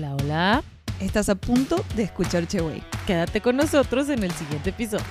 Hola, hola. Estás a punto de escuchar Cheway. Quédate con nosotros en el siguiente episodio.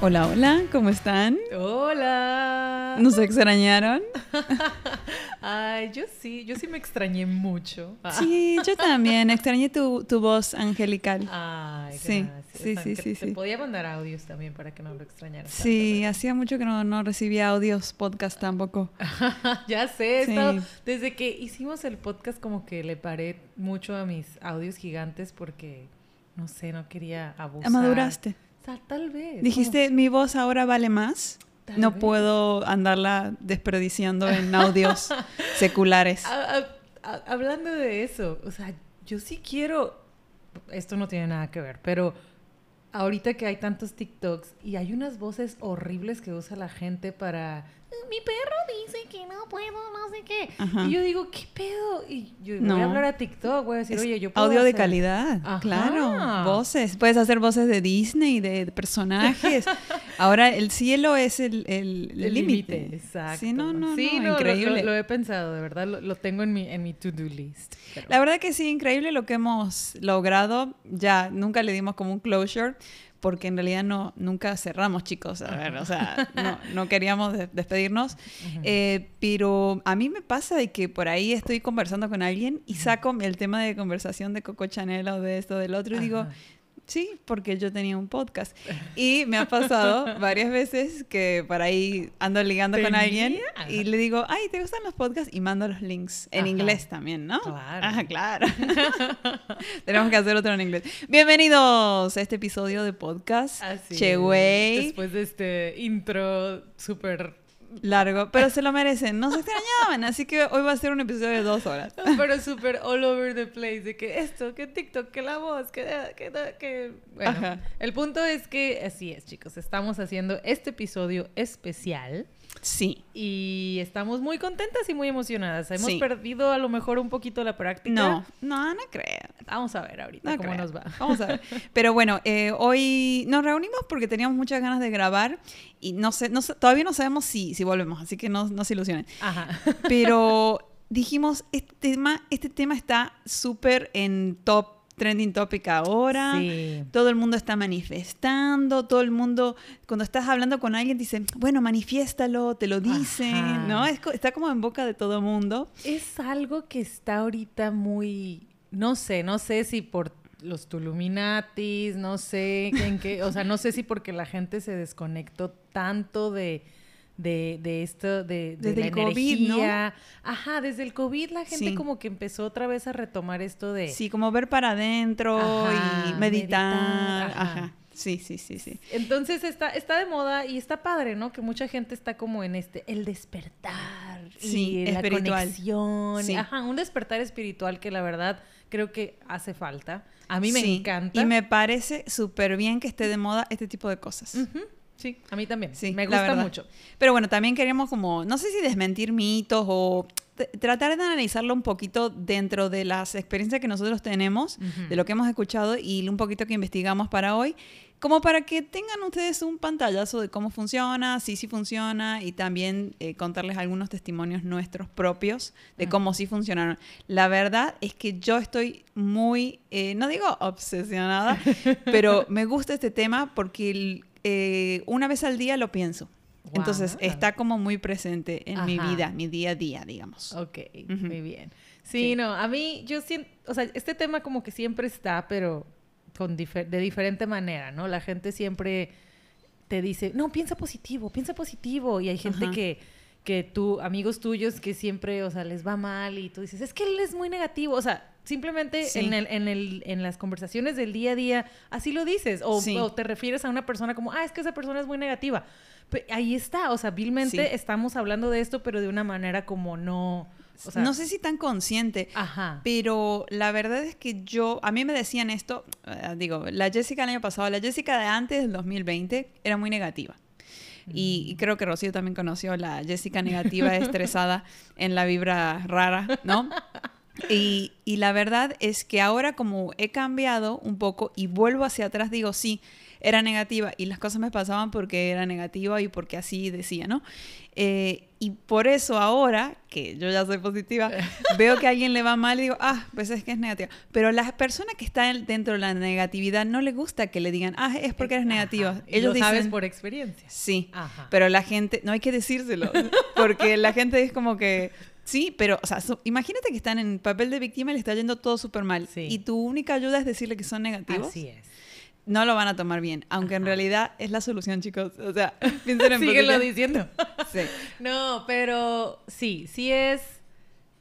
Hola, hola, ¿cómo están? Hola. ¿Nos extrañaron? Ay, yo sí, yo sí me extrañé mucho. Sí, yo también. Extrañé tu, tu voz angelical. Ay, Sí, gracias. sí, sí, sí, te sí. podía mandar audios también para que no lo extrañaras. Sí, hacía mucho que no, no recibía audios, podcast tampoco. ya sé, Sí. estado- desde que hicimos el podcast como que le paré mucho a mis audios gigantes porque, no sé, no quería abusar. Maduraste. O sea, tal vez. Dijiste, mi voz ahora vale más. Tal No vez. puedo andarla desperdiciando en audios seculares. A- a- a- hablando de eso, o sea, yo sí quiero, esto no tiene nada que ver, pero ahorita que hay tantos TikToks y hay unas voces horribles que usa la gente para, mi perro dice que no puedo, no sé qué. Ajá. Y yo digo, ¿qué pedo? Y yo voy No. a hablar a TikTok, voy a decir, Es oye, yo puedo audio de calidad, Ajá. claro, voces. Puedes hacer voces de Disney, de, personajes. Ahora el cielo es el el- el El límite. límite, exacto. Sí, no, no, Sí, no, no, lo- increíble. Lo, lo he pensado, de verdad, lo, lo tengo en mi, en mi to-do list. pero- La verdad que sí, increíble lo que hemos logrado. Ya nunca le dimos como un closure. Porque en realidad no, nunca cerramos, chicos. A ver, o sea, no, no queríamos de- despedirnos. Eh, pero a mí me pasa de que por ahí estoy conversando con alguien y saco el tema de conversación de Coco Chanel o de esto, del otro, y digo, Ajá. Sí, porque yo tenía un podcast. Y me ha pasado varias veces que por ahí ando ligando con alguien y le digo, ay, ¿te gustan los podcasts? Y mando los links en Ajá. inglés también, ¿no? Claro. Ajá, claro. Tenemos que hacer otro en inglés. Bienvenidos a este episodio de podcast. Así Che, es. güey. Después de este intro súper... Largo, pero se lo merecen. Nos extrañaban, así que hoy va a ser un episodio de dos horas. Pero súper all over the place. De que esto, que TikTok, que la voz, que... que, que... Bueno, Ajá. el punto es que así es, chicos. Estamos haciendo este episodio especial. Sí. Y estamos muy contentas y muy emocionadas. Hemos Sí. perdido a lo mejor un poquito la práctica. No, no, no creo. Vamos a ver ahorita No cómo creo. nos va. Vamos a ver. Pero bueno, eh, hoy nos reunimos porque teníamos muchas ganas de grabar y no sé, no todavía no sabemos si, si volvemos, así que no, no se ilusionen. Ajá. Pero dijimos, este tema, este tema está súper en top, trending topic ahora. Sí. Todo el mundo está manifestando, todo el mundo, cuando estás hablando con alguien, dice, bueno, manifiéstalo, te lo dicen, Ajá. ¿no? Es está como en boca de todo el mundo. Es algo que está ahorita muy, no sé, no sé si por los Tuluminatis, no sé en qué, o sea, no sé si porque la gente se desconectó tanto de, de, de esto, de, de Desde la el COVID, ¿no? Ajá, desde el COVID la gente Sí. como que empezó otra vez a retomar esto de... Sí, como ver para adentro Ajá, y meditar. meditar, ajá. Ajá. Sí, sí, sí, sí. Entonces está, está de moda y está padre, ¿no? Que mucha gente está como en este, el despertar Sí, y la espiritual. conexión. Sí. Ajá, un despertar espiritual que la verdad creo que hace falta. A mí me Sí, encanta. Y me parece súper bien que esté de moda este tipo de cosas. Ujú, Sí, a mí también. Sí, me gusta mucho. Pero bueno, también queríamos como, no sé si desmentir mitos o tratar de analizarlo un poquito dentro de las experiencias que nosotros tenemos, de lo que hemos escuchado y un poquito que investigamos para hoy, como para que tengan ustedes un pantallazo de cómo funciona, si sí funciona y también eh, contarles algunos testimonios nuestros propios de cómo sí funcionaron. La verdad es que yo estoy muy, eh, no digo obsesionada, pero me gusta este tema porque el- eh, una vez al día lo pienso. Entonces está como muy presente en mi vida, mi día a día, digamos. Ok, muy bien. Sí, Sí. no, a mí yo siento, o sea, este tema como que siempre está, pero con difer- de diferente manera, ¿no? La gente siempre te dice, no, piensa positivo, piensa positivo. Y hay gente Ajá. que, que tú, amigos tuyos, que siempre, o sea, les va mal y tú dices, es que él es muy negativo. O sea, simplemente Sí. en, el, en, el, en las conversaciones del día a día, así lo dices. O, Sí. o te refieres a una persona como, ah, es que esa persona es muy negativa. Pe- ahí está, o sea, vilmente Sí. estamos hablando de esto, pero de una manera como no... O sea, no sé si tan consciente, Ajá. pero la verdad es que yo, a mí me decían esto, eh, digo, la Jessica el año pasado, la Jessica de antes del 2020 era muy negativa. Y, y creo que Rocío también conoció la Jessica negativa estresada en la vibra rara, ¿no? Y, y la verdad es que ahora como he cambiado un poco y vuelvo hacia atrás, digo, sí, era negativa y las cosas me pasaban porque era negativa y porque así decía, ¿no? Eh, y por eso ahora, que yo ya soy positiva, veo que a alguien le va mal y digo, ah, pues es que es negativa. Pero las personas que están dentro de la negatividad no les gusta que le digan, ah, es porque eres negativa. Ellos lo sabes por experiencia. Sí, Ajá. pero la gente, no hay que decírselo, porque la gente es como que, sí, pero, o sea, so- imagínate que están en papel de víctima y le está yendo todo súper mal. Sí. Y tu única ayuda es decirle que son negativos. Así es. No lo van a tomar bien, aunque en realidad es la solución, chicos. O sea, piensen en Síguelo diciendo. Sí. No, pero sí, sí es.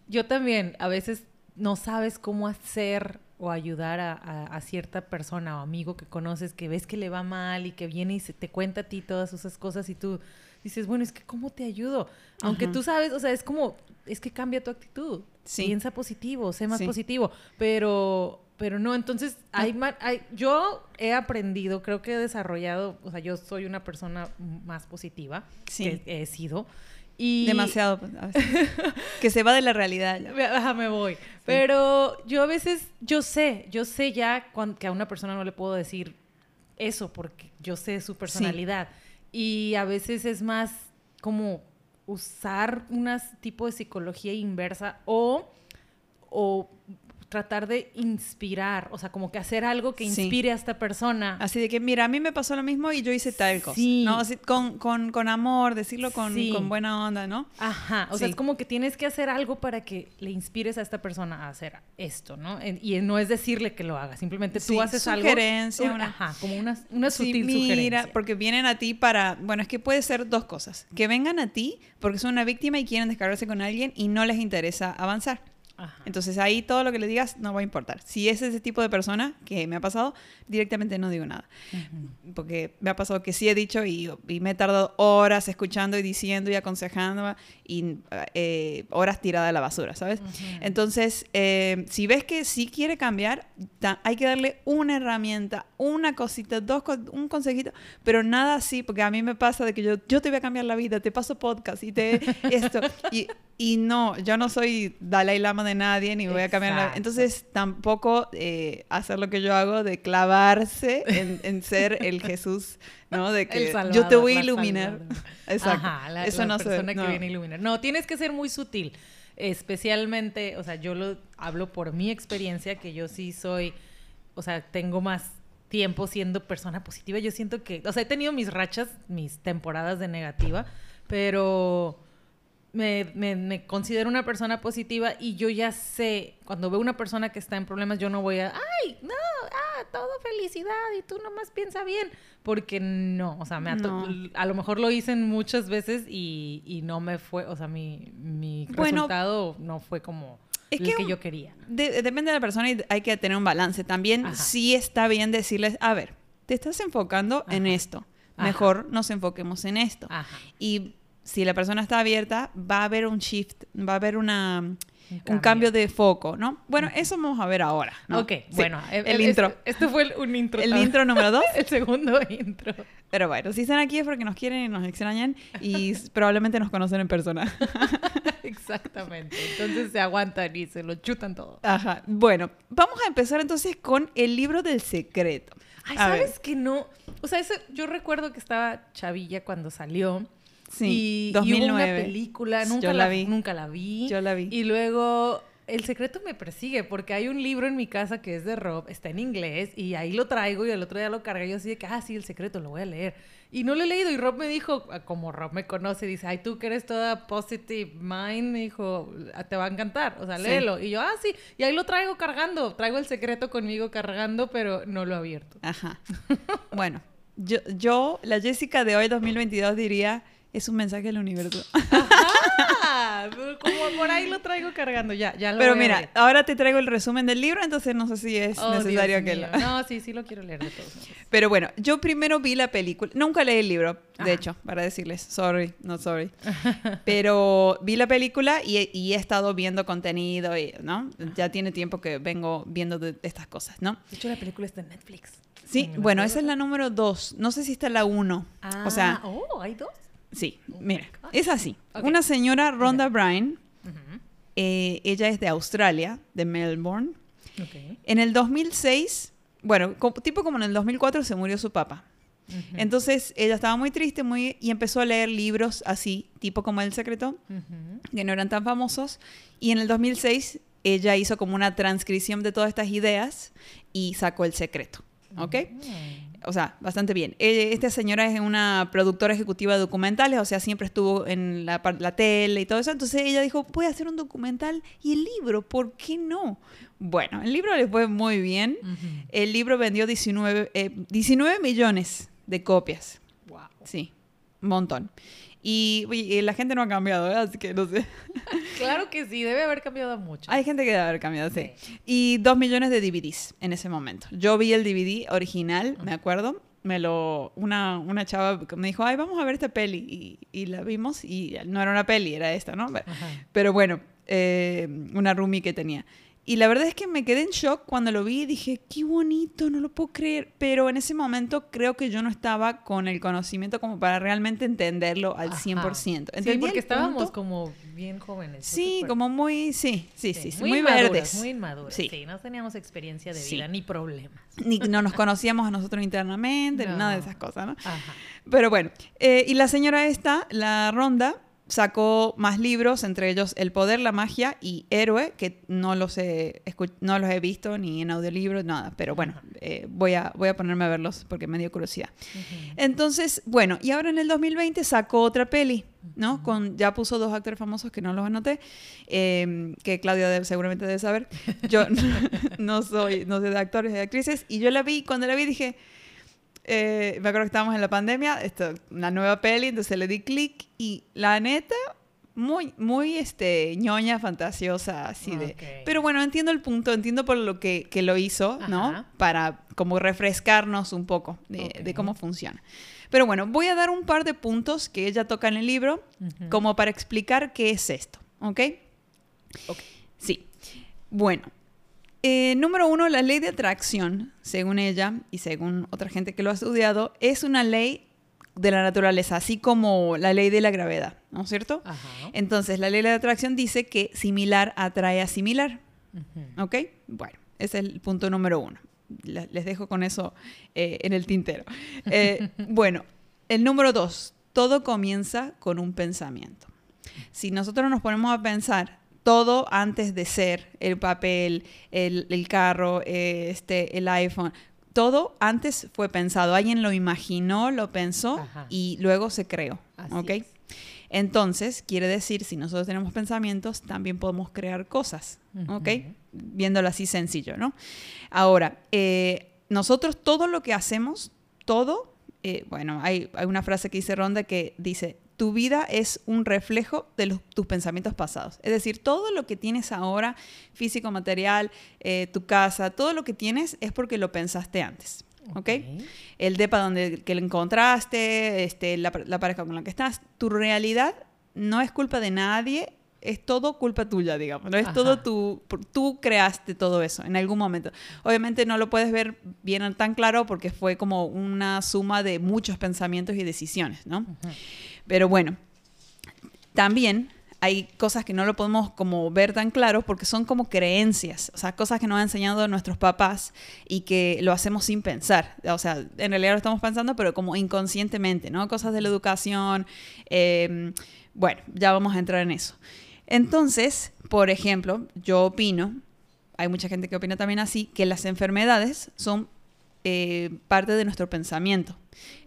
Yo también a veces no sabes cómo hacer o ayudar a, a- a cierta persona o amigo que conoces que ves que le va mal y que viene y se te cuenta a ti todas esas cosas y tú dices, bueno, es que ¿cómo te ayudo? Aunque Ajá. tú sabes, o sea, es como, es que cambia tu actitud. Sí. Piensa positivo, sé más Sí. positivo, pero... Pero no, entonces hay, ma- hay- yo he aprendido, creo que he desarrollado, o sea, yo soy una persona más positiva Sí. que he sido. Y Demasiado. a veces. que se va de la realidad. Ajá, me voy. Pero yo a veces, yo sé, yo sé ya que a una persona no le puedo decir eso porque yo sé su personalidad. Y a veces es más como usar un tipo de psicología inversa o, o tratar de inspirar, o sea, como que hacer algo que Sí. inspire a esta persona. Así de que, mira, a mí me pasó lo mismo y yo hice tal cosa. Sí. ¿no? Así, con, con, con amor, decirlo con, Sí. con buena onda, ¿no? Ajá, o sea, es como que tienes que hacer algo para que le inspires a esta persona a hacer esto, ¿no? Y no es decirle que lo haga, simplemente tú haces algo. sugerencia, una- Ajá, como una, una sutil mira, sugerencia. porque vienen a ti para, bueno, es que puede ser dos cosas, que vengan a ti porque son una víctima y quieren descargarse con alguien y no les interesa avanzar. Ajá. Entonces ahí todo lo que le digas no va a importar. Si es ese tipo de persona que me ha pasado, directamente no digo nada. Porque me ha pasado que sí he dicho y, y me he tardado horas escuchando y diciendo y aconsejando y eh, horas tirada a la basura, ¿sabes? Entonces, eh, si ves que sí quiere cambiar, hay que darle una herramienta, una cosita, dos, co- un consejito, pero nada así, porque a mí me pasa de que yo, yo te voy a cambiar la vida, te paso podcast y te esto. y, y no, yo no soy Dalai Lama de nadie ni voy a cambiar la. Entonces, tampoco eh, hacer lo que yo hago de clavarse en, en ser el Jesús, ¿no? De que Salvador, yo te voy a iluminar. Exacto. Ajá, la, Eso la no se- persona no. que viene a iluminar. No, tienes que ser muy sutil. Especialmente, o sea, yo lo hablo por mi experiencia, que yo sí soy, o sea, tengo más tiempo siendo persona positiva. Yo siento que, o sea, he tenido mis rachas, mis temporadas de negativa, pero me, me- me considero una persona positiva y yo ya sé, cuando veo una persona que está en problemas, yo no voy a, ay, no, ah, todo felicidad y tú nomás piensa bien, porque no, o sea, me No. a lo mejor lo hice muchas veces y, y no me fue, o sea, mi, mi Bueno, resultado no fue como es el que que, yo quería. De- depende de la persona y hay que tener un balance. También Ajá. sí está bien decirles, a ver, te estás enfocando en Ajá. esto. Ajá. Mejor nos enfoquemos en esto. Ajá. Y si la persona está abierta, va a haber un shift, va a haber una, un, cambio. cambio. de foco, ¿no? Bueno, eso vamos a ver ahora. ¿no? Ok, Sí, bueno, el, el, intro. Este, este fue el- un intro. el intro número dos. el segundo intro. Pero bueno, si están aquí es porque nos quieren y nos extrañan y probablemente nos conocen en persona. Exactamente. Entonces se aguantan y se lo chutan todo. Ajá. Bueno, vamos a empezar entonces con el libro del secreto. Ay, A ver. ¿sabes que no? O sea, ese- yo recuerdo que estaba chavilla cuando salió. Sí, y, y hubo 2009. una película, nunca Yo la, la vi. Nunca la vi. Yo la vi. Y luego El secreto me persigue porque hay un libro en mi casa que es de Rob, está en inglés y ahí lo traigo y el otro día lo cargué y yo así de que, ah, sí, el secreto, lo voy a leer. Y no lo he leído y Rob me dijo, como Rob me conoce, dice, ay, tú que eres toda positive mind, me dijo, "ah, te va a encantar, o sea, Sí. léelo. Y yo, ah, sí, y ahí lo traigo cargando, traigo el secreto conmigo cargando, pero no lo he abierto. Ajá. Bueno, yo, yo, la Jessica de hoy, 2022, diría, es un mensaje del universo. Ah, como por ahí lo traigo cargando, ya, ya lo Pero voy a mira, leer. ahora te traigo el resumen del libro, entonces no sé si es Oh, necesario Dios que mío. lo... No, sí, sí lo quiero leer de todos modos. Pero bueno, yo primero vi la película. Nunca leí el libro, de Ajá. hecho, para decirles, sorry, no sorry. Pero vi la película y, y he estado viendo contenido, y, ¿no? Ya tiene tiempo que vengo viendo de, de estas cosas, ¿no? De hecho, la película está en Netflix. Sí, bueno, esa es la número dos. No sé si está la uno. Ah, o sea, oh, hay dos. Sí, mira, es así. Una señora, Rhonda Bryan, Ujú. eh, ella es de Australia, de Melbourne. En el 2006, bueno, tipo como en el 2004 se murió su papá. Entonces ella estaba muy triste muy, y empezó a leer libros así, tipo como El Secreto, que no eran tan famosos. Y en el 2006 ella hizo como una transcripción de todas estas ideas y sacó El Secreto. ¿Ok? O sea, bastante bien. Eh, esta señora es una productora ejecutiva de documentales, o sea, siempre estuvo en la, la tele y todo eso. Entonces ella dijo, voy a hacer un documental y el libro, ¿por qué no? Bueno, el libro le fue muy bien. El libro vendió 19, 19 eh, millones de copias. Wow. Sí, un montón. Y, la gente no ha cambiado, ¿eh? así que no sé. Claro que sí, debe haber cambiado mucho. Hay gente que debe haber cambiado, sí. Y dos millones de DVDs en ese momento. Yo vi el DVD original, me acuerdo. Me lo, una, una chava me dijo, ay, vamos a ver esta peli. Y, la vimos y no era una peli, era esta, ¿no? Pero bueno, eh, una roomie que tenía. Y la verdad es que me quedé en shock cuando lo vi y dije, qué bonito, no lo puedo creer. Pero en ese momento creo que yo no estaba con el conocimiento como para realmente entenderlo al 100%. Sí, porque estábamos como bien jóvenes. Sí, como muy, sí, sí, sí, muy, verdes. Muy inmaduros. Sí. no teníamos experiencia de vida ni problemas. Ni no nos conocíamos a nosotros internamente, ni nada de esas cosas, ¿no? Ajá. Pero bueno, eh, y la señora esta, la ronda, sacó más libros, entre ellos El Poder, la Magia y Héroe, que no los he, no los he visto ni en audiolibro, nada, pero bueno, eh, voy, a, voy a ponerme a verlos porque me dio curiosidad. Entonces, bueno, y ahora en el 2020 sacó otra peli, ¿no? Con, ya puso dos actores famosos que no los anoté, em, que Claudia seguramente debe saber. Yo no soy, no sé de actores de actrices, y yo la vi, cuando la vi dije eh, me acuerdo que estábamos en la pandemia, esto, una nueva peli, entonces le di clic y la neta, muy, muy este, ñoña, fantasiosa, así de... Pero bueno, entiendo el punto, entiendo por lo que, que lo hizo, ¿no? Para como refrescarnos un poco de, cómo funciona. Pero bueno, voy a dar un par de puntos que ella toca en el libro, como para explicar qué es esto, ¿ok? Ok. Sí. Bueno, eh, número uno, la ley de atracción, según ella y según otra gente que lo ha estudiado, es una ley de la naturaleza, así como la ley de la gravedad, ¿no es cierto? Entonces, la ley de atracción dice que similar atrae a similar. ¿Ok? Bueno, ese es el punto número uno. Les dejo con eso eh, en el tintero. Eh, bueno, el número dos, todo comienza con un pensamiento. Si nosotros nos ponemos a pensar todo antes de ser el papel, el, carro, este, el iPhone. Todo antes fue pensado. Alguien lo imaginó, lo pensó y luego se creó. ¿Ok? Entonces, quiere decir, si nosotros tenemos pensamientos, también podemos crear cosas. ¿Ok? Viéndolo así sencillo, ¿no? Ahora, eh, nosotros todo lo que hacemos, todo, eh, bueno, hay, hay una frase que dice Ronda que dice, tu vida es un reflejo de tus pensamientos pasados. Es decir, todo lo que tienes ahora, físico, material, eh, tu casa, todo lo que tienes es porque lo pensaste antes. ¿Ok? El depa donde que lo encontraste, este, la, pareja con la que estás, tu realidad no es culpa de nadie, es todo culpa tuya, digamos. ¿no? Es todo tu, tú creaste todo eso en algún momento. Obviamente no lo puedes ver bien tan claro porque fue como una suma de muchos pensamientos y decisiones, ¿no? Pero bueno, también hay cosas que no lo podemos como ver tan claro porque son como creencias, o sea, cosas que nos han enseñado nuestros papás y que lo hacemos sin pensar. O sea, en realidad lo estamos pensando, pero como inconscientemente, ¿no? Cosas de la educación. Em, bueno, ya vamos a entrar en eso. Entonces, por ejemplo, yo opino, hay mucha gente que opina también así, que las enfermedades son eh, parte de nuestro pensamiento.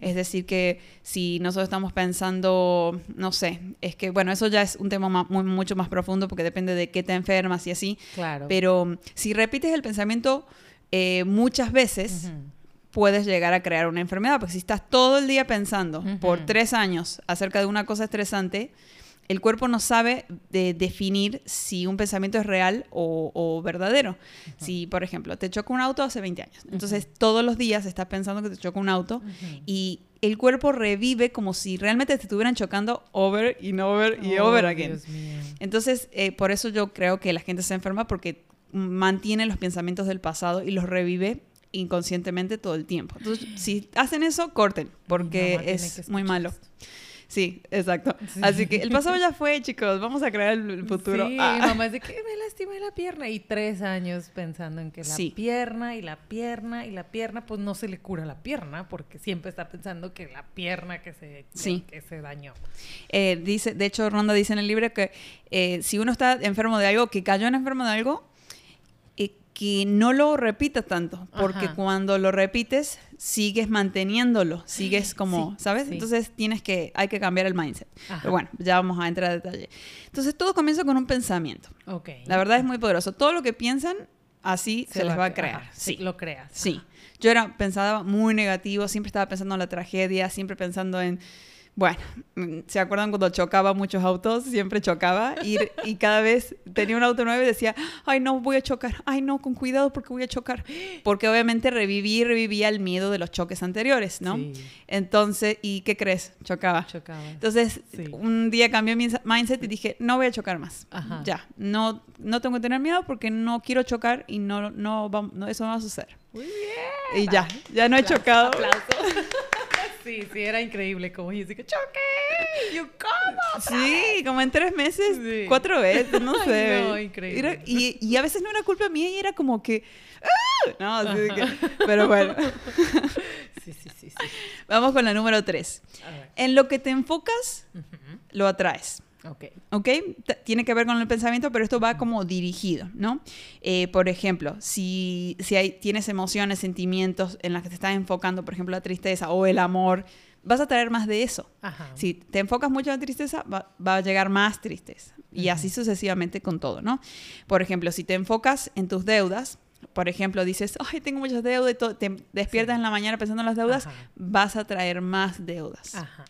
Es decir, que si nosotros estamos pensando, no sé, es que, bueno, eso ya es un tema mucho más profundo porque depende de qué te enfermas y así. Claro. Pero si repites el pensamiento eh, muchas veces, puedes llegar a crear una enfermedad. Porque si estás todo el día pensando por tres años acerca de una cosa estresante, el cuerpo no sabe de definir si un pensamiento es real o, verdadero. Si, por ejemplo, te choca un auto hace 20 años, entonces todos los días estás pensando que te choca un auto y el cuerpo revive como si realmente te estuvieran chocando over y over y oh, over again. Entonces, eh, por eso yo creo que la gente se enferma porque mantiene los pensamientos del pasado y los revive inconscientemente todo el tiempo. Entonces, si hacen eso, corten, porque es muy malo. Sí, exacto. Así que el pasado ya fue, chicos. Vamos a crear el futuro. Sí, Ah. mamá es de que me lastimé la pierna y tres años pensando en que la Sí. pierna y la pierna y la pierna, pues no se le cura la pierna porque siempre está pensando que la pierna que se, Sí. que se dañó. Eh, dice, de hecho, Ronda dice en el libro que eh, si uno está enfermo de algo, que cayó en enfermo de algo, que no lo repitas tanto, porque Ajá. cuando lo repites, sigues manteniéndolo, sigues como, Sí, ¿sabes? sí. Entonces tienes que, hay que cambiar el mindset. Ajá. Pero bueno, ya vamos a entrar a detalle. Entonces todo comienza con un pensamiento. Ok. La verdad es muy poderoso. Todo lo que piensan, así se, les va a cre- crear. ajá, sí. Lo creas. Sí. Yo era, pensaba muy negativo, siempre estaba pensando en la tragedia, siempre pensando en, bueno, ¿se acuerdan cuando chocaba muchos autos? Siempre chocaba y, y cada vez tenía un auto nuevo y decía, ay no, voy a chocar, ay no, con cuidado porque voy a chocar. Porque obviamente reviví revivía el miedo de los choques anteriores, ¿no? Sí. Entonces, ¿y qué crees? Chocaba. Chocaba. Entonces, Sí. un día cambié mi mindset y dije, no voy a chocar más. Ajá. Ya, no, no tengo que tener miedo porque no quiero chocar y no, no, no eso no va a suceder. Muy bien. Y ya, ya no he chocado. Aplausos. Sí, sí, era increíble como yo que choqué. Yo, ¿cómo? Sí, como en tres meses, Sí. cuatro veces, no Ay, sé. no, increíble. Era- y, y a veces no era culpa mía y era como que... ¡ah! No, de que- pero bueno, Sí, sí, sí, sí. vamos con la número tres. En lo que te enfocas, lo atraes. Ok. ¿Ok? T- Tiene que ver con el pensamiento, pero esto va como dirigido, ¿no? Eh, por ejemplo, si, si hay, tienes emociones, sentimientos en las que te estás enfocando, por ejemplo, la tristeza o el amor, vas a traer más de eso. Ajá. Si te enfocas mucho en la tristeza, va, va a llegar más tristeza. Y así sucesivamente con todo, ¿no? Por ejemplo, si te enfocas en tus deudas, por ejemplo, dices, ay, tengo muchas deudas, y te despiertas Sí. en la mañana pensando en las deudas, Ajá. vas a traer más deudas. Ajá.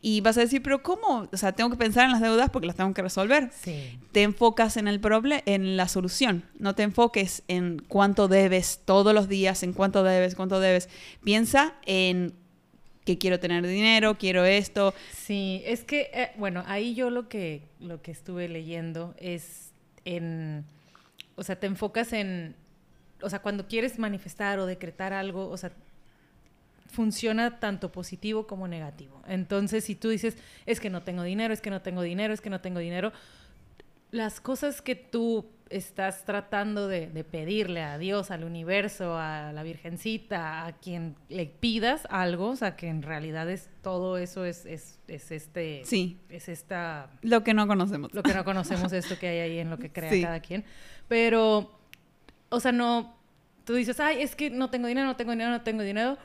Y vas a decir, pero ¿cómo? O sea, tengo que pensar en las deudas porque las tengo que resolver. Sí. Te enfocas en el problema, en la solución. No te enfoques en cuánto debes todos los días, en cuánto debes, cuánto debes. Piensa en que quiero tener dinero, quiero esto. Sí, es que, eh, bueno, ahí yo lo que, lo que estuve leyendo es en, o sea, te enfocas en, o sea, cuando quieres manifestar o decretar algo, o sea, funciona tanto positivo como negativo. Entonces, si tú dices, es que no tengo dinero, es que no tengo dinero, es que no tengo dinero, las cosas que tú estás tratando de, de pedirle a Dios, al universo, a la Virgencita, a quien le pidas algo, o sea, que en realidad es todo eso es, es, es este, Sí. es esta, Lo que no conocemos. lo que no conocemos, esto que hay ahí en lo que crea Sí. cada quien, pero, o sea, no, tú dices, ay, es que no tengo dinero, no tengo dinero, no tengo dinero,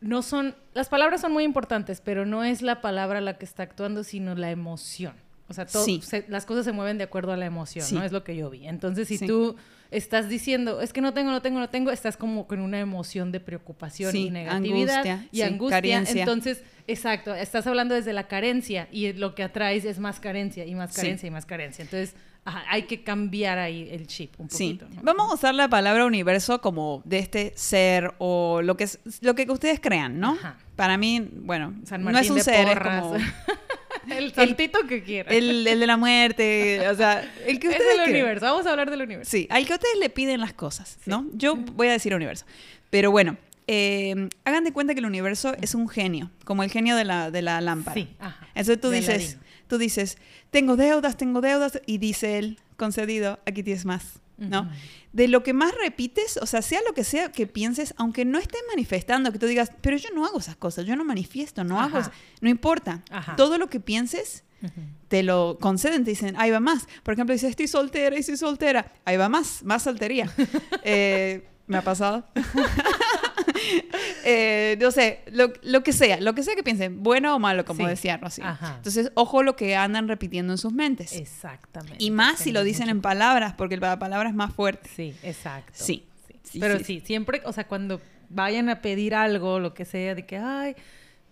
no son, las palabras son muy importantes, pero no es la palabra la que está actuando, sino la emoción. O sea, todo, Sí. se- las cosas se mueven de acuerdo a la emoción, Sí. ¿no? Es lo que yo vi. Entonces, si Sí. tú estás diciendo, es que no tengo, no tengo, no tengo, estás como con una emoción de preocupación y negatividad angustia, y angustia. carencia. Entonces, exacto, estás hablando desde la carencia y lo que atraes es más carencia y más carencia y más carencia. Entonces, ajá, hay que cambiar ahí el chip un Sí. poquito. ¿no? Vamos a usar la palabra universo como de este ser o lo que, es- lo que ustedes crean, ¿no? Ajá. Para mí, bueno, San no es un de ser, Porras. es como el santito que quieras. el, el de la muerte, o sea, el que es ustedes el crean. universo. Vamos a hablar del universo. Sí, al que ustedes le piden las cosas, ¿no? Yo voy a decir universo. Pero bueno, eh, hagan de cuenta que el universo es un genio, como el genio de la, de la lámpara. Sí, ajá. Entonces tú De dices. Tú dices, tengo deudas, tengo deudas, y dice él, concedido, aquí tienes más, ¿no? De lo que más repites, o sea, sea lo que sea que pienses, aunque no estés manifestando, que tú digas, pero yo no hago esas cosas, yo no manifiesto, no hago, Ajá. eso", no importa. Ajá. Todo lo que pienses, te lo conceden, te dicen, ahí va más. Por ejemplo, dices, estoy soltera y estoy soltera, ahí va más, más soltería. Eh, me ha pasado. Eh, no sé, lo, lo que sea, lo que sea que piensen, bueno o malo, como Sí. decía. Ajá. Entonces, ojo lo que andan repitiendo en sus mentes. Exactamente. y más si lo dicen en palabras, porque la palabra es más fuerte. Sí, exacto. Sí. Sí, Pero sí, sí, siempre, o sea, cuando vayan a pedir algo, lo que sea, de que, ay,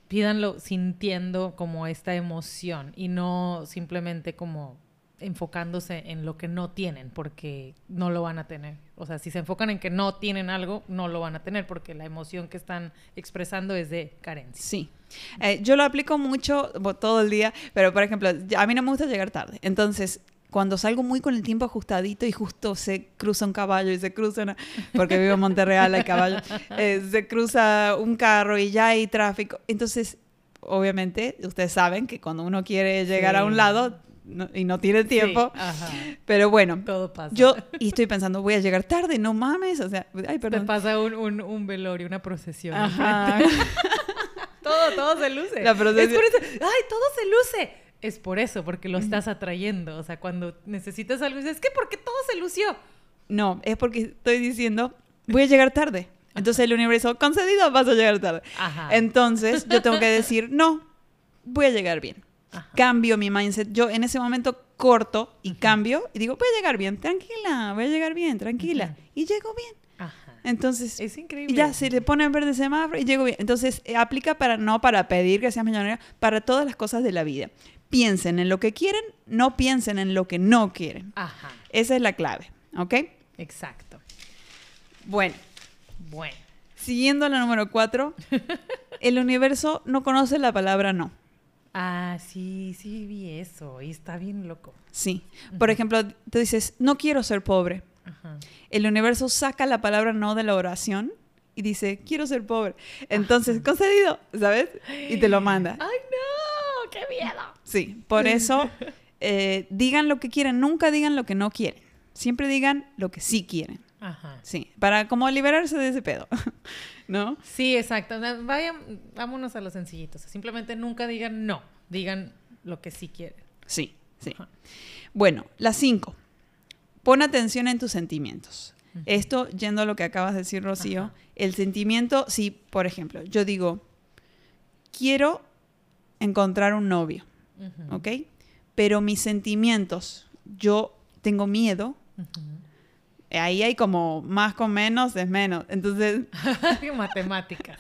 pídanlo sintiendo como esta emoción y no simplemente como enfocándose en lo que no tienen, porque no lo van a tener. O sea, si se enfocan en que no tienen algo, no lo van a tener, porque la emoción que están expresando es de carencia. Sí. Eh, yo lo aplico mucho todo el día, pero por ejemplo, a mí no me gusta llegar tarde. Entonces, cuando salgo muy con el tiempo ajustadito y justo se cruza un caballo y se cruza una, porque vivo en Monterreal, hay caballo, eh, se cruza un carro y ya hay tráfico. Entonces, obviamente, ustedes saben que cuando uno quiere llegar a un lado no- y no tiene tiempo, Sí, ajá. pero bueno, Todo pasa. yo y estoy pensando, voy a llegar tarde, no mames, o sea, ay, Te perdón. pasa un, un, un velorio, una procesión. Ajá. todo, todo se luce. La procesión. Es por eso. ¡Ay, todo se luce! Es por eso, porque lo estás atrayendo. O sea, cuando necesitas algo, dices, es que porque todo se lució. No, es porque estoy diciendo, voy a llegar tarde. Entonces el universo, concedido, vas a llegar tarde. Ajá. Entonces yo tengo que decir, no, voy a llegar bien. Ajá. Cambio mi mindset. Yo en ese momento corto y cambio y digo, voy a llegar bien, tranquila, voy a llegar bien, tranquila. Y llego bien. Ajá. Entonces, Es increíble. ya se le pone en verde semáforo y llego bien. Entonces, eh, aplica para no para pedir que seas millonario, para todas las cosas de la vida. Piensen en lo que quieren, no piensen en lo que no quieren. Ajá. Esa es la clave, ¿ok? Exacto. Bueno, Bueno. siguiendo la número cuatro, el universo no conoce la palabra no. Ah, sí, sí vi eso. Y está bien loco. Sí. Por ejemplo, tú dices, no quiero ser pobre. El universo saca la palabra no de la oración y dice, quiero ser pobre. Entonces, concedido, ¿sabes? Y te lo manda. ¡Ay, no! ¡Qué miedo! Sí, por eso eh, digan lo que quieren, nunca digan lo que no quieren. Siempre digan lo que sí quieren. Ajá. Sí, para como liberarse de ese pedo. ¿No? Sí, exacto. Vayan, vámonos a los sencillitos. Simplemente nunca digan no. Digan lo que sí quieren. Sí, sí. Ajá. Bueno, las cinco. Pon atención en tus sentimientos. Esto, yendo a lo que acabas de decir, Rocío, Ajá. el sentimiento, si, por ejemplo, yo digo, quiero encontrar un novio. ¿ok? Pero mis sentimientos, yo tengo miedo. Ahí hay como más con menos es menos. Entonces, Matemáticas.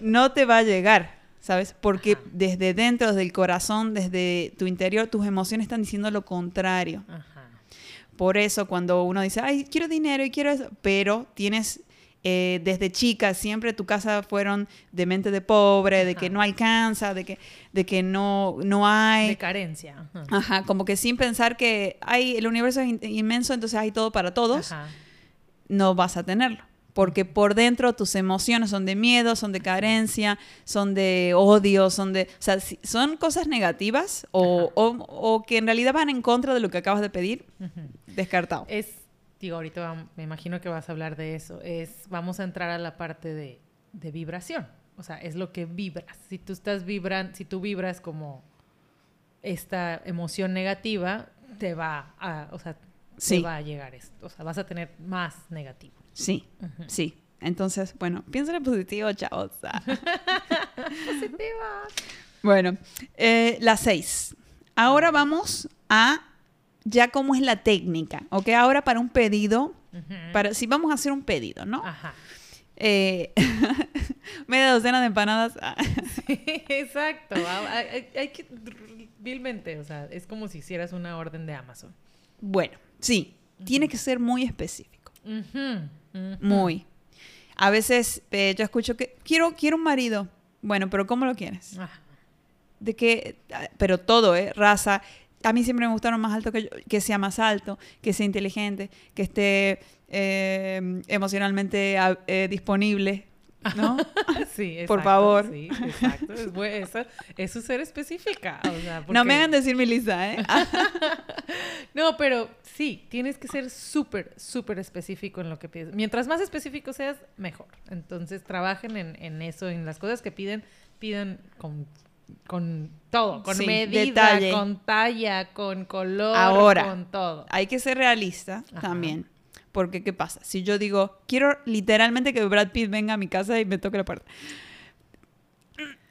no te va a llegar, ¿sabes? Porque Ajá. desde dentro, desde el corazón, desde tu interior, tus emociones están diciendo lo contrario. Ajá. Por eso cuando uno dice, ay, quiero dinero y quiero eso, pero tienes eh, desde chica, siempre tu casa fueron de mente de pobre, de que Ajá. no alcanza, de que, de que no, no hay. De carencia. Ajá. Ajá, como que sin pensar que hay, el universo es in- inmenso, entonces hay todo para todos, Ajá. no vas a tenerlo. Porque por dentro tus emociones son de miedo, son de carencia, son de odio, son de... O sea, son cosas negativas o, o- o que en realidad van en contra de lo que acabas de pedir, descartado. Es, digo, ahorita me imagino que vas a hablar de eso. Es, vamos a entrar a la parte de, de vibración. O sea, es lo que vibras. Si tú estás vibrando, si tú vibras como esta emoción negativa, te va a, o sea, Sí. te va a llegar esto. O sea, vas a tener más negativo. Sí, sí. Entonces, bueno, piensa en positivo, chavos. Ah. Positiva. Bueno, eh, la seis. Ahora vamos a ya cómo es la técnica, ¿ok? Ahora para un pedido, para, si vamos a hacer un pedido, ¿no? Ajá. Eh, media docena de empanadas. ah. Exacto. Ah, Hay, hay- hay que, vilmente, o sea, es como si hicieras una orden de Amazon. Bueno, sí, tiene que ser muy específico, muy. A veces eh, yo escucho que quiero, quiero un marido. Bueno, pero ¿cómo lo quieres? Ajá. de que, ah, pero todo, ¿eh? Raza. A mí siempre me gustaron más alto que yo, que sea más alto, que sea inteligente, que esté eh, emocionalmente eh, disponible, ¿no? Sí, Por exacto, favor. Sí, exacto. Es, bu- eso, eso es ser específica. o sea, No me hagan decir mi lista, ¿eh? No, pero sí, tienes que ser súper, súper específico en lo que pides. Mientras más específico seas, mejor. Entonces, trabajen en, en eso, en las cosas que piden, pidan con, con todo, con Sí, medida, detalle. con talla, con color, Ahora. con todo. Hay que ser realista Ajá. también. Porque, ¿qué pasa? Si yo digo, quiero literalmente que Brad Pitt venga a mi casa y me toque la puerta.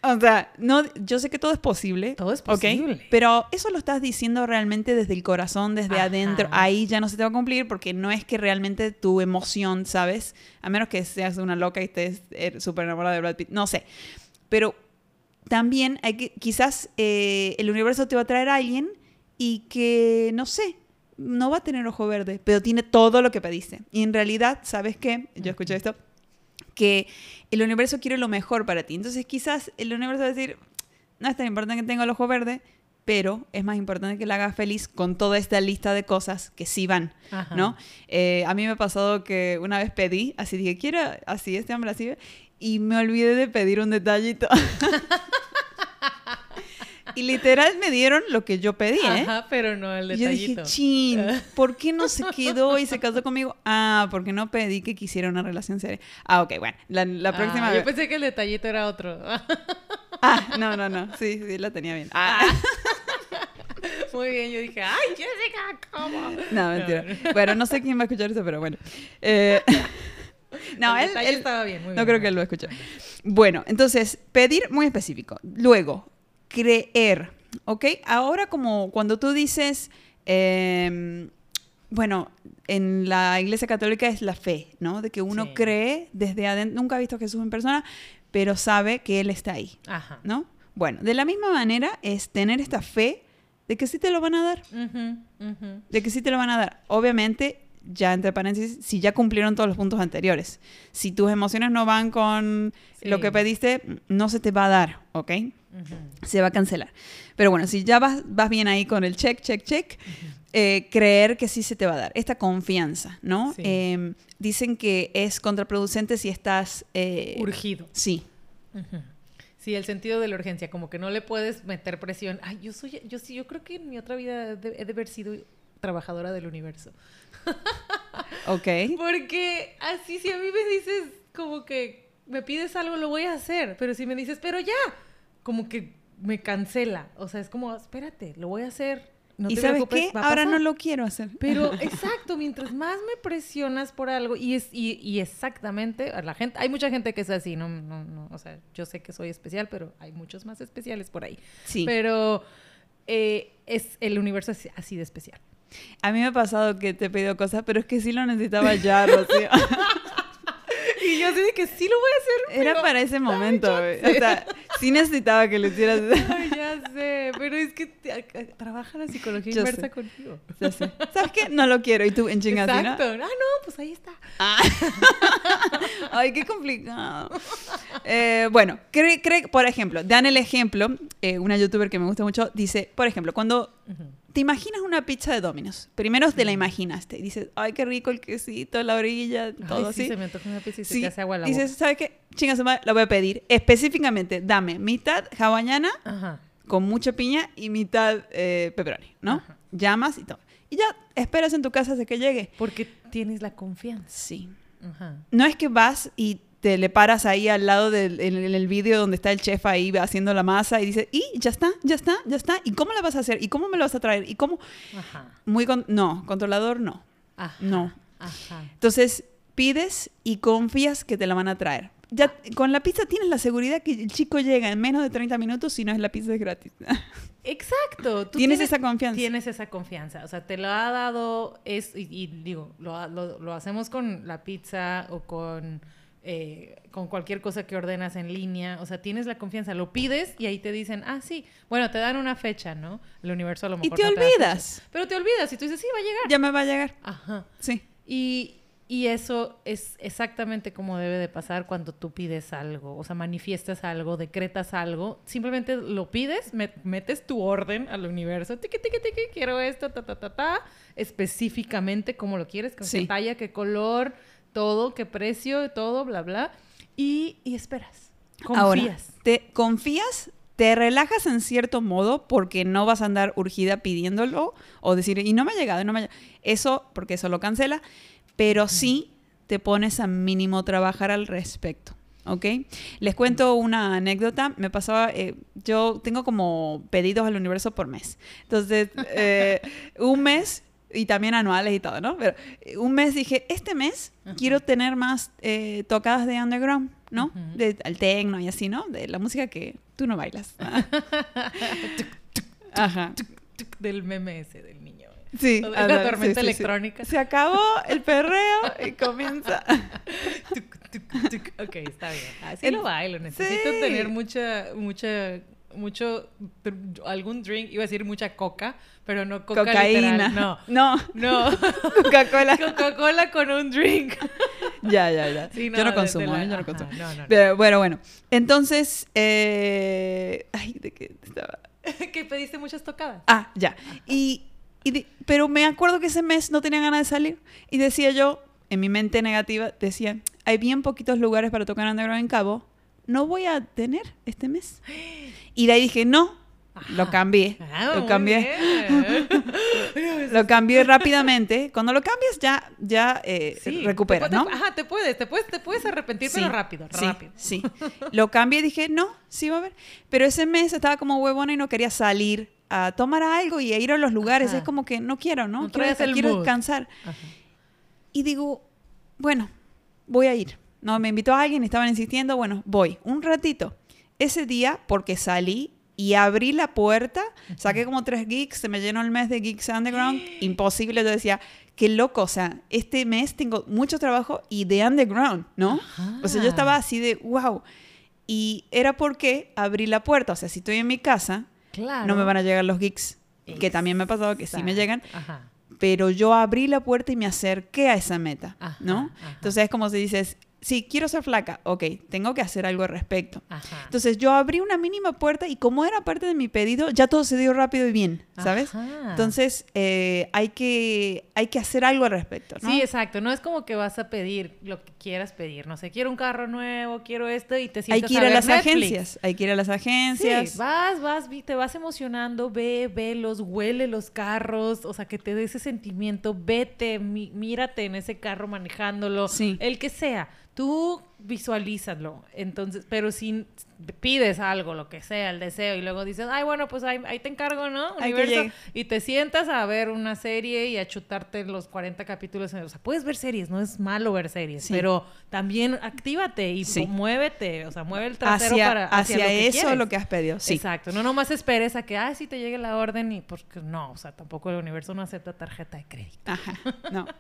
O sea, no, yo sé que todo es posible. Todo es posible. Pero eso lo estás diciendo realmente desde el corazón, desde Ajá. adentro. Ahí ya no se te va a cumplir porque no es que realmente tu emoción, ¿sabes? A menos que seas una loca y estés eh, súper enamorada de Brad Pitt. No sé. Pero también hay que, quizás eh, el universo te va a traer a alguien y que, no sé, no va a tener ojo verde, pero tiene todo lo que pediste. Y en realidad, ¿sabes qué? Yo escuché esto, que el universo quiere lo mejor para ti. Entonces quizás el universo va a decir, no es tan importante que tenga el ojo verde, pero es más importante que la hagas feliz con toda esta lista de cosas que sí van, Ajá. ¿no? Eh, a mí me ha pasado que una vez pedí, así dije, quiero así, este hombre así, y me olvidé de pedir un detallito. Y literal me dieron lo que yo pedí, ¿eh? Ajá, pero no el Y yo detallito. dije, chin, ¿por qué no se quedó y se casó conmigo? Ah, porque no pedí que quisiera una relación seria. Ah, ok, bueno, la, la próxima Ah, vez. Yo pensé que el detallito era otro. Ah, no, no, no, sí, sí, la tenía bien. Ah, Muy bien, yo dije, ¡ay, Jessica, cómo! no, mentira. Bueno, no sé quién va a escuchar eso, pero bueno. Eh, no, él, él- estaba bien, muy no creo que él lo escuche. Bueno, entonces, pedir muy específico. Luego, creer, ¿ok? Ahora como cuando tú dices, em, bueno, en la iglesia católica es la fe, ¿no? De que uno Sí. cree desde adentro, nunca ha visto a Jesús en persona, pero sabe que Él está ahí, Ajá. ¿no? Bueno, de la misma manera es tener esta fe de que sí te lo van a dar, ujú. de que sí te lo van a dar. Obviamente, ya entre paréntesis, si ya cumplieron todos los puntos anteriores. Si tus emociones no van con lo Sí. que pediste, no se te va a dar, ¿ok? Ujú. Se va a cancelar. Pero bueno, si ya vas, vas bien ahí con el check, check, check, eh, creer que sí se te va a dar. Esta confianza, ¿no? Sí. Eh, dicen que es contraproducente si estás... eh, Urgido. Sí, Ujú. Sí, el sentido de la urgencia, como que no le puedes meter presión. Ay, yo soy, yo sí, yo creo que en mi otra vida he de haber sido trabajadora del universo. ok. Porque así si a mí me dices como que me pides algo, lo voy a hacer. Pero si me dices, pero ya, como que me cancela. O sea, es como, espérate, lo voy a hacer. No ¿Y te sabes qué? Ahora no pasar". lo quiero hacer. Pero exacto, mientras más me presionas por algo, y es, y, y exactamente, a la gente, hay mucha gente que es así, no, no, no, o sea, yo sé que soy especial, pero hay muchos más especiales por ahí. Sí. Pero eh, es el universo es así de especial. A mí me ha pasado que te he pedido cosas, pero es que sí lo necesitaba ya, Rocío. Y yo así de que sí lo voy a hacer. Era pero- para ese momento. güey. sé. O sea, sí necesitaba que lo hicieras. Ay, ya sé, pero es que te- a- a- trabaja la psicología Yo inversa sé. contigo. Ya sé. ¿Sabes qué? No lo quiero. Y tú en chingas, ¿sí, no? Exacto. Ah, no, pues ahí está. Ay, qué complicado. Eh, bueno, cree, cree- por ejemplo, dan el ejemplo, eh, una youtuber que me gusta mucho, dice, por ejemplo, cuando. Te imaginas una pizza de Domino's, primero te la imaginaste y dices, ay, qué rico el quesito, la orilla, todo Ay, sí, así. se me antoja una pizza y se Sí, te hace agua la dices, ¿sabes qué? Chinga la voy a pedir. Específicamente, dame mitad hawaiana boca. Ajá. con mucha piña y mitad eh, pepperoni, ¿no? Ajá. Llamas y todo. Y ya esperas en tu casa hasta que llegue. Porque tienes la confianza. Sí. Ajá. No es que vas y te le paras ahí al lado del en, en el vídeo donde está el chef ahí haciendo la masa y dices, y ya está, ya está, ya está. ¿Y cómo la vas a hacer? ¿Y cómo me lo vas a traer? ¿Y cómo? Ajá. Muy con- no, controlador no. Ajá. No. Ajá. Entonces pides y confías que te la van a traer. Ya con la pizza tienes la seguridad que el chico llega en menos de 30 minutos si no es la pizza es gratis. Exacto. tú Tienes esa confianza. Tienes esa confianza. O sea, te lo ha dado, es, y, y digo, lo, lo- lo hacemos con la pizza o con, eh, con cualquier cosa que ordenas en línea. O sea, tienes la confianza, lo pides y ahí te dicen, ah, sí. Bueno, te dan una fecha, ¿no? El universo a lo Y mejor. te no da olvidas. Pero te olvidas y tú dices, sí, va a llegar. ya me va a llegar. Ajá. Sí. Y, y eso es exactamente como debe de pasar cuando tú pides algo, o sea, manifiestas algo, decretas algo, simplemente lo pides, met- metes tu orden al universo, tiqui, tiqui, tiqui, quiero esto, ta, ta, ta, ta, específicamente como lo quieres, con Sí. qué talla, qué color, todo, qué precio, todo, bla, bla, y, y esperas, confías. Ahora, te confías, te relajas en cierto modo porque no vas a andar urgida pidiéndolo o decir, y no me ha llegado, y no me ha llegado. Eso, porque eso lo cancela, pero sí te pones a mínimo trabajar al respecto. ¿Ok? Les cuento una anécdota. Me pasaba, eh, yo tengo como pedidos al universo por mes. Entonces, eh, un mes y también anuales y todo, ¿no? Pero eh, un mes dije, este mes Ajá. quiero tener más eh, tocadas de underground, ¿no? Ujú. De, al techno y así, ¿no? De la música que tú no bailas. Ajá. Tuc, tuc, del meme ese del niño. Sí. O de la tormenta sí, sí, sí. electrónica. Se acabó el perreo y comienza. Tuc, tuc, tuc. Ok, está bien. Así El- lo bailo. Necesito Sí. tener mucha, mucha, mucho, algún drink. Iba a decir mucha coca, pero no coca Cocaína. literal. No, No. no. Coca-Cola. Coca-Cola con un drink. ya, ya, ya. Sí, yo de- no de consumo, la- ¿eh? yo no consumo. no, no, no. Pero, bueno, bueno. Entonces, eh... ay, ¿de qué estaba? que pediste muchas tocadas. Ah, ya. Y, y di- pero me acuerdo que ese mes no tenía ganas de salir. Y decía yo, en mi mente negativa, decía, hay bien poquitos lugares para tocar underground en Cabo. No voy a tener este mes. Y de ahí dije, no, lo cambié. Ah, lo cambié. Lo cambié rápidamente. Cuando lo cambias ya, ya eh, Sí, recuperas, te ¿no? te- ajá, te puedes, te puedes, te puedes arrepentir, pero rápido, sí, rápido. Sí, Lo cambié y dije, no, sí va a haber. Pero ese mes estaba como huevona y no quería salir a tomar algo y a ir a los lugares. Ajá. Es como que no quiero, ¿no? No quiero quiero descansar. Ajá. Y digo, bueno, voy a ir. No, me invitó a alguien, estaban insistiendo, bueno, voy. Un ratito. Ese día, porque salí y abrí la puerta, saqué como tres geeks, se me llenó el mes de Geeks Underground, imposible. Yo decía, qué loco, o sea, este mes tengo mucho trabajo y de Underground, ¿no? O sea, yo estaba así de, wow. Y era porque abrí la puerta, o sea, si estoy en mi casa, Claro. no me van a llegar los geeks, que también me ha pasado que sí me llegan, Ajá. pero yo abrí la puerta y me acerqué a esa meta, Ajá, ¿no? ajá. Entonces es como si dices, sí, quiero ser flaca, ok, tengo que hacer algo al respecto. Ajá. Entonces yo abrí una mínima puerta y como era parte de mi pedido, ya todo se dio rápido y bien, ¿sabes? Ajá. Entonces eh, hay, que, hay que hacer algo al respecto, ¿no? Sí, exacto. No es como que vas a pedir lo que quieras pedir. No sé, quiero un carro nuevo, quiero esto y te hay sientas que ir a, ver las Netflix. agencias, hay que ir a las agencias. Sí, vas, vas, te vas emocionando, ve, ve los, huele los carros, o sea, que te dé ese sentimiento, vete, mírate en ese carro manejándolo, Sí. el que sea, tú visualízalo, entonces, pero si pides algo, lo que sea, el deseo, y luego dices, ay, bueno, pues ahí, ahí te encargo, ¿no? Universo, y te sientas a ver una serie y a chutarte los 40 capítulos, o sea, puedes ver series, no es malo ver series, Sí. pero también actívate y Sí. muévete, o sea, mueve el trasero Hacia, para hacia, hacia lo que eso quieres. lo que has pedido, sí. Exacto, no nomás esperes a que, ah, sí te llegue la orden y porque no, o sea, tampoco el universo no acepta tarjeta de crédito. Ajá, no.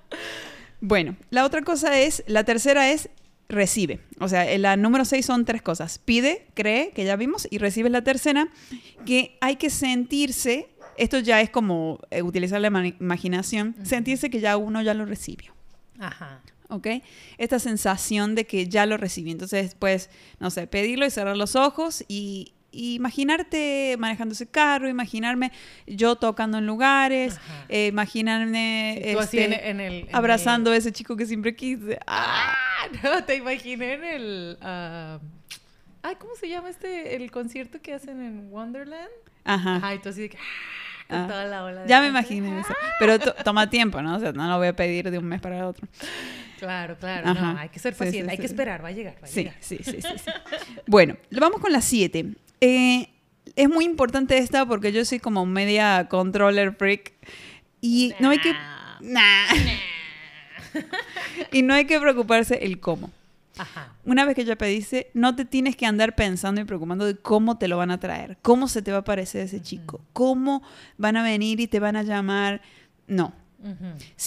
Bueno, la otra cosa es, la tercera es recibe. O sea, la número seis son tres cosas. Pide, cree, que ya vimos, y recibe la tercera, que hay que sentirse, esto ya es como eh, utilizar la ima- imaginación, sentirse que ya uno ya lo recibió. Ajá. ¿ok? Esta sensación de que ya lo recibí. Entonces, pues, no sé, pedirlo y cerrar los ojos y imaginarte manejando ese carro, imaginarme yo tocando en lugares, eh, imaginarme en, este, en el... en abrazando a ese chico que siempre quise. ¡Ah! No, te imaginé en el... ah, ay, ¿cómo se llama este? El concierto que hacen en Wonderland. Ajá. Ay, tú así de que... ah, Ah. toda la ola de Ya me gente. imaginé eso. Pero to- toma tiempo, ¿no? O sea, no lo voy a pedir de un mes para el otro. Claro, claro. Ajá. No, hay que ser paciente, sí, hay que esperar, va a llegar, va a Sí, llegar. sí, sí, sí, sí. Bueno, vamos con la 7. Es muy importante esta porque yo soy como media controller freak y no hay que... Nah. y no hay que preocuparse el cómo. Ajá. Una vez que ya pediste, no te tienes que andar pensando y preocupando de cómo te lo van a traer, cómo se te va a parecer ese chico, cómo van a venir y te van a llamar. No,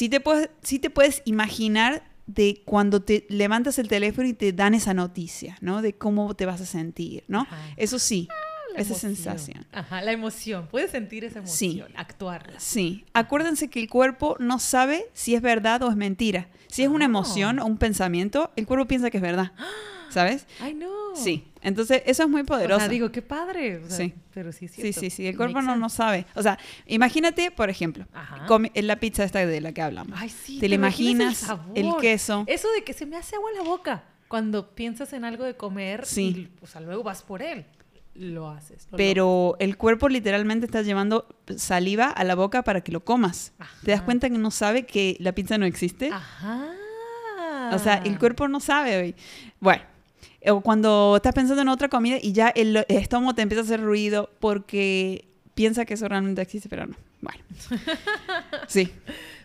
te puedes, sí te puedes imaginar de cuando te levantas el teléfono y te dan esa noticia, ¿no? De cómo te vas a sentir, ¿no? Ajá. Eso sí, La esa emoción. sensación. Ajá, la emoción. Puedes sentir esa Sí. emoción, actuarla. Sí, acuérdense que el cuerpo no sabe si es verdad o es mentira. Si es una Ah. emoción o un pensamiento, el cuerpo piensa que es verdad, ¿sabes? Ay, no. Sí, entonces eso es muy O poderoso. sea, digo, qué padre. o sea, Sí. Pero sí, Sí, sí, sí, el cuerpo no, no sabe. O sea, imagínate, por ejemplo, Ajá. en la pizza esta de la que hablamos. Ay, sí. te la imaginas, sabor. el queso. Eso de que se me hace agua en la boca cuando piensas en algo de comer Sí. y o sea, luego vas por él. Lo haces. lo Pero el cuerpo literalmente está llevando saliva a la boca para que lo comas. ¿Te das Ajá. cuenta que no sabe que la pizza no existe? Ajá. O sea, el cuerpo no sabe. Bueno, o cuando estás pensando en otra comida y ya el estómago te empieza a hacer ruido porque piensa que eso realmente existe, pero no. Bueno. Sí,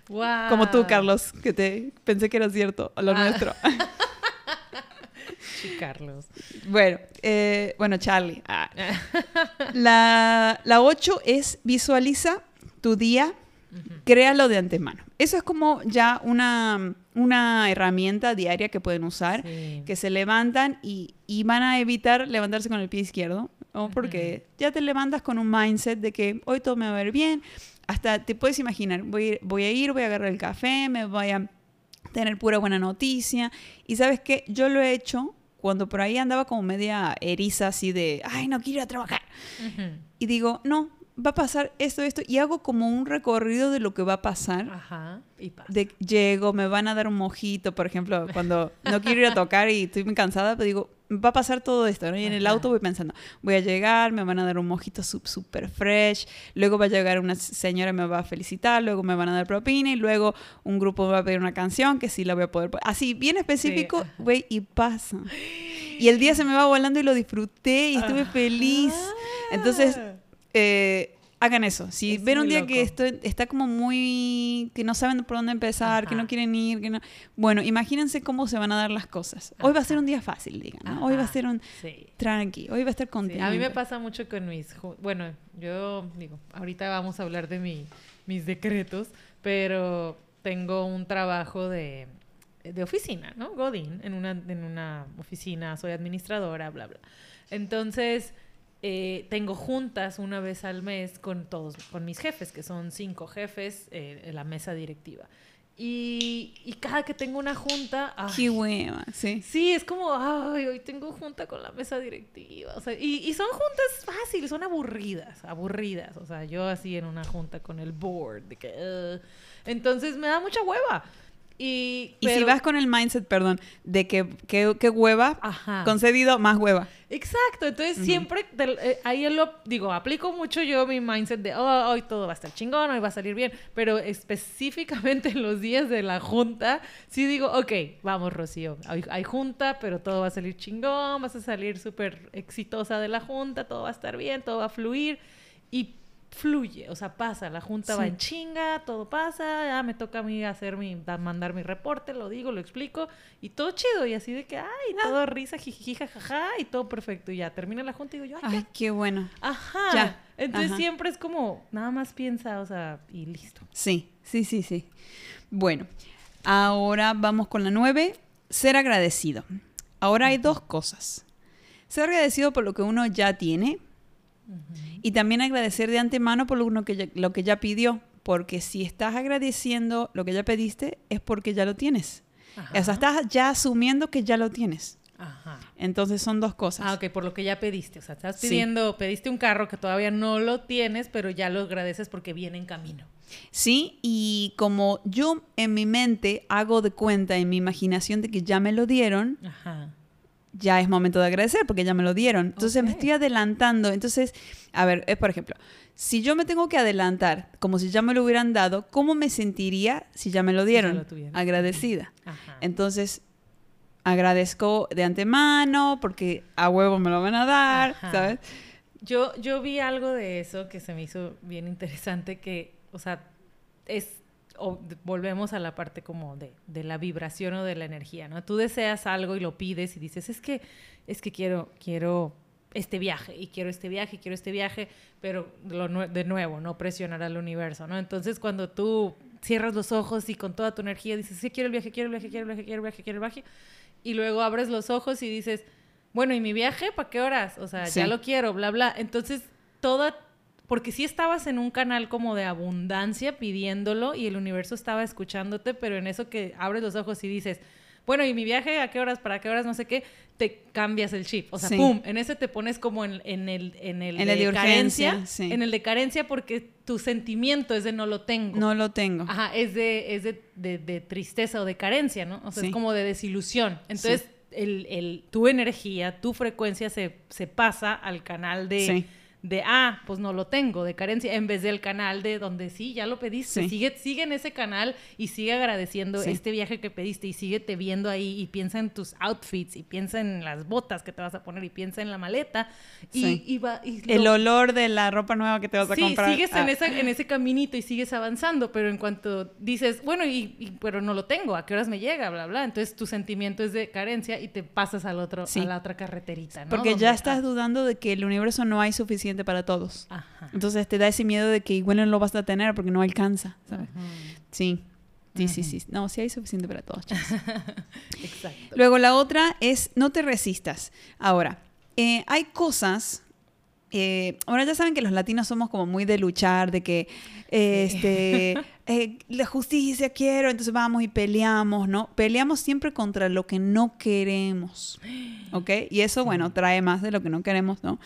Wow. como tú, Carlos, que te pensé que era cierto lo Ah. nuestro. Sí, Carlos. Bueno, eh, bueno, Charlie. Ah. La, la 8 es visualiza tu día, créalo de antemano. Eso es como ya una, una herramienta diaria que pueden usar, Sí. que se levantan y, y van a evitar levantarse con el pie izquierdo, ¿no? porque ya te levantas con un mindset de que hoy todo me va a ver bien. Hasta te puedes imaginar, voy, a ir- voy a ir, voy a agarrar el café, me voy a tener pura buena noticia. Y sabes qué, yo lo he hecho cuando por ahí andaba como media eriza así de, ay, no quiero ir a trabajar. Y digo, no, va a pasar esto, esto. Y hago como un recorrido de lo que va a pasar. Ajá. Y pasa. De, llego, me van a dar un mojito, por ejemplo, cuando no quiero ir a tocar y estoy muy cansada, pero digo, va a pasar todo esto, ¿no? Y en el auto voy pensando, voy a llegar, me van a dar un mojito super fresh, luego va a llegar una señora y me va a felicitar, luego me van a dar propina y luego un grupo me va a pedir una canción que sí la voy a poder... po- Así, bien específico, güey, y pasa. Y el día se me va volando y lo disfruté y estuve feliz. Entonces. Eh, hagan eso. Si Es ven un día que esto está como muy... que no saben por dónde empezar, que no quieren ir, que no... Bueno, imagínense cómo se van a dar las cosas. Hoy va a ser un día fácil, digan. ¿no? Hoy va a ser un sí. tranqui, hoy va a estar Sí, contento. a mí me pasa mucho con mis... Bueno, yo digo, ahorita vamos a hablar de mi, mis decretos, pero tengo un trabajo de, de oficina, ¿no? Godín, en una, en una oficina, soy administradora, bla, bla. Entonces, eh, tengo juntas una vez al mes con todos, con mis jefes, que son cinco jefes eh, en la mesa directiva. Y, y cada que tengo una junta... ay, Qué hueva, sí. Sí, es como, ay, hoy tengo junta con la mesa directiva. O sea, y, y son juntas fáciles, son aburridas, aburridas. O sea, yo así en una junta con el board, de que, "Ugh". entonces me da mucha hueva. Y, Y si vas con el mindset, perdón, de que, que, que hueva, Ajá. concedido, más hueva. Exacto, entonces siempre te- eh, ahí lo digo, aplico mucho yo mi mindset de oh, hoy todo va a estar chingón, hoy va a salir bien, pero específicamente en los días de la junta, sí digo, ok, vamos Rocío, hay, hay junta, pero todo va a salir chingón, vas a salir súper exitosa de la junta, todo va a estar bien, todo va a fluir y fluye, o sea, pasa, la junta va en chinga, todo pasa, ya me toca a mí hacer mi, da- mandar mi reporte, lo digo, lo explico, y todo chido, y así de que, ay, todo risa, jiji, jajaja, y todo perfecto, y ya termina la junta y digo yo, ay, Ay, qué bueno. ajá, ya, entonces ajá. siempre es como, nada más piensa, o sea, y listo. Sí, sí, sí, sí. Bueno, ahora vamos con la nueve, ser agradecido. Ahora hay dos cosas. Ser agradecido por lo que uno ya tiene y también agradecer de antemano por lo, que ya, lo que ya pidió. Porque si estás agradeciendo lo que ya pediste, es porque ya lo tienes. O sea, estás ya asumiendo que ya lo tienes. Ajá. Entonces son dos cosas. Ah, ok, por lo que ya pediste. O sea, estás Sí. pidiendo, pediste un carro que todavía no lo tienes, pero ya lo agradeces porque viene en camino. Sí, y como yo en mi mente hago de cuenta, en mi imaginación de que ya me lo dieron, Ajá. Ya es momento de agradecer porque ya me lo dieron. Entonces me Ok. estoy adelantando. Entonces, a ver, es por ejemplo, si yo me tengo que adelantar como si ya me lo hubieran dado, ¿cómo me sentiría si ya me lo dieron? lo. Agradecida. Ajá. Entonces, agradezco de antemano porque a huevo me lo van a dar, Ajá. ¿sabes? Yo, yo vi algo de eso que se me hizo bien interesante, que, o sea, es, o volvemos a la parte como de, de la vibración o de la energía, ¿no? Tú deseas algo y lo pides y dices, es que, es que quiero, quiero este viaje, y quiero este viaje, y quiero este viaje, pero lo de nuevo, no presionar al universo, ¿no? Entonces, cuando tú cierras los ojos y con toda tu energía dices, sí, quiero el viaje, quiero el viaje, quiero el viaje, quiero el viaje, quiero el viaje, y luego abres los ojos y dices, bueno, ¿y mi viaje? ¿Para qué horas? O sea, Sí. ya lo quiero, bla, bla. Entonces, toda, porque sí estabas en un canal como de abundancia pidiéndolo y el universo estaba escuchándote, pero en eso que abres los ojos y dices, bueno, ¿y mi viaje a qué horas? ¿Para qué horas? No sé qué, te cambias el chip. O sea, Sí. pum, en ese te pones como en, en el, en el En de, el de urgencia, carencia, sí. en el de carencia porque tu sentimiento es de no lo tengo. No lo tengo. Ajá, es de, es de, de- de tristeza o de carencia, ¿no? O sea, Sí. es como de desilusión. Entonces, el, el- tu energía, tu frecuencia se, se pasa al canal de, Sí. De, ah, pues no lo tengo, de carencia, en vez del canal de donde sí, ya lo pediste. Sí. Sigue, sigue en ese canal y sigue agradeciendo Sí. este viaje que pediste y síguete viendo ahí y piensa en tus outfits y piensa en las botas que te vas a poner y piensa en la maleta y, Sí. y va... y El lo- olor de la ropa nueva que te vas a Sí, comprar. sigues en, Ah, esa, en ese caminito y sigues avanzando, pero en cuanto dices, bueno, y, y- pero no lo tengo, ¿a qué horas me llega? Bla, bla. Entonces tu sentimiento es de carencia y te pasas al otro, Sí. a la otra carreterita, ¿no? Porque ya estás ah, dudando de que el universo no hay suficiente para todos. Ajá. Entonces te da ese miedo de que igual no lo vas a tener porque no alcanza. Sí. Sí, sí, sí. No, sí hay suficiente para todos. Exacto. Luego la otra es no te resistas. Ahora, eh, hay cosas. Eh, ahora ya saben que los latinos somos como muy de luchar, de que eh, este, eh, la justicia quiero, entonces vamos y peleamos, ¿no? Peleamos siempre contra lo que no queremos, ¿ok? Y eso, bueno, trae más de lo que no queremos, ¿no?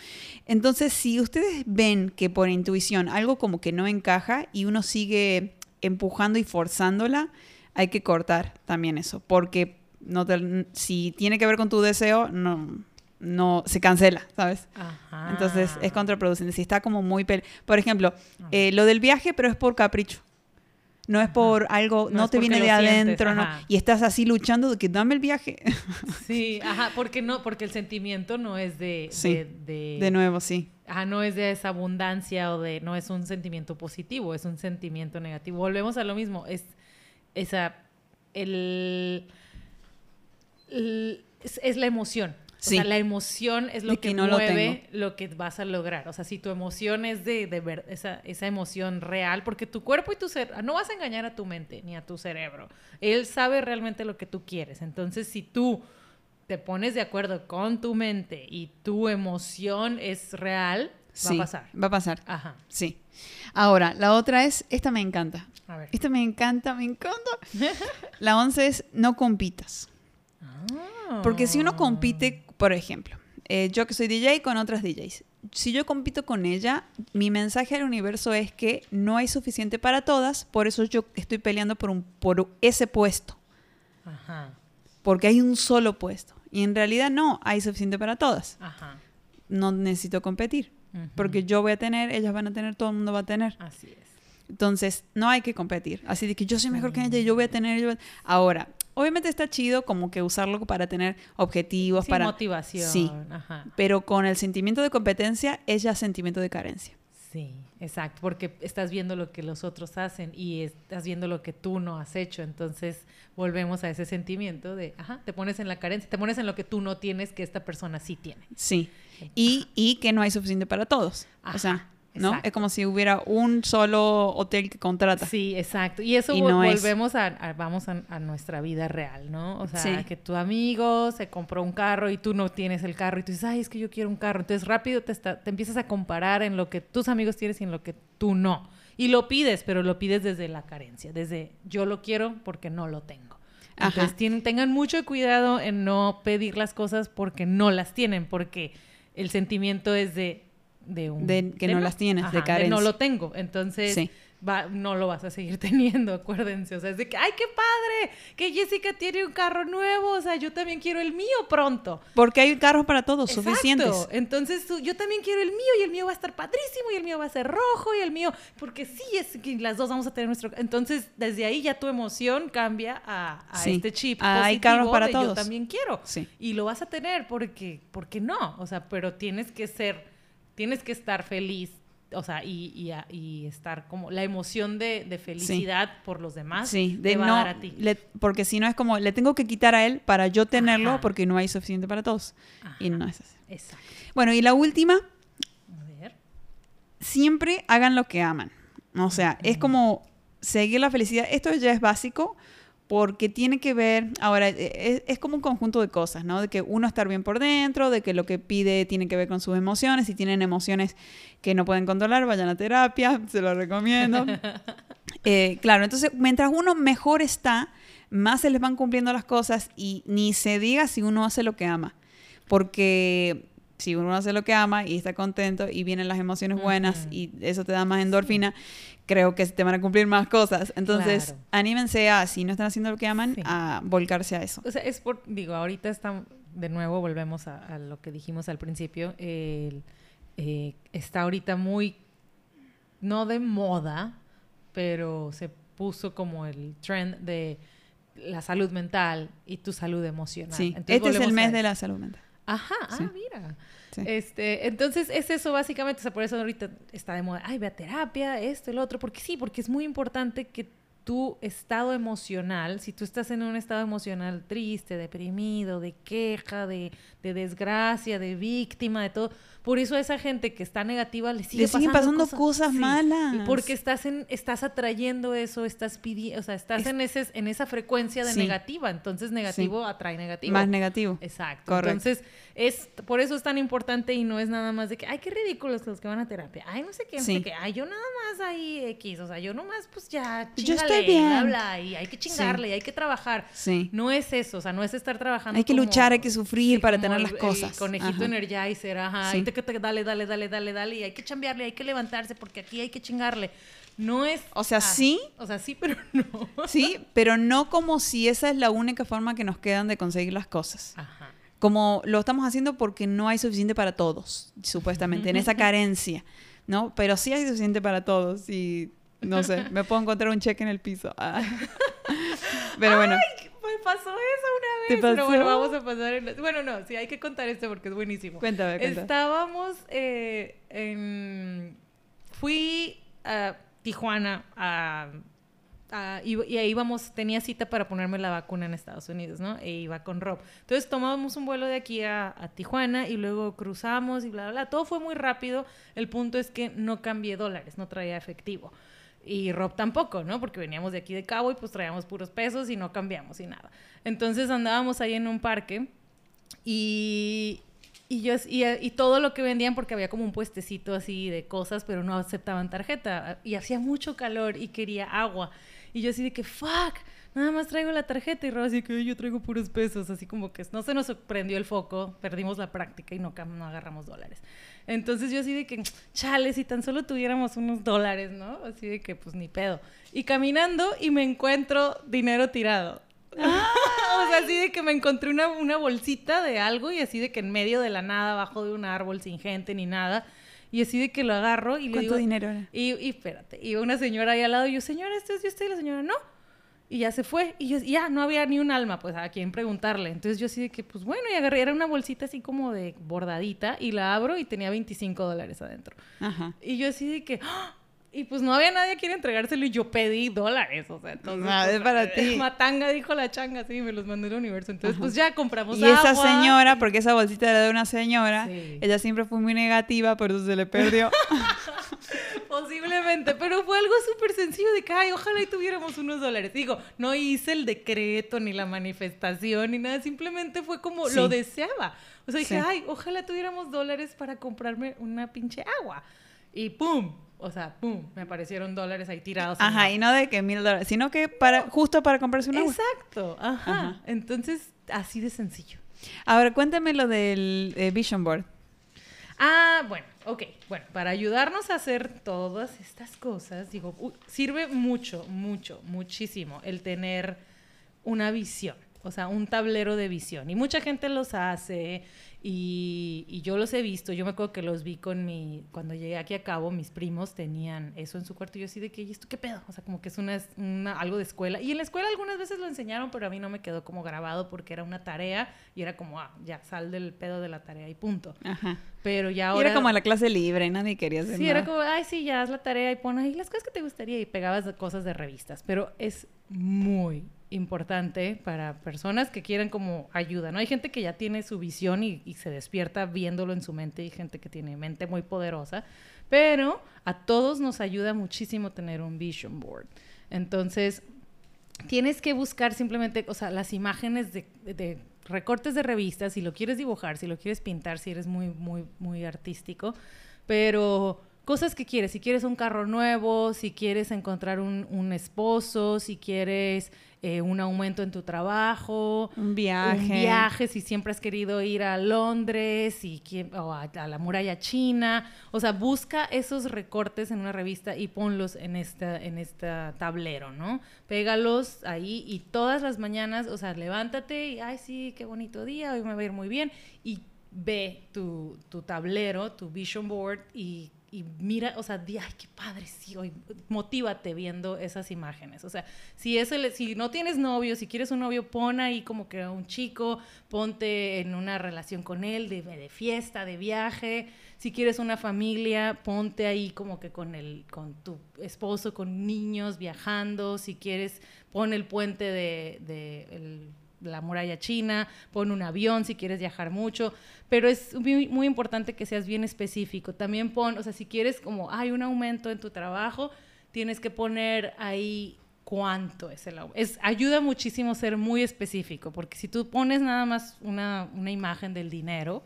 Entonces, si ustedes ven que por intuición algo como que no encaja y uno sigue empujando y forzándola, hay que cortar también eso, porque no te- si tiene que ver con tu deseo, no, no se cancela, ¿sabes? Ajá. Entonces es contraproducente. Si está como muy... Por ejemplo, eh, lo del viaje, pero es por capricho. No es por algo, No te viene de adentro, no. Y estás así luchando de que dame el viaje. Sí, ajá, porque no, porque el sentimiento no es de, Sí, de, de- de nuevo, sí. ajá, no es de esa abundancia o de, no es un sentimiento positivo, es un sentimiento negativo. Volvemos a lo mismo, es esa, el, el- es, es la emoción. O Sí. sea, la emoción es lo De que, que no lo mueve lo, que vas a lograr. O sea, si tu emoción es de, de ver esa, esa emoción real, porque tu cuerpo y tu ser, no vas a engañar a tu mente ni a tu cerebro. Él sabe realmente lo que tú quieres. Entonces, si tú te pones de acuerdo con tu mente y tu emoción es real, va a pasar. Va a pasar, Ajá. sí. Ahora, la otra es, esta me encanta. A ver. Esta me encanta, me encanta. La once es no compitas. Porque si Ah. uno compite, por ejemplo, eh, yo que soy DJ con otras DJs, si yo compito con ella, mi mensaje al universo es que no hay suficiente para todas, por eso yo estoy peleando por, un, por ese puesto, Ajá. porque hay un solo puesto. Y en realidad no, hay suficiente para todas. Ajá. No necesito competir, porque yo voy a tener, ellas van a tener, todo el mundo va a tener. Así es. Entonces, no hay que competir. Así de que yo soy mejor que ella y yo voy a tener... yo voy a- Ahora, obviamente está chido como que usarlo para tener objetivos, Sí, para... motivación. Sí. Ajá. Pero con el sentimiento de competencia es ya sentimiento de carencia. Sí, exacto, porque estás viendo lo que los otros hacen y estás viendo lo que tú no has hecho, entonces volvemos a ese sentimiento de, ajá, te pones en la carencia, te pones en lo que tú no tienes que esta persona sí tiene. Sí. Y, y que no hay suficiente para todos. Ajá, o sea, ¿no? exacto. Es como si hubiera un solo hotel que contrata. Sí, exacto. Y eso Y vol- no es. volvemos a, a- vamos a, a nuestra vida real, ¿no? O sea, Sí. que tu amigo se compró un carro y tú no tienes el carro y tú dices, ay, es que yo quiero un carro. Entonces rápido te, está- te empiezas a comparar en lo que tus amigos tienes y en lo que tú no. Y lo pides, pero lo pides desde la carencia, desde yo lo quiero porque no lo tengo. Ajá. Entonces tienen- tengan mucho cuidado en no pedir las cosas porque no las tienen, porque el sentimiento es de, de un... De que no las tienes, de no carencia. lo tengo. Entonces Sí. va- no lo vas a seguir teniendo, acuérdense. O sea, es de que, ¡ay, qué padre! Que Jessica tiene un carro nuevo. O sea, yo también quiero el mío pronto. Porque hay carros para todos, Exacto. suficientes. Entonces tú- yo también quiero el mío y el mío va a estar padrísimo y el mío va a ser rojo y el mío, porque sí, es que las dos vamos a tener nuestro... Entonces desde ahí ya tu emoción cambia a, a Sí. este chip. Ah, hay carros para de Yo todos. también quiero. Sí. Y lo vas a tener porque, porque no. O sea, pero tienes que ser, tienes que estar feliz. O sea, y, y, a- y estar como la emoción de, de felicidad por los demás Sí, te de va no, a dar a ti. le- porque si no es como, le tengo que quitar a él para yo tenerlo Ajá. porque no hay suficiente para todos. Y no es así. Exacto. Bueno, y la última, A ver. siempre hagan lo que aman. O sea, es como seguir la felicidad. Esto ya es básico porque tiene que ver, ahora, e- es, es como un conjunto de cosas, ¿no? De que uno estar bien por dentro, de que lo que pide tiene que ver con sus emociones. Si tienen emociones que no pueden controlar, vayan a terapia, se lo recomiendo. Eh, claro, entonces, mientras uno mejor está, más se les van cumpliendo las cosas y ni se diga si uno hace lo que ama. Porque si uno hace lo que ama y está contento y vienen las emociones buenas y eso te da más endorfina, creo que te van a cumplir más cosas. Entonces, Claro. anímense a, si no están haciendo lo que aman, Sí. a volcarse a eso. O sea, es por, digo, ahorita está, de nuevo volvemos a, a lo que dijimos al principio, eh, está ahorita muy, no de moda, pero se puso como el trend de la salud mental y tu salud emocional. Sí, Entonces, este es el mes de la salud mental. Ajá, Sí. ah, mira. Sí. Este, entonces es eso básicamente, o sea, por eso ahorita está de moda, ay, ve a terapia, esto, el otro, porque sí, porque es muy importante que tu estado emocional, si tú estás en un estado emocional triste, deprimido, de queja, de, de desgracia, de víctima, de todo, por eso a esa gente que está negativa le sigue Le siguen pasando cosas Sí, malas. porque estás en, estás atrayendo eso, estás pidiendo, o sea, estás Es- en ese, en esa frecuencia de Sí. negativa, entonces negativo atrae negativo. Más negativo. Exacto. Correcto. Entonces, es, por eso es tan importante y no es nada más de que, ay, qué ridículos los que van a terapia. Ay, no sé qué, no sé qué. Ay, yo nada más ahí X. O sea, yo nomás, pues ya, Yo chingale, estoy bien. bla, bla, y hay que chingarle, y hay que trabajar. Sí. No es eso, o sea, no es estar trabajando. Hay que como- luchar, hay que sufrir para tener las el cosas. conejito Ajá. energizer, ajá. Y te- dale, dale, dale, dale, dale. Y hay que chambearle, hay que levantarse porque aquí hay que chingarle. No es. O sea, ah, sí. O sea, sí, pero no. Sí, pero no como si esa es la única forma que nos quedan de conseguir las cosas. Ajá. como lo estamos haciendo porque no hay suficiente para todos, supuestamente, en esa carencia, ¿no? Pero sí hay suficiente para todos y, no sé, me puedo encontrar un cheque en el piso. Ah. Pero bueno. Ay, me pasó eso una vez. ¿Te Pero pasó? bueno, vamos a pasar. en- Bueno, no, sí, hay que contar esto porque es buenísimo. Cuéntame, cuéntame. Estábamos eh, en. Fui a Tijuana a. a- y, y ahí íbamos, tenía cita para ponerme la vacuna en Estados Unidos, ¿no? E iba con Rob. Entonces tomábamos un vuelo de aquí a, a Tijuana y luego cruzamos y bla, bla, bla. Todo fue muy rápido. El punto es que no cambié dólares, no traía efectivo. Y Rob tampoco, ¿no? Porque veníamos de aquí de Cabo y pues traíamos puros pesos y no cambiamos y nada. Entonces andábamos ahí en un parque y, y yo y, y todo lo que vendían porque había como un puestecito así de cosas, pero no aceptaban tarjeta y hacía mucho calor y quería agua. Y yo así de que fuck, nada más traigo la tarjeta y Rob así que "Ay, yo traigo puros pesos, así como que no se nos prendió el foco, perdimos la práctica y no, no agarramos dólares. Entonces yo así de que, chale, si tan solo tuviéramos unos dólares, ¿no? Así de que pues ni pedo. Y caminando y me encuentro dinero tirado. o sea, así de que me encontré una, una bolsita de algo y así de que en medio de la nada, abajo de un árbol, sin gente ni nada. Y así de que lo agarro y le ¿Cuánto digo... dinero era? Y, y espérate, iba una señora ahí al lado y yo, señora, ¿esto es de usted? Y la señora, no. Y ya se fue. Y yo, ya, no había ni un alma, pues, a quien preguntarle. Entonces yo así de que, pues, bueno, y agarré, era una bolsita así como de bordadita y la abro y tenía 25 dólares adentro. Ajá. Y yo así de que, ¡ah! y pues no había nadie a quien entregárselo y yo pedí dólares, o sea, entonces... Pues, es para ti. Matanga dijo la changa, sí, me los mandó el universo. Entonces, Ajá. pues ya compramos Y esa agua. señora, porque esa bolsita era de una señora, Sí. ella siempre fue muy negativa, por eso se le perdió. Posiblemente, pero fue algo súper sencillo de que, ay, ojalá y tuviéramos unos dólares. Digo, no hice el decreto ni la manifestación ni nada, simplemente fue como Sí. lo deseaba. O sea, dije, Sí. ay, ojalá tuviéramos dólares para comprarme una pinche agua. Y pum, o sea, pum, me aparecieron dólares ahí tirados. Ajá, y no de que mil dólares, sino que para, justo para comprarse un agua. Exacto, ajá. Ajá. Entonces, así de sencillo. Ahora, cuéntame lo del eh, Vision Board. Ah, bueno, ok. Bueno, para ayudarnos a hacer todas estas cosas, digo, sirve mucho, mucho, muchísimo el tener una visión, o sea, un tablero de visión. Y mucha gente los hace y, y yo los he visto. Yo me acuerdo que los vi con mi, cuando llegué aquí a Cabo, mis primos tenían eso en su cuarto y yo así de que, ¿y esto qué pedo? O sea, como que es una, una- algo de escuela. Y en la escuela algunas veces lo enseñaron, pero a mí no me quedó como grabado porque era una tarea y era como, ah, ya, sal del pedo de la tarea y punto. Ajá. Pero ya Y ahora... era como la clase libre, nadie quería hacer Sí, nada. era como, ay, sí, ya haz la tarea y pon ahí las cosas que te gustaría y pegabas cosas de revistas. Pero es muy importante para personas que quieran como ayuda, ¿no? Hay gente que ya tiene su visión y, y se despierta viéndolo en su mente y gente que tiene mente muy poderosa, pero a todos nos ayuda muchísimo tener un vision board. Entonces, tienes que buscar simplemente, o sea, las imágenes de, de recortes de revistas, si lo quieres dibujar, si lo quieres pintar, si eres muy, muy, muy artístico, pero cosas que quieres, si quieres un carro nuevo, si quieres encontrar un, un esposo, si quieres eh, un aumento en tu trabajo, Un viaje. un viaje, si siempre has querido ir a Londres qui- o a, a la muralla china. O sea, busca esos recortes en una revista y ponlos en esta, en esta tablero, ¿no? Pégalos ahí y todas las mañanas, o sea, levántate y, ay, sí, qué bonito día, hoy me va a ir muy bien. Y ve tu, tu tablero, tu vision board y, y mira, o sea, di, ay, qué padre, sí, hoy, motívate viendo esas imágenes. O sea, si, es el- si no tienes novio, si quieres un novio, pon ahí como que a un chico, ponte en una relación con él, de, de fiesta, de viaje. Si quieres una familia, ponte ahí como que con, el, con tu esposo, con niños, viajando. Si quieres, pon el puente de, la muralla china, pon un avión si quieres viajar mucho, pero es muy, muy importante que seas bien específico. También pon, o sea, si quieres como hay un aumento en tu trabajo, tienes que poner ahí cuánto es el aumento. Es, ayuda muchísimo ser muy específico, porque si tú pones nada más una, una imagen del dinero,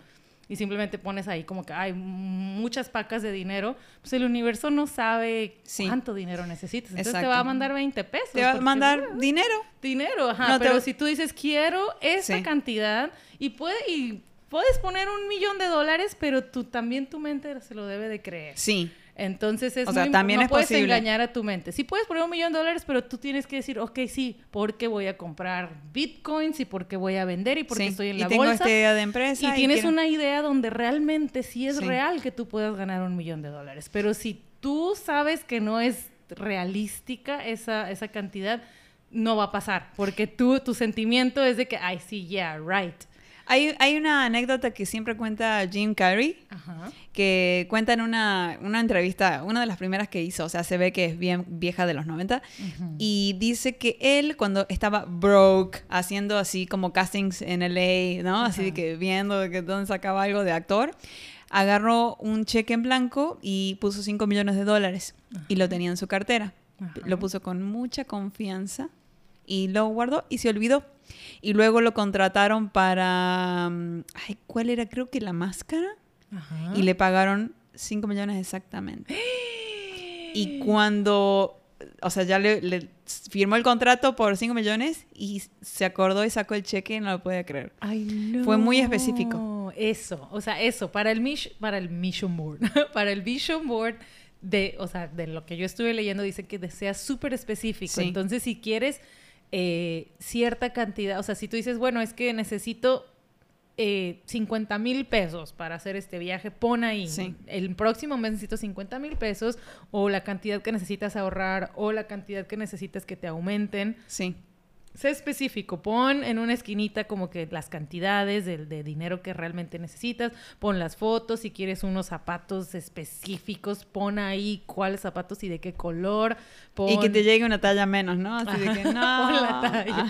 y simplemente pones ahí como que hay muchas pacas de dinero, pues el universo no sabe Sí. cuánto dinero necesitas. Entonces te va a mandar 20 pesos. Te va a mandar bueno, dinero. dinero, ajá, No te- pero si tú dices quiero esta Sí. cantidad y puede y puedes poner un millón de dólares, pero tú también tu mente se lo debe de creer. Sí. Entonces es O sea, muy- también no es puedes posible. engañar a tu mente. Sí puedes poner un millón de dólares, pero tú tienes que decir, ok, sí, porque voy a comprar bitcoins y porque voy a vender y porque Sí, estoy en y la tengo bolsa. esta idea de empresa y tienes quiero- una idea donde realmente sí es Sí. real que tú puedas ganar un millón de dólares. Pero si tú sabes que no es realística esa, esa cantidad, no va a pasar. Porque tú, tu sentimiento es de que, ay, sí, yeah, right. Hay, hay una anécdota que siempre cuenta Jim Carrey, Ajá. que cuenta en una, una entrevista, una de las primeras que hizo, o sea, se ve que es bien vieja de los 90, y dice que él cuando estaba broke, haciendo así como castings en LA, ¿no? Así de Ajá. que viendo que dónde sacaba algo de actor, agarró un cheque en blanco y puso 5 millones de dólares y lo tenía en su cartera. Lo puso con mucha confianza y lo guardó y se olvidó. Y luego lo contrataron para... mm, Ay, ¿cuál era? Creo que la máscara Ajá. y le pagaron 5 millones exactamente. Y cuando, o sea, ya le, le firmó el contrato por 5 millones y se acordó y sacó el cheque y no lo podía creer. Ay, no. Fue muy específico. Eso, o sea, eso, para el, mish- para el mission board, para el vision board, de, o sea, de lo que yo estuve leyendo, dice que sea súper específico. Sí. Entonces, si quieres eh, cierta cantidad, o sea, si tú dices, bueno, es que necesito eh, 50 mil pesos para hacer este viaje, pon ahí. Sí. El próximo mes necesito 50 mil pesos, o la cantidad que necesitas ahorrar, o la cantidad que necesitas que te aumenten. Sí. Sé específico, pon en una esquinita como que las cantidades de, de dinero que realmente necesitas, pon las fotos, si quieres unos zapatos específicos, pon ahí cuáles zapatos y de qué color, pon... Y que te llegue una talla menos, ¿no? Así de que no. Pon la talla.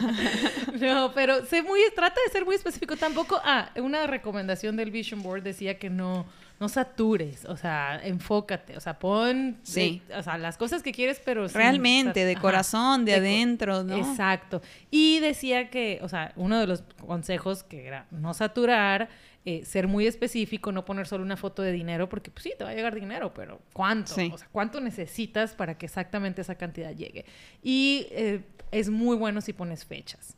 No, pero sé muy, trata de ser muy específico. Tampoco, ah, una recomendación del Vision Board decía que no, no satures, o sea, enfócate, o sea, pon, de- Sí. o sea, las cosas que quieres, pero Realmente, de corazón, de De adentro, ¿no? Exacto. Y decía que, o sea, uno de los consejos que era no saturar, eh, ser muy específico, no poner solo una foto de dinero, porque pues sí, te va a llegar dinero, pero ¿cuánto? Sí. O sea, ¿cuánto necesitas para que exactamente esa cantidad llegue? Y eh, es muy bueno si pones fechas.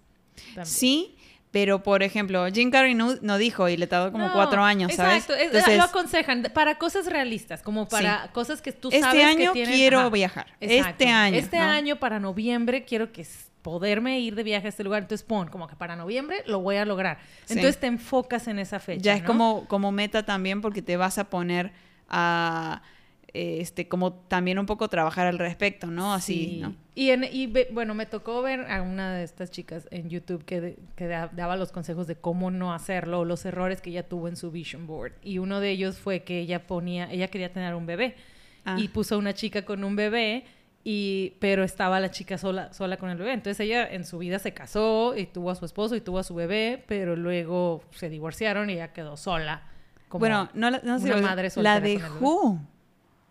también. Sí, pero por ejemplo, Jim Carrey no, no dijo y le tardó como No, cuatro años, ¿sabes? Exacto, es- Entonces, lo aconsejan para cosas realistas, como para cosas que tú este sabes año que tienen- quiero Ajá. viajar. Exacto. Este año. Este ¿no? año, para noviembre, quiero que poderme ir de viaje a este lugar. Entonces pon como que para noviembre lo voy a lograr. Sí. Entonces te enfocas en esa fecha. Ya es como, como meta también porque te vas a poner a este como también un poco trabajar al respecto, ¿no? Así, Sí. ¿no? Y, en- y ve- bueno, me tocó ver a una de estas chicas en YouTube que, de- que da- daba los consejos de cómo no hacerlo, los errores que ella tuvo en su vision board. Y uno de ellos fue que ella ponía, ella quería tener un bebé Ah. y puso una chica con un bebé. Y, pero estaba la chica sola, sola con el bebé. Entonces ella en su vida se casó y tuvo a su esposo y tuvo a su bebé, pero luego se divorciaron y ella quedó sola. como bueno, no, no sé, una madre soltera la dejó.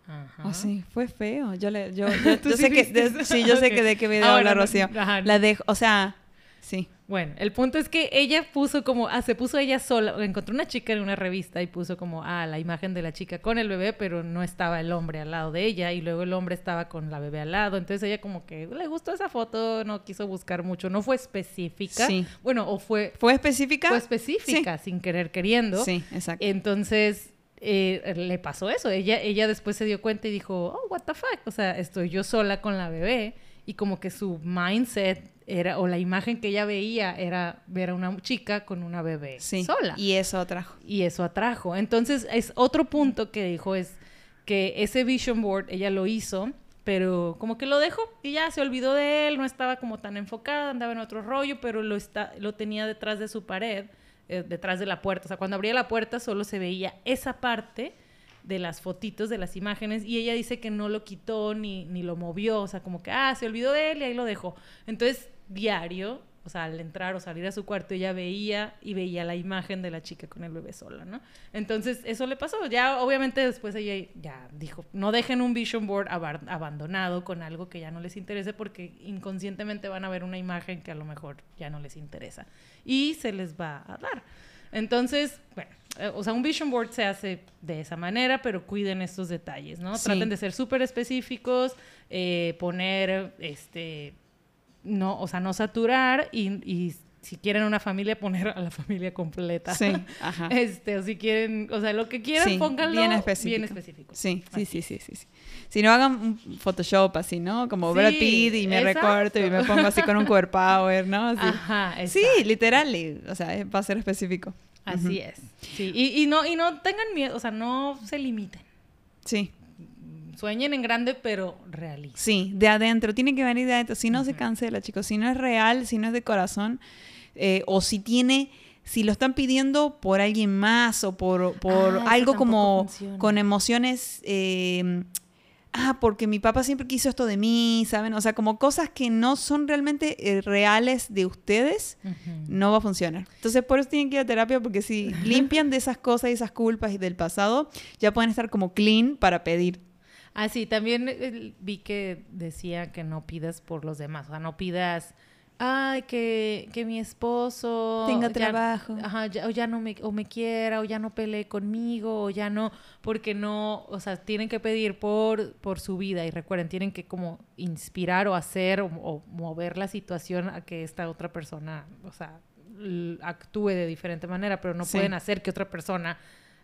Ajá. Oh, sí, fue feo. Yo le, yo, yo, ¿Tú yo sí sé que, de- sí, yo sé que de qué video Ah, habla Rocío. ajá. La dejó, o sea, sí. Bueno, el punto es que ella puso como, ah, se puso ella sola, encontró una chica en una revista y puso como, ah, la imagen de la chica con el bebé, pero no estaba el hombre al lado de ella y luego el hombre estaba con la bebé al lado. Entonces ella como que le gustó esa foto, no quiso buscar mucho, no fue específica. Sí. Bueno, o fue, ¿Fue específica? fue específica, sin querer queriendo. Sí, exacto. Entonces eh, le pasó eso. Ella, ella después se dio cuenta y dijo, oh, what the fuck. O sea, estoy yo sola con la bebé. Y como que su mindset era, o la imagen que ella veía era ver a una chica con una bebé sí. sola. Y eso atrajo. Y eso atrajo. Entonces, es otro punto que dijo es que ese vision board ella lo hizo, pero como que lo dejó y ya se olvidó de él, no estaba como tan enfocada, andaba en otro rollo, pero lo, está, lo tenía detrás de su pared, eh, detrás de la puerta. O sea, cuando abría la puerta solo se veía esa parte de las fotitos, de las imágenes, y ella dice que no lo quitó ni, ni lo movió, o sea, como que, ah, se olvidó de él y ahí lo dejó. Entonces, diario, o sea, al entrar o salir a su cuarto, ella veía y veía la imagen de la chica con el bebé sola, ¿no? Entonces, eso le pasó. Ya, obviamente, después ella ya dijo, no dejen un vision board abandonado con algo que ya no les interese porque inconscientemente van a ver una imagen que a lo mejor ya no les interesa y se les va a dar. Entonces, bueno, eh, o sea, un vision board se hace de esa manera, pero cuiden estos detalles, ¿no? Sí. Traten de ser súper específicos, eh, poner, este, no, o sea, no saturar y, y si quieren una familia, poner a la familia completa. Sí, ajá. Este, o si quieren, o sea, lo que quieran, Sí, pónganlo bien específico. bien específico. Sí, sí, sí, sí, sí. Si no hagan un Photoshop así, ¿no? Como Brad Sí, Pitt y me exacto. recorto y me pongo así con un core power, ¿no? Así. Ajá, Sí, literal, y- o sea, va a ser específico. Así es. Sí, y, y no, y no tengan miedo, o sea, no se limiten. Sí, Sueñen en grande, pero realicen. sí, de adentro, tiene que venir de adentro. Si no se cancela, chicos, si no es real, si no es de corazón, eh, o si tiene, si lo están pidiendo por alguien más o por, por Ah, algo como funciona. con emociones, eh, ah, porque mi papá siempre quiso esto de mí, ¿saben? O sea, como cosas que no son realmente eh, reales de ustedes. No va a funcionar. Entonces, por eso tienen que ir a terapia, porque si limpian de esas cosas y esas culpas y del pasado, ya pueden estar como clean para pedir. Ah, sí, también eh, vi que decía que no pidas por los demás, o sea, no pidas, ay, que, que mi esposo Tenga ya- trabajo. ajá, ya- o ya no me, o me quiera, o ya no pelee conmigo, o ya no, porque no, o sea, tienen que pedir por, por su vida y recuerden, tienen que como inspirar o hacer o, o mover la situación a que esta otra persona, o sea, actúe de diferente manera, pero no Sí. pueden hacer que otra persona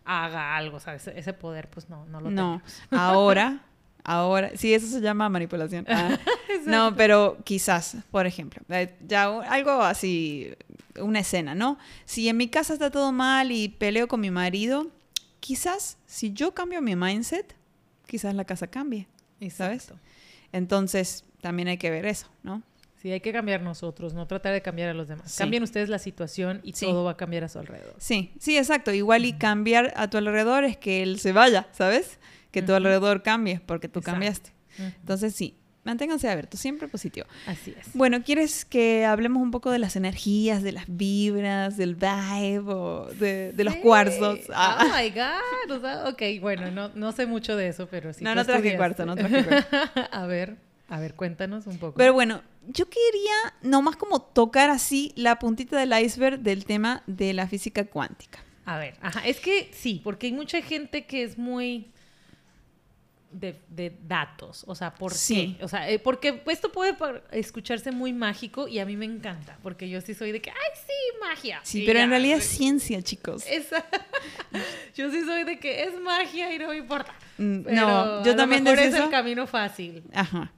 haga algo, o sea, ese, ese poder pues no, no lo No, tenemos. ahora, ahora, sí, eso se llama manipulación. Ah, no, pero quizás, por ejemplo, eh, ya algo así, una escena, ¿no? Si en mi casa está todo mal y peleo con mi marido, quizás si yo cambio mi mindset, quizás la casa cambie, ¿sabes? Exacto. Entonces, también hay que ver eso, ¿no? Sí, hay que cambiar nosotros, no tratar de cambiar a los demás. Sí. Cambien ustedes la situación y Sí. todo va a cambiar a su alrededor. Sí, sí, exacto. Igual y cambiar a tu alrededor es que él se vaya, ¿sabes? Que tu alrededor cambie porque tú Exacto. cambiaste. Entonces sí, manténganse abiertos, siempre positivo. Así es. Bueno, ¿quieres que hablemos un poco de las energías, de las vibras, del vibe o de, de los Sí. cuarzos? Oh Ah. my God. o sea, ok, bueno, no, no sé mucho de eso, pero sí. No, no traje cuarzo, no traje cuarzo. a ver, a ver, cuéntanos un poco. Pero bueno, yo quería nomás como tocar así la puntita del iceberg del tema de la física cuántica. A ver, ajá, es que sí, porque hay mucha gente que es muy de, de datos, o sea, ¿por Sí. qué? O sea, eh, porque esto puede escucharse muy mágico y a mí me encanta, porque yo sí soy de que, ay, sí, magia. Sí, Y pero en realidad es ciencia, chicos. Esa- yo sí soy de que es magia y no me importa. Mm, Pero no, a yo lo también mejor decía es eso. el camino fácil. Ajá.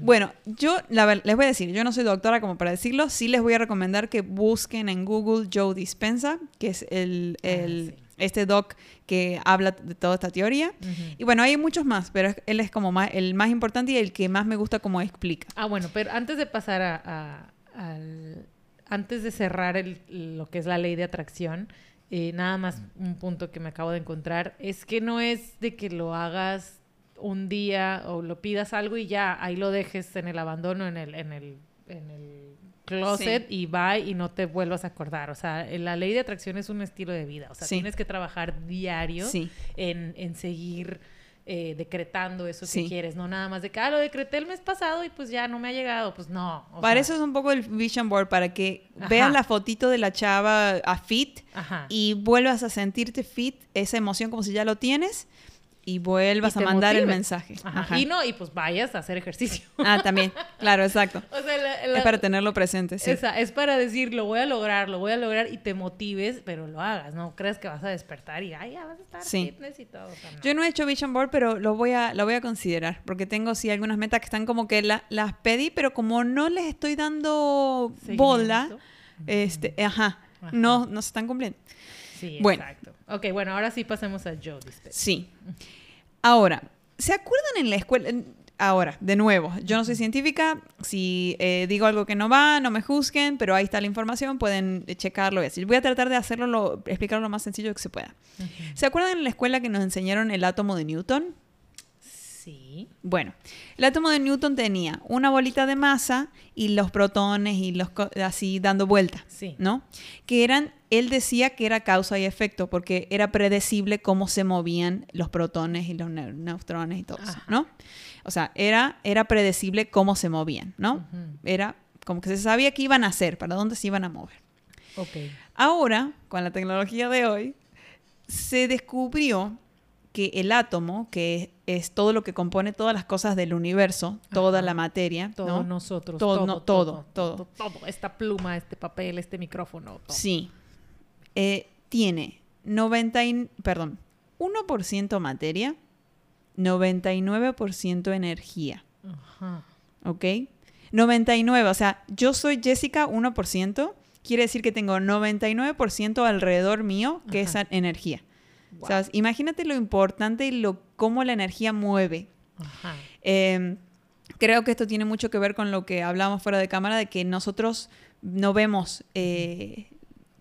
Bueno, yo la les voy a decir, yo no soy doctora como para decirlo, sí les voy a recomendar que busquen en Google Joe Dispensa, que es el, Ah, sí. este doc que habla de toda esta teoría. Y bueno, hay muchos más, pero él es como más, el más importante y el que más me gusta como explica. Ah, bueno, pero antes de pasar a, a- al... Antes de cerrar el- lo que es la ley de atracción, eh, nada más un punto que me acabo de encontrar, es que no es de que lo hagas un día o lo pidas algo y ya ahí lo dejes en el abandono, en el, en el, en el closet y va y no te vuelvas a acordar. O sea, la ley de atracción es un estilo de vida. O sea, Sí. tienes que trabajar diario Sí. en, en seguir eh, decretando eso que quieres, no nada más de que, ah, lo decreté el mes pasado y pues ya no me ha llegado, pues no. o para sea, eso es un poco el vision board, para que Ajá. veas la fotito de la chava a fit Ajá. y vuelvas a sentirte fit, esa emoción como si ya lo tienes y vuelvas Y a mandar el mensaje. Ajá. Ajá. Y no, y pues vayas a hacer ejercicio. Ah, también, claro, exacto. o sea, la- la- Es para tenerlo presente, sí. esa- es para decir, lo voy a lograr, lo voy a lograr y te motives, pero lo hagas, no creas que vas a despertar y, ay, ya vas a estar Sí. fitness y todo. o sea, no. Yo no he hecho vision board, pero lo voy a, lo voy a considerar, porque tengo sí algunas metas que están como que la- las pedí, pero como no les estoy dando bola, este, ajá, Ajá. no, no se están cumpliendo. Sí, Bueno. exacto. Ok, bueno, ahora sí pasemos a Joe Dispenza. Sí. Ahora, ¿se acuerdan en la escuela? Ahora, de nuevo, yo no soy científica, si eh, digo algo que no va, no me juzguen, pero ahí está la información, pueden eh, checarlo y así. Voy a tratar de hacerlo, lo, explicarlo lo más sencillo que se pueda. ¿Se acuerdan en la escuela que nos enseñaron el átomo de Newton? Sí. Bueno, el átomo de Newton tenía una bolita de masa y los protones y los así dando vuelta, Sí. ¿no? Que eran, él decía que era causa y efecto porque era predecible cómo se movían los protones y los neu- neutrones y todo eso. ¿no? O sea, era, era predecible cómo se movían, ¿no? Era como que se sabía qué iban a hacer, para dónde se iban a mover. Ok. Ahora, con la tecnología de hoy, se descubrió que el átomo, que es todo lo que compone todas las cosas del universo, toda Ajá. la materia, Todos ¿no? nosotros. Todo, Todo, no, todo, todo, todo, todo. Esta pluma, este papel, este micrófono. todo. Sí. Eh, tiene 90 y- perdón, 1% materia, 99% energía. Ajá. ¿ok? 99, o sea, yo soy Jessica 1%, quiere decir que tengo 99% alrededor mío que es energía. Wow. ¿Sabes? Imagínate lo importante y lo, cómo la energía mueve. Ajá. Eh, creo que esto tiene mucho que ver con lo que hablamos fuera de cámara, de que nosotros no vemos eh,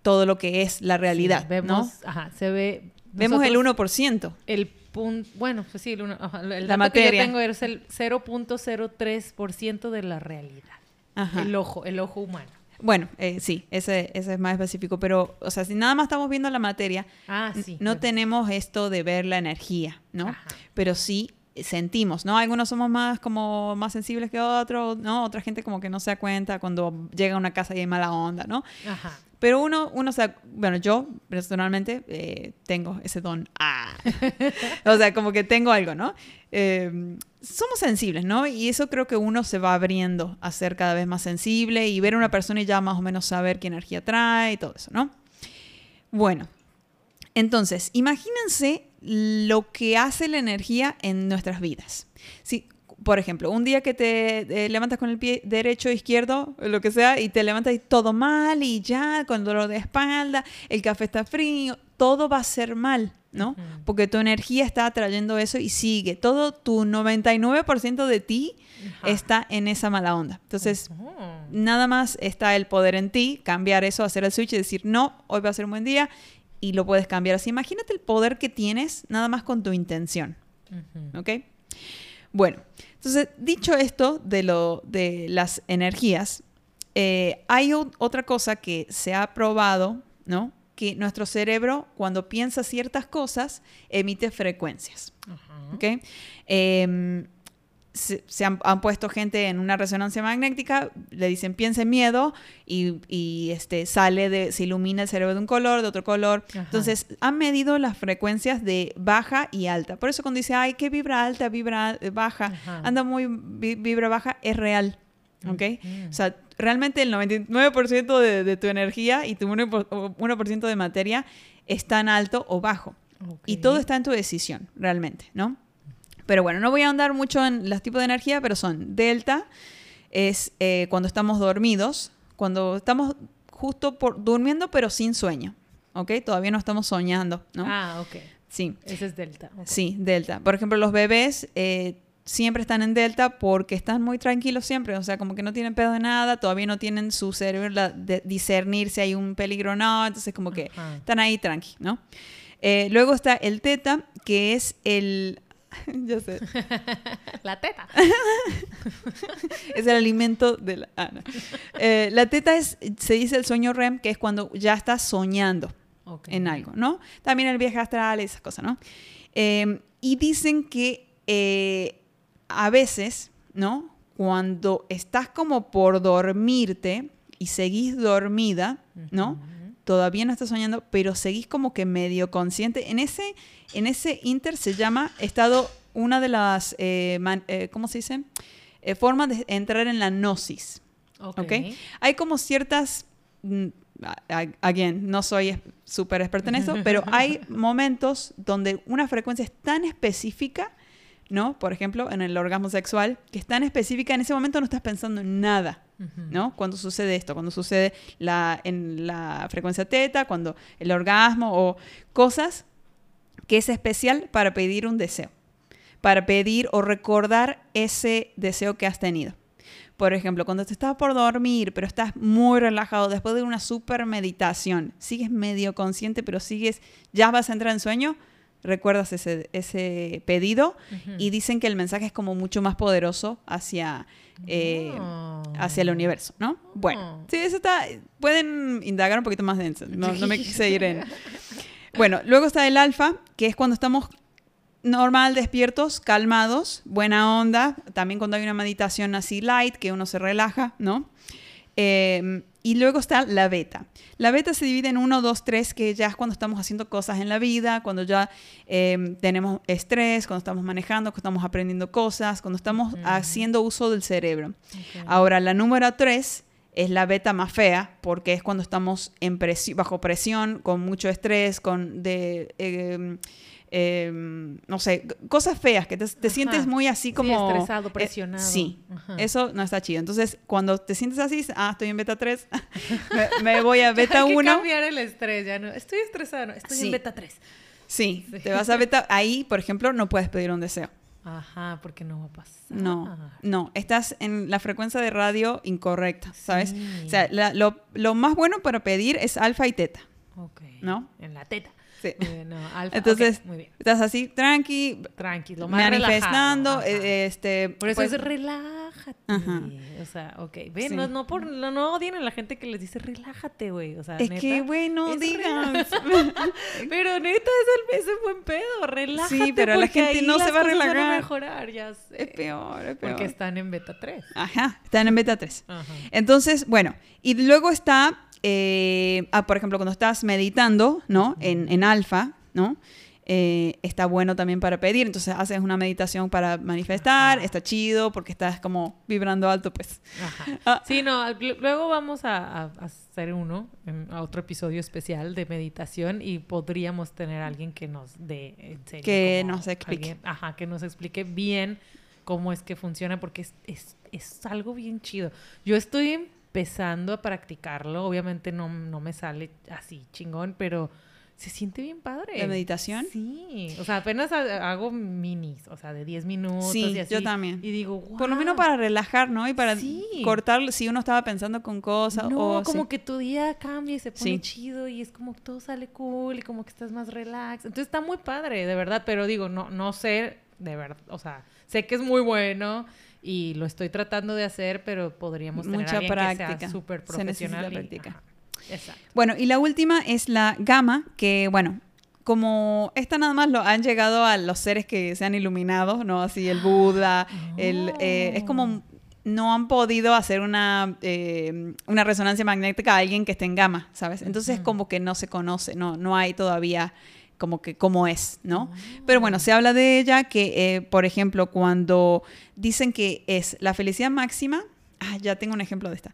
todo lo que es la realidad, Sí, vemos, ¿no? ajá, se ve. Vemos el nosotros- 1%. El punto, bueno, pues sí, el, uno, ajá, el La dato materia. que yo tengo es el 0.03% de la realidad. Ajá. El ojo, el ojo humano. Bueno, eh, sí, ese, ese es más específico, pero, o sea, si nada más estamos viendo la materia, Ah, sí. no tenemos esto de ver la energía, ¿no? Ajá. Pero sí sentimos, ¿no? Algunos somos más como más sensibles que otros, ¿no? Otra gente como que no se da cuenta cuando llega a una casa y hay mala onda, ¿no? Ajá. Pero uno, uno bueno, yo personalmente eh, tengo ese don. Ah. o sea, como que tengo algo, ¿no? Eh, somos sensibles, ¿no? Y eso creo que uno se va abriendo a ser cada vez más sensible y ver a una persona y ya más o menos saber qué energía trae y todo eso, ¿no? Bueno, entonces, imagínense lo que hace la energía en nuestras vidas. Si, por ejemplo, un día que te eh, levantas con el pie derecho, izquierdo, lo que sea, y te levantas y todo mal y ya, con dolor de espalda, el café está frío, todo va a ser mal, ¿no? Porque tu energía está atrayendo eso y sigue. Todo tu 99% de ti Ajá. está en esa mala onda. Entonces, Oh. nada más está el poder en ti, cambiar eso, hacer el switch y decir, no, hoy va a ser un buen día y lo puedes cambiar así. Imagínate el poder que tienes nada más con tu intención, Ujú. ¿ok? Bueno, entonces, dicho esto de, lo, de las energías, eh, hay otra cosa que se ha probado, ¿no? Que nuestro cerebro, cuando piensa ciertas cosas, emite frecuencias. Em, se, se han, han puesto gente en una resonancia magnética, le dicen piensa en miedo y, y, este, sale de, se ilumina el cerebro de un color, de otro color. Ajá. Entonces han medido las frecuencias de baja y alta. Por eso cuando dice, ay, que vibra alta, vibra eh, baja, Ajá. anda muy vi- vibra baja, es real. ¿Ok? O sea, realmente el 99% de, de tu energía y tu 1%, o 1% de materia está en alto o bajo. Y Ok. todo está en tu decisión, realmente, ¿no? Pero bueno, no voy a ahondar mucho en los tipos de energía, pero son delta, es eh, cuando estamos dormidos, cuando estamos justo por durmiendo pero sin sueño, ¿ok? Todavía no estamos soñando, ¿no? Ah, ok. Sí, Ese es delta. ok. sí, delta. Por ejemplo, los bebés eh, siempre están en delta porque están muy tranquilos siempre, o sea, como que no tienen pedo de nada, todavía no tienen su cerebro de discernir si hay un peligro o no, entonces como que Ajá. están ahí tranqui, ¿no? Eh, luego está el teta, que es el... ya sé, La teta. es el alimento de la... ah, no. Eh, la teta es, se dice el sueño REM, que es cuando ya estás soñando en algo, ¿no? También el viaje astral, esas cosas, ¿no? Eh, y dicen que eh, a veces, ¿no? Cuando estás como por dormirte y seguís dormida, ¿no? Todavía no estás soñando, pero seguís como que medio consciente. En ese, en ese inter se llama estado, una de las, eh, man- eh, ¿cómo se dice? Eh, formas de entrar en la gnosis. Ok. ¿ok? Hay como ciertas, mm, again, no soy súper experta en esto, pero hay momentos donde una frecuencia es tan específica, ¿no? Por ejemplo, en el orgasmo sexual, que es tan específica, en ese momento no estás pensando en nada, ¿no? Cuando sucede esto, cuando sucede la, en la frecuencia teta, cuando el orgasmo o cosas que es especial para pedir un deseo, para pedir o recordar ese deseo que has tenido. Por ejemplo, cuando te estás por dormir, pero estás muy relajado, después de una super meditación, sigues medio consciente, pero sigues, ya vas a entrar en sueño, recuerdas ese, ese pedido y dicen que el mensaje es como mucho más poderoso hacia, eh, Oh. hacia el universo, ¿no? Bueno, sí, eso está, pueden indagar un poquito más denso, no, no me quise ir en... Bueno, luego está el alfa, que es cuando estamos normal, despiertos, calmados, buena onda, también cuando hay una meditación así light, que uno se relaja, ¿no? Eh, y luego está la beta. La beta se divide en 1, 2, 3, que ya es cuando estamos haciendo cosas en la vida, cuando ya eh, tenemos estrés, cuando estamos manejando, cuando estamos aprendiendo cosas, cuando estamos haciendo uso del cerebro. Ahora, la número 3 es la beta más fea, porque es cuando estamos en presi- bajo presión, con mucho estrés, con de, eh, eh, no sé, cosas feas, que te, sientes muy así Sí, como... estresado, eh, presionado. sí, Ajá. eso no está chido. Entonces, cuando te sientes así, ah, estoy en beta 3, me, me voy a beta Hay que 1. cambiar el estrés, ya no. Estoy estresada, no, estoy Sí. en beta 3. Sí, Sí. te vas a beta. Ahí, por ejemplo, no puedes pedir un deseo. Ajá, porque no va a pasar. No, no, estás en la frecuencia de radio incorrecta, ¿sabes? Sí. O sea, la- lo, lo más bueno para pedir es alfa y teta, Ok. ¿no? En la teta. Sí. Muy bien, no, alfa, Entonces, muy bien. estás así, tranqui, Tranquilo, más manifestando, relajado, eh, este... Por eso pues, es relájate. Ajá. O sea, ok. Ven, Sí. no, no, por, no, no odien a la gente que les dice relájate, güey. O sea, es neta, que, güey, no es digas. Pero neta, es el, es el buen pedo. Relájate. Sí, pero la gente no se va a cosas van relajar. mejorar, ya sé. es peor, es peor. Porque están en beta 3. Ajá, están en beta 3. Ajá. Entonces, bueno, y luego está, eh, ah, por ejemplo, cuando estás meditando, ¿no? En, en alfa, ¿no? Eh, está bueno también para pedir. Entonces haces una meditación para manifestar, Ajá. está chido porque estás como vibrando alto, pues. Ajá. Ah. Sí, no, luego vamos a, a- hacer uno, en- a otro episodio especial de meditación y podríamos tener a alguien que nos dé, en serio. Que nos explique. alguien- ajá, que nos explique bien cómo es que funciona porque es, es, es algo bien chido. Yo estoy empezando a practicarlo, obviamente no, no me sale así chingón, pero se siente bien padre. ¿La meditación? Sí, o sea, apenas ha- hago minis, o sea, de 10 minutos Sí, y así. yo también. Y digo, Por lo menos para relajar, ¿no? Y para Sí. cortar si uno estaba pensando con cosas No, o como sí. que tu día cambia y se pone chido y es como que todo sale cool y como que estás más relax. Entonces está muy padre, de verdad, pero digo, no, no sé, de verdad, o sea, sé que es muy bueno y lo estoy tratando de hacer, pero podríamos tener Mucha alguien que práctica. sea súper Se profesional. y- práctica. exacto. Bueno, y la última es la gama, que bueno, como esta nada más lo han llegado a los seres que se han iluminado, ¿no? Así el Buda, el, eh, es Oh. como no han podido hacer una, eh, una resonancia magnética a alguien que esté en gama, ¿sabes? Entonces es Ujú. como que no se conoce, no, no hay todavía como que cómo es, ¿no? Oh. Pero bueno, se habla de ella que, eh, por ejemplo, cuando dicen que es la felicidad máxima, ah, ya tengo un ejemplo de esta.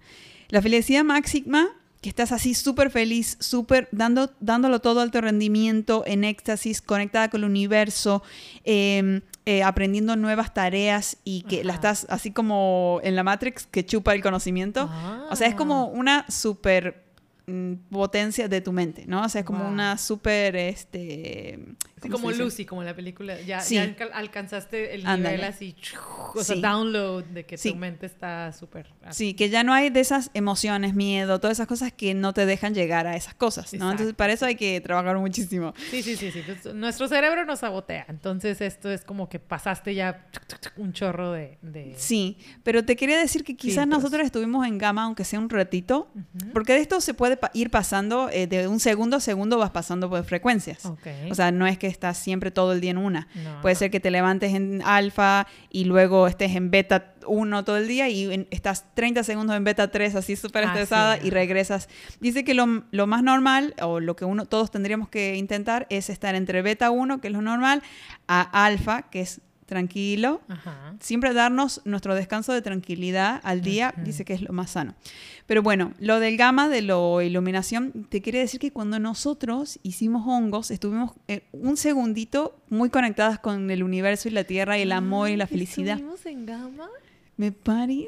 La felicidad máxima, que estás así súper feliz, súper dando, dándolo todo alto rendimiento, en éxtasis, conectada con el universo, eh, eh, aprendiendo nuevas tareas y que la estás así como en la Matrix que chupa el conocimiento. O sea, es como Ah. una súper mm, potencia de tu mente, ¿no? O sea, es como Wow. una súper, este... Sí, ¿cómo como? Lucy, como la película. Ya, Sí. ya alca- alcanzaste el Ándale. nivel así, o sea, Sí. download de que tu mente está súper... Sí, que ya no hay de esas emociones, miedo, todas esas cosas que no te dejan llegar a esas cosas, ¿no? Entonces, Exacto. para eso hay que trabajar muchísimo. Sí, sí, sí, sí. Pues, nuestro cerebro nos sabotea. Entonces, esto es como que pasaste ya un chorro de. de- Sí, pero te quería decir que quizás Filtros. nosotros estuvimos en gama, aunque sea un ratito, Ujú. porque de esto se puede ir pasando, eh, de un segundo a segundo vas pasando por frecuencias. Ok. O sea, no es que estás siempre todo el día en una. No, Puede ser que te levantes en alfa y luego estés en beta 1 todo el día y en- estás 30 segundos en beta 3 así súper Ah, estresada sí, y regresas. Dice que lo, lo más normal o lo que uno todos tendríamos que intentar es estar entre beta 1, que es lo normal, a alfa, que es tranquilo. Ajá. Siempre darnos nuestro descanso de tranquilidad al día, dice que es lo más sano. Pero bueno, lo del gamma, de lo iluminación, te quiere decir que cuando nosotros hicimos hongos, estuvimos eh, un segundito muy conectadas con el universo y la tierra y el amor y la felicidad. ¿Estuvimos en gama? Me parece.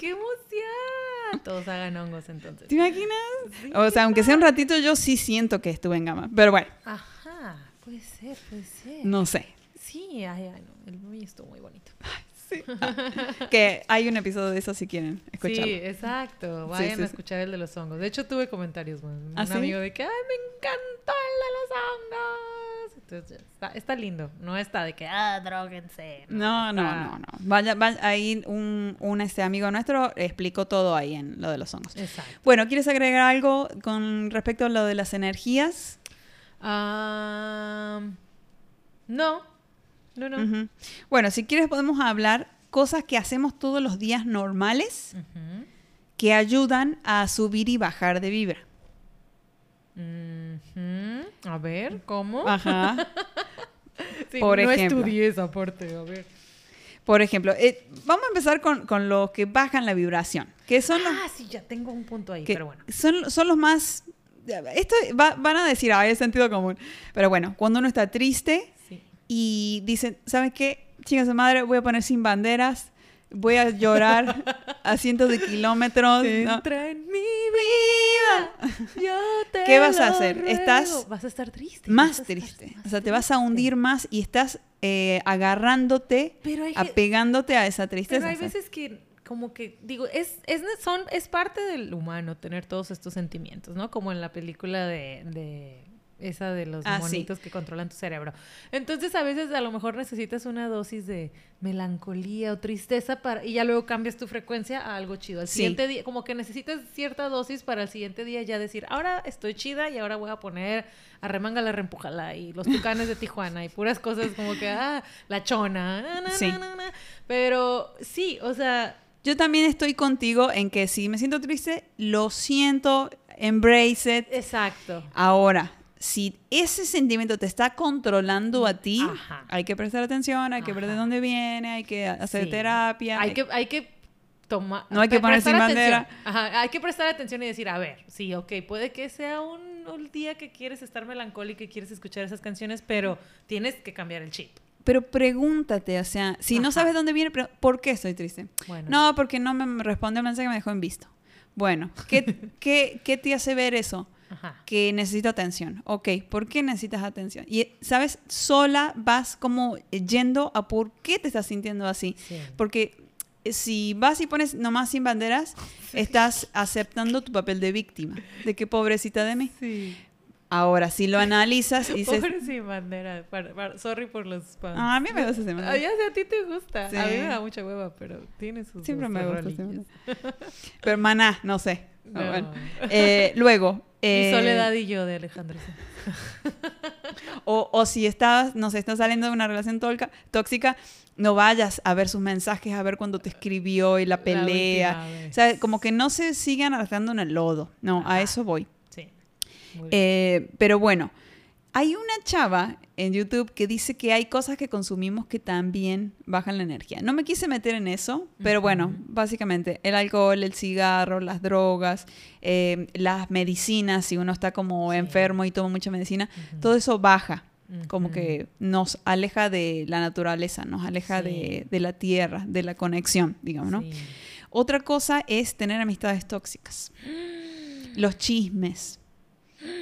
¡Qué emoción! Todos hagan hongos entonces. ¿Te imaginas? Sí. O sea, aunque sea un ratito, yo sí siento que estuve en gamma. Pero bueno, Ajá, puede ser, puede ser. no sé. Sí, ay, ay, no. El mío estuvo muy bonito. Sí. que hay un episodio de eso si quieren escucharlo. Sí, exacto. Vayan sí, a escuchar el de los hongos. De hecho, tuve comentarios, un, ¿Ah, un amigo de que, ay, me encantó el de los hongos. Entonces, está, está lindo. No está de que, ah, droguense. No, no, no, no. Vaya, vaya, ahí un, un este amigo nuestro explicó todo ahí en lo de los hongos. Exacto. Bueno, ¿quieres agregar algo con respecto a lo de las energías? Ah, no, no, no. Bueno, si quieres podemos hablar cosas que hacemos todos los días normales que ayudan a subir y bajar de vibra. A ver, ¿cómo? Ajá. Sí, por no ejemplo. estudié esa parte, a ver. Por ejemplo, eh, vamos a empezar con, con los que bajan la vibración, que son los, Ah, sí, ya tengo un punto ahí, que pero bueno. son, son los más... Esto va- van a decir, ah, es sentido común. Pero bueno, cuando uno está triste. Y dicen, ¿sabes qué? Chinga su madre, voy a poner sin banderas, voy a llorar a cientos de kilómetros. ¿no? Entra en mi vida. Yo te ¿Qué vas a hacer? ruego. Estás vas a estar triste. Más estar triste. más O sea, te vas a hundir más y estás eh, agarrándote, Pero hay, apegándote a esa tristeza. pero hay veces que como que digo, es, es, son, es parte del humano tener todos estos sentimientos, ¿no? Como en la película de, de esa de los Ah, sí. monitos que controlan tu cerebro. Entonces a veces a lo mejor necesitas una dosis de melancolía o tristeza para y ya luego cambias tu frecuencia a algo chido. Al Sí. siguiente día, como que necesitas cierta dosis para el siguiente día ya decir, ahora estoy chida y ahora voy a poner arremángala, reempújala y los tucanes de Tijuana y puras cosas como que, ah, la chona, na, na, Sí. na. Pero sí, o sea, Yo también estoy contigo en que si me siento triste, lo siento, embrace it. exacto. Ahora, si ese sentimiento te está controlando a ti, Ajá. hay que prestar atención, hay que ver de Ajá. dónde viene, hay que hacer Sí. terapia. Hay que, hay que tomar. No hay que poner sin bandera. Ajá, hay que prestar atención y decir, a ver, sí, ok, puede que sea un, un día que quieres estar melancólico y quieres escuchar esas canciones, pero tienes que cambiar el chip. Pero pregúntate, o sea, si no Ajá. sabes dónde viene, ¿por qué estoy triste? Bueno. No, porque no me responde el mensaje que me dejó en visto. Bueno, ¿qué, qué, qué te hace ver eso? Ajá. Que necesito atención. Ok, ¿por qué necesitas atención? Y, ¿sabes? Sola vas como yendo a por qué te estás sintiendo así. Sí. Porque eh, si vas y pones nomás sin banderas, estás aceptando tu papel de víctima. De que pobrecita de mí. Sí. Ahora, si lo analizas y dices, Pobre sin bandera. Sorry por los spams. "Ah, a mí me gusta ese Ah, mensaje". ya sé, a ti te gusta. Sí. A mí me da mucha hueva, pero tiene sus Siempre me gusta rolillas. mensaje. Pero maná, no sé. No. Bueno. Eh, luego. Y eh, Soledad y yo de Alejandro. O, o si estás, no sé, estás saliendo de una relación tolca- tóxica, no vayas a ver sus mensajes, a ver cuando te escribió y la pelea. o sea, como que no se sigan arrastrando en el lodo. No, a eso voy. Sí. Eh, pero bueno, hay una chava en YouTube que dice que hay cosas que consumimos que también bajan la energía. No me quise meter en eso, pero bueno, básicamente el alcohol, el cigarro, las drogas, eh, las medicinas, si uno está como Sí. enfermo y toma mucha medicina, todo eso baja como que nos aleja de la naturaleza, nos aleja Sí. de, de la tierra, de la conexión, digamos, ¿no? Sí. Otra cosa es tener amistades tóxicas. Los chismes.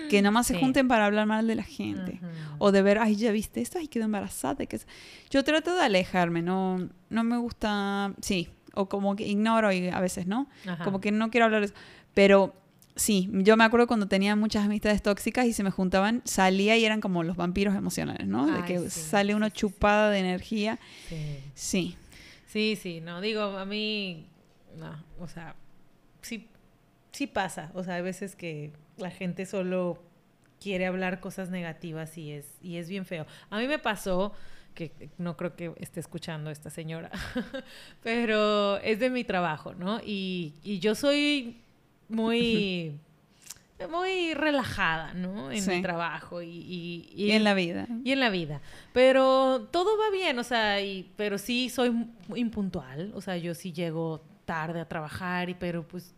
Que nomás se Sí. junten para hablar mal de la gente. O de ver, ay, ya viste esto, ay, quedó embarazada. que es-". Yo trato de alejarme, no, no me gusta, sí, o como que ignoro y a veces, ¿no? Ajá. Como que no quiero hablar de eso. Pero sí, yo me acuerdo cuando tenía muchas amistades tóxicas y se me juntaban, salía y eran como los vampiros emocionales, ¿no? De que sí, sale una chupada de energía. Sí. Sí. Sí, sí, no, digo, a mí, no, o sea, sí, sí pasa, o sea, hay veces que la gente solo quiere hablar cosas negativas y es, y es bien feo. A mí me pasó, que no creo que esté escuchando esta señora, pero es de mi trabajo, ¿no? Y, y yo soy muy, muy relajada, ¿no? En Sí. mi trabajo y, y, Y en la vida. y en la vida. Pero todo va bien, o sea, y, pero sí soy impuntual, o sea, yo sí llego tarde a trabajar, y, pero pues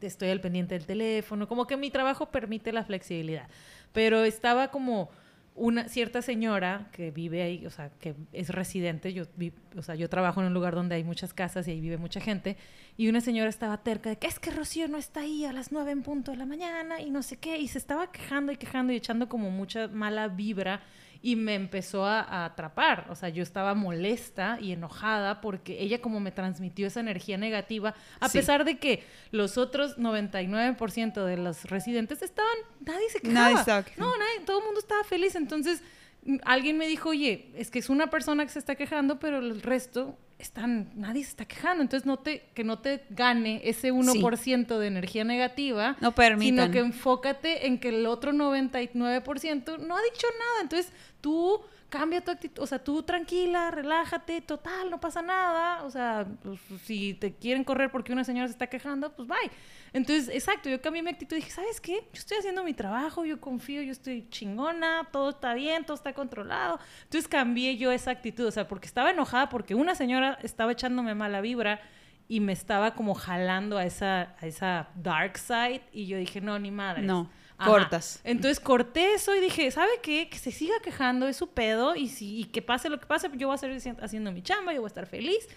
estoy al pendiente del teléfono, como que mi trabajo permite la flexibilidad. Pero estaba como una cierta señora que vive ahí, o sea, que es residente, yo, o sea, yo trabajo en un lugar donde hay muchas casas y ahí vive mucha gente, y una señora estaba terca de que es que Rocío no está ahí a las nueve en punto de la mañana y no sé qué, y se estaba quejando y quejando y echando como mucha mala vibra y me empezó a, a atrapar, o sea, yo estaba molesta y enojada porque ella como me transmitió esa energía negativa, a Sí. pesar de que los otros 99% de los residentes estaban, nadie se quejaba. Nadie estaba quejando. No, nadie, todo el mundo estaba feliz, entonces alguien me dijo, oye, es que es una persona que se está quejando, pero el resto están, nadie se está quejando, entonces no te, que no te gane ese 1% de energía negativa, No permitan. sino que enfócate en que el otro 99% no ha dicho nada, entonces tú cambia tu actitud, o sea, tú tranquila, relájate, total, no pasa nada, o sea, pues, si te quieren correr porque una señora se está quejando, pues bye. Entonces, exacto, yo cambié mi actitud y dije, ¿sabes qué? Yo estoy haciendo mi trabajo, yo confío, yo estoy chingona, todo está bien, todo está controlado. Entonces cambié yo esa actitud, o sea, porque estaba enojada porque una señora estaba echándome mala vibra y me estaba como jalando a esa, a esa dark side y yo dije, no, ni madre. No, cortas. Entonces corté eso y dije, ¿sabe qué? Que se siga quejando, es su pedo y, si, y que pase lo que pase, yo voy a seguir haciendo mi chamba, yo voy a estar feliz.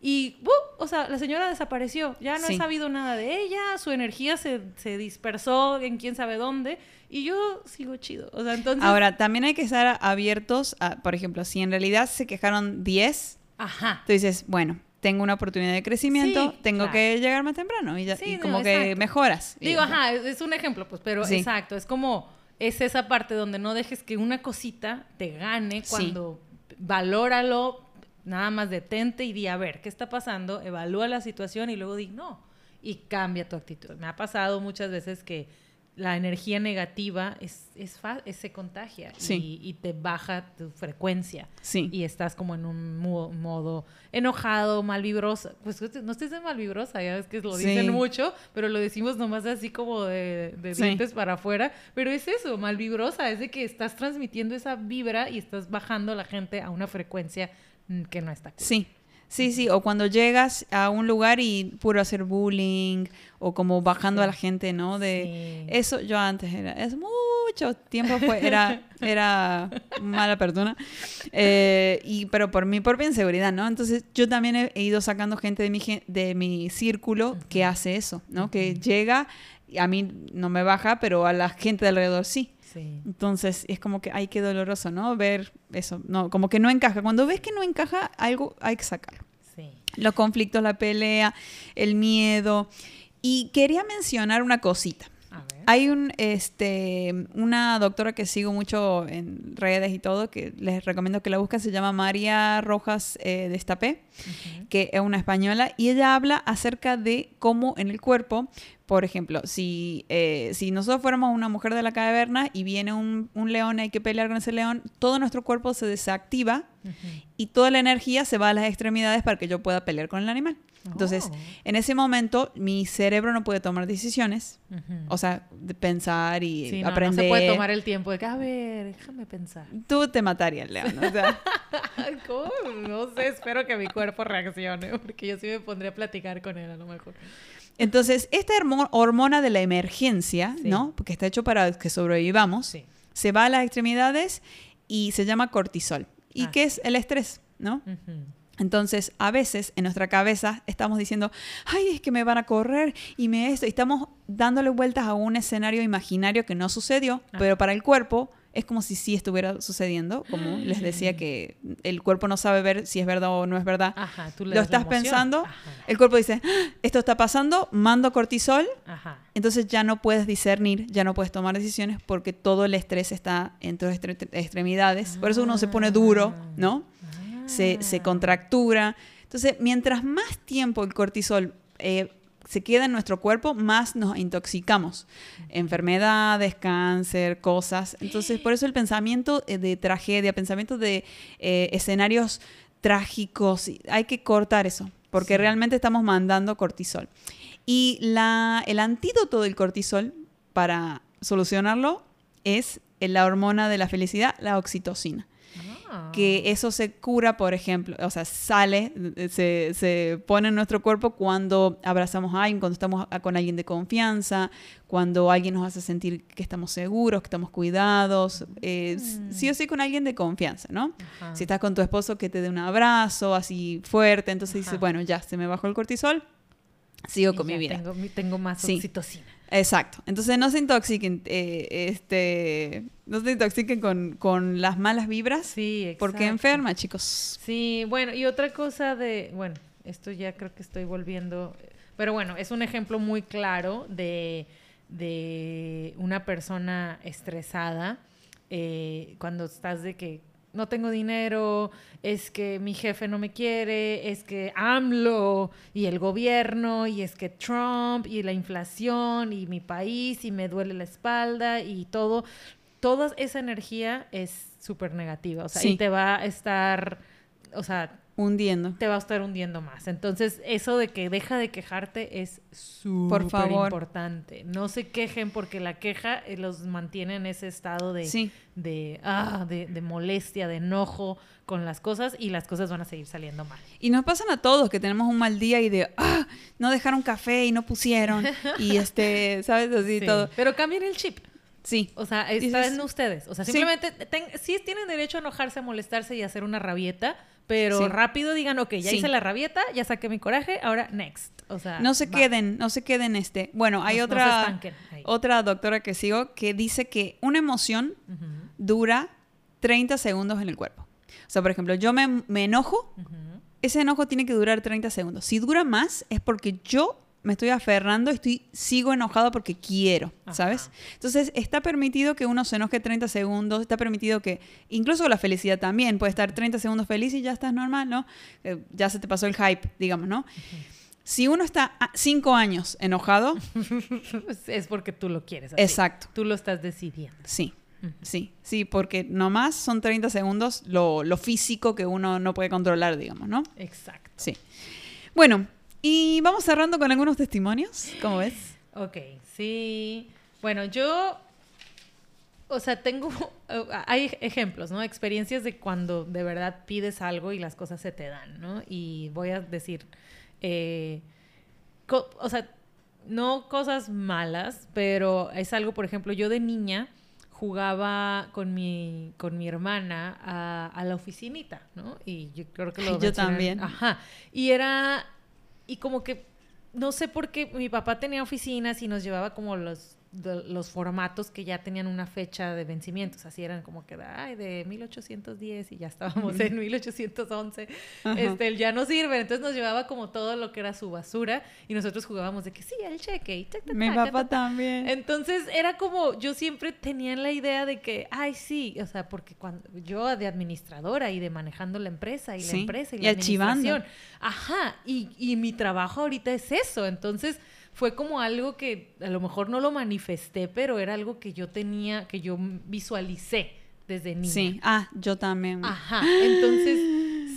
Y, o sea, la señora desapareció. Ya no he sabido nada de ella. Su energía se, se, dispersó en quién sabe dónde. Y yo sigo chido. O sea, entonces... Ahora, también hay que estar abiertos a, por ejemplo, si en realidad se quejaron 10, Ajá. tú dices, bueno, tengo una oportunidad de crecimiento, tengo que llegar más temprano. Y, ya, y como que mejoras. Digo, ajá, es un ejemplo, pues, pero exacto. Es como, es esa parte donde no dejes que una cosita te gane cuando valóralo, Nada más detente y di, a ver, ¿qué está pasando? Evalúa la situación y luego di, no. Y cambia tu actitud. Me ha pasado muchas veces que la energía negativa es, es, se contagia y, te baja tu frecuencia. Sí. Y estás como en un modo enojado, mal vibrosa. Pues no estés de mal vibrosa, ya ves que lo dicen mucho, pero lo decimos nomás así como de, de dientes para afuera. Pero es eso, mal vibrosa, es de que estás transmitiendo esa vibra y estás bajando a la gente a una frecuencia Mm, que no está Sí. Sí, sí, o cuando llegas a un lugar y puro hacer bullying o como bajando a la gente, ¿no? De eso yo antes era, es mucho tiempo fue, era, era mala persona, eh, y, pero por mi propia inseguridad, ¿no? Entonces yo también he, ido sacando gente de mi, de mi círculo que hace eso, ¿no? Que llega, a mí no me baja, pero a la gente de alrededor sí. Entonces es como que, ay, qué doloroso, ¿no? Ver eso, no, como que no encaja. Cuando ves que no encaja algo, hay que sacarlo. Los conflictos, la pelea, el miedo. Y quería mencionar una cosita. Hay un, este, una doctora que sigo mucho en redes y todo, que les recomiendo que la busquen, se llama María Rojas eh, Destapé, que es una española, y ella habla acerca de cómo en el cuerpo por ejemplo, si, eh, si nosotros fuéramos una mujer de la caverna y viene un, un, león, hay que pelear con ese león, todo nuestro cuerpo se desactiva y toda la energía se va a las extremidades para que yo pueda pelear con el animal. Entonces, oh. en ese momento, mi cerebro no puede tomar decisiones, o sea, de pensar y aprender. No se puede tomar el tiempo de que, a ver, déjame pensar. Tú te matarías, león. O sea. ¿Cómo? No sé, espero que mi cuerpo reaccione, porque yo sí me pondría a platicar con él a lo mejor. Entonces, esta hormona de la emergencia, ¿no? Porque está hecho para que sobrevivamos, se va a las extremidades y se llama cortisol. ¿Y ah. qué es el estrés, no? Entonces, a veces en nuestra cabeza estamos diciendo, ay, es que me van a correr y me esto, y estamos dándole vueltas a un escenario imaginario que no sucedió, ah. pero para el cuerpo es como si sí estuviera sucediendo, como les decía que el cuerpo no sabe ver si es verdad o no es verdad. Ajá, tú Lo estás pensando, el cuerpo dice, ah, esto está pasando, mando cortisol, Ajá. entonces ya no puedes discernir, ya no puedes tomar decisiones porque todo el estrés está en tus extremidades. Por eso uno se pone duro, ¿no? Se, se, ah. contractura. Entonces, mientras más tiempo el cortisol eh, se queda en nuestro cuerpo, más nos intoxicamos. Enfermedades, cáncer, cosas. Entonces, por eso el pensamiento eh, de tragedia, pensamiento de eh, escenarios trágicos, hay que cortar eso, porque realmente estamos mandando cortisol. Y la, el antídoto del cortisol para solucionarlo es la hormona de la felicidad, la oxitocina que ah. eso se cura, por ejemplo, o sea, sale, se, se, pone en nuestro cuerpo cuando abrazamos a alguien, cuando estamos con alguien de confianza, cuando alguien nos hace sentir que estamos seguros, que estamos cuidados, eh, sí o sí con alguien de confianza, ¿no? Si estás con tu esposo, que te dé un abrazo así fuerte, entonces dices, bueno, ya, se me bajó el cortisol, sigo con mi vida. Tengo, tengo más oxitocina. Exacto. Entonces no se intoxiquen, eh, este, no se intoxiquen con, las malas vibras. Sí, exacto. Porque enferma, chicos. Sí, bueno, y otra cosa de, bueno, esto ya creo que estoy volviendo, pero bueno, es un ejemplo muy claro de, de una persona estresada eh, cuando estás de que no tengo dinero, es que mi jefe no me quiere, es que AMLO y el gobierno, y es que Trump y la inflación y mi país y me duele la espalda y todo. Toda esa energía es súper negativa. O sea, Sí. y te va a estar, o sea, Hundiendo. te va a estar hundiendo más. Entonces, eso de que deja de quejarte es súper importante. No se quejen porque la queja eh, los mantiene en ese estado de, Sí. de, ah, de, de molestia, de enojo con las cosas y las cosas van a seguir saliendo mal. Y nos pasan a todos que tenemos un mal día y de, ah, no dejaron café y no pusieron. y este, ¿sabes? Así Sí. todo. Pero cambien el chip. Sí. O sea, está en ustedes. O sea, Sí. simplemente ten- sí tienen derecho a enojarse, a molestarse y a hacer una rabieta, pero Sí. rápido digan, ok, ya Sí. hice la rabieta, ya saqué mi coraje, ahora next. O sea, No se va. queden, no se queden este. Bueno, hay No- otra, otra doctora que sigo que dice que una emoción dura 30 segundos en el cuerpo. O sea, por ejemplo, yo me, me enojo, ese enojo tiene que durar 30 segundos. Si dura más es porque yo me estoy aferrando, estoy sigo enojado porque quiero, ¿sabes? Entonces, está permitido que uno se enoje 30 segundos, está permitido que incluso la felicidad también, puede estar 30 segundos feliz y ya estás normal, ¿no? Eh, ya se te pasó el hype, digamos, ¿no? Si uno está 5 años enojado, es porque tú lo quieres. así. exacto, Tú lo estás decidiendo. sí. Sí, sí, porque nomás son 30 segundos lo, lo físico que uno no puede controlar, digamos, ¿no? Exacto. Sí. Bueno, y vamos cerrando con algunos testimonios, ¿cómo ves? Ok, sí. Bueno, yo, o sea, tengo, hay ejemplos, ¿no? Experiencias de cuando de verdad pides algo y las cosas se te dan, ¿no? Y voy a decir, eh, o sea, no cosas malas, pero es algo, por ejemplo, yo de niña jugaba con mi, con mi hermana a, a la oficinita, ¿no? Y yo creo que lo yo mencioné- también. Ajá. Y era, y como que, no sé por qué, mi papá tenía oficinas y nos llevaba como los, de- los formatos que ya tenían una fecha de vencimientos, así eran como que, ay, de 1810 y ya estábamos en 1811, Ajá. este, el ya no sirve, entonces nos llevaba como todo lo que era su basura y nosotros jugábamos de que sí, el cheque y tac, tac, Mi tac, papá tac. también. Entonces era como, yo siempre tenía la idea de que, ay, sí, o sea, porque cuando yo de administradora y de manejando la empresa y la empresa y, y la archivando. administración. Ajá, y, y mi trabajo ahorita es eso. Entonces fue como algo que a lo mejor no lo manifesté, pero era algo que yo tenía, que yo visualicé desde niña. Sí, ah, yo también. Ajá, entonces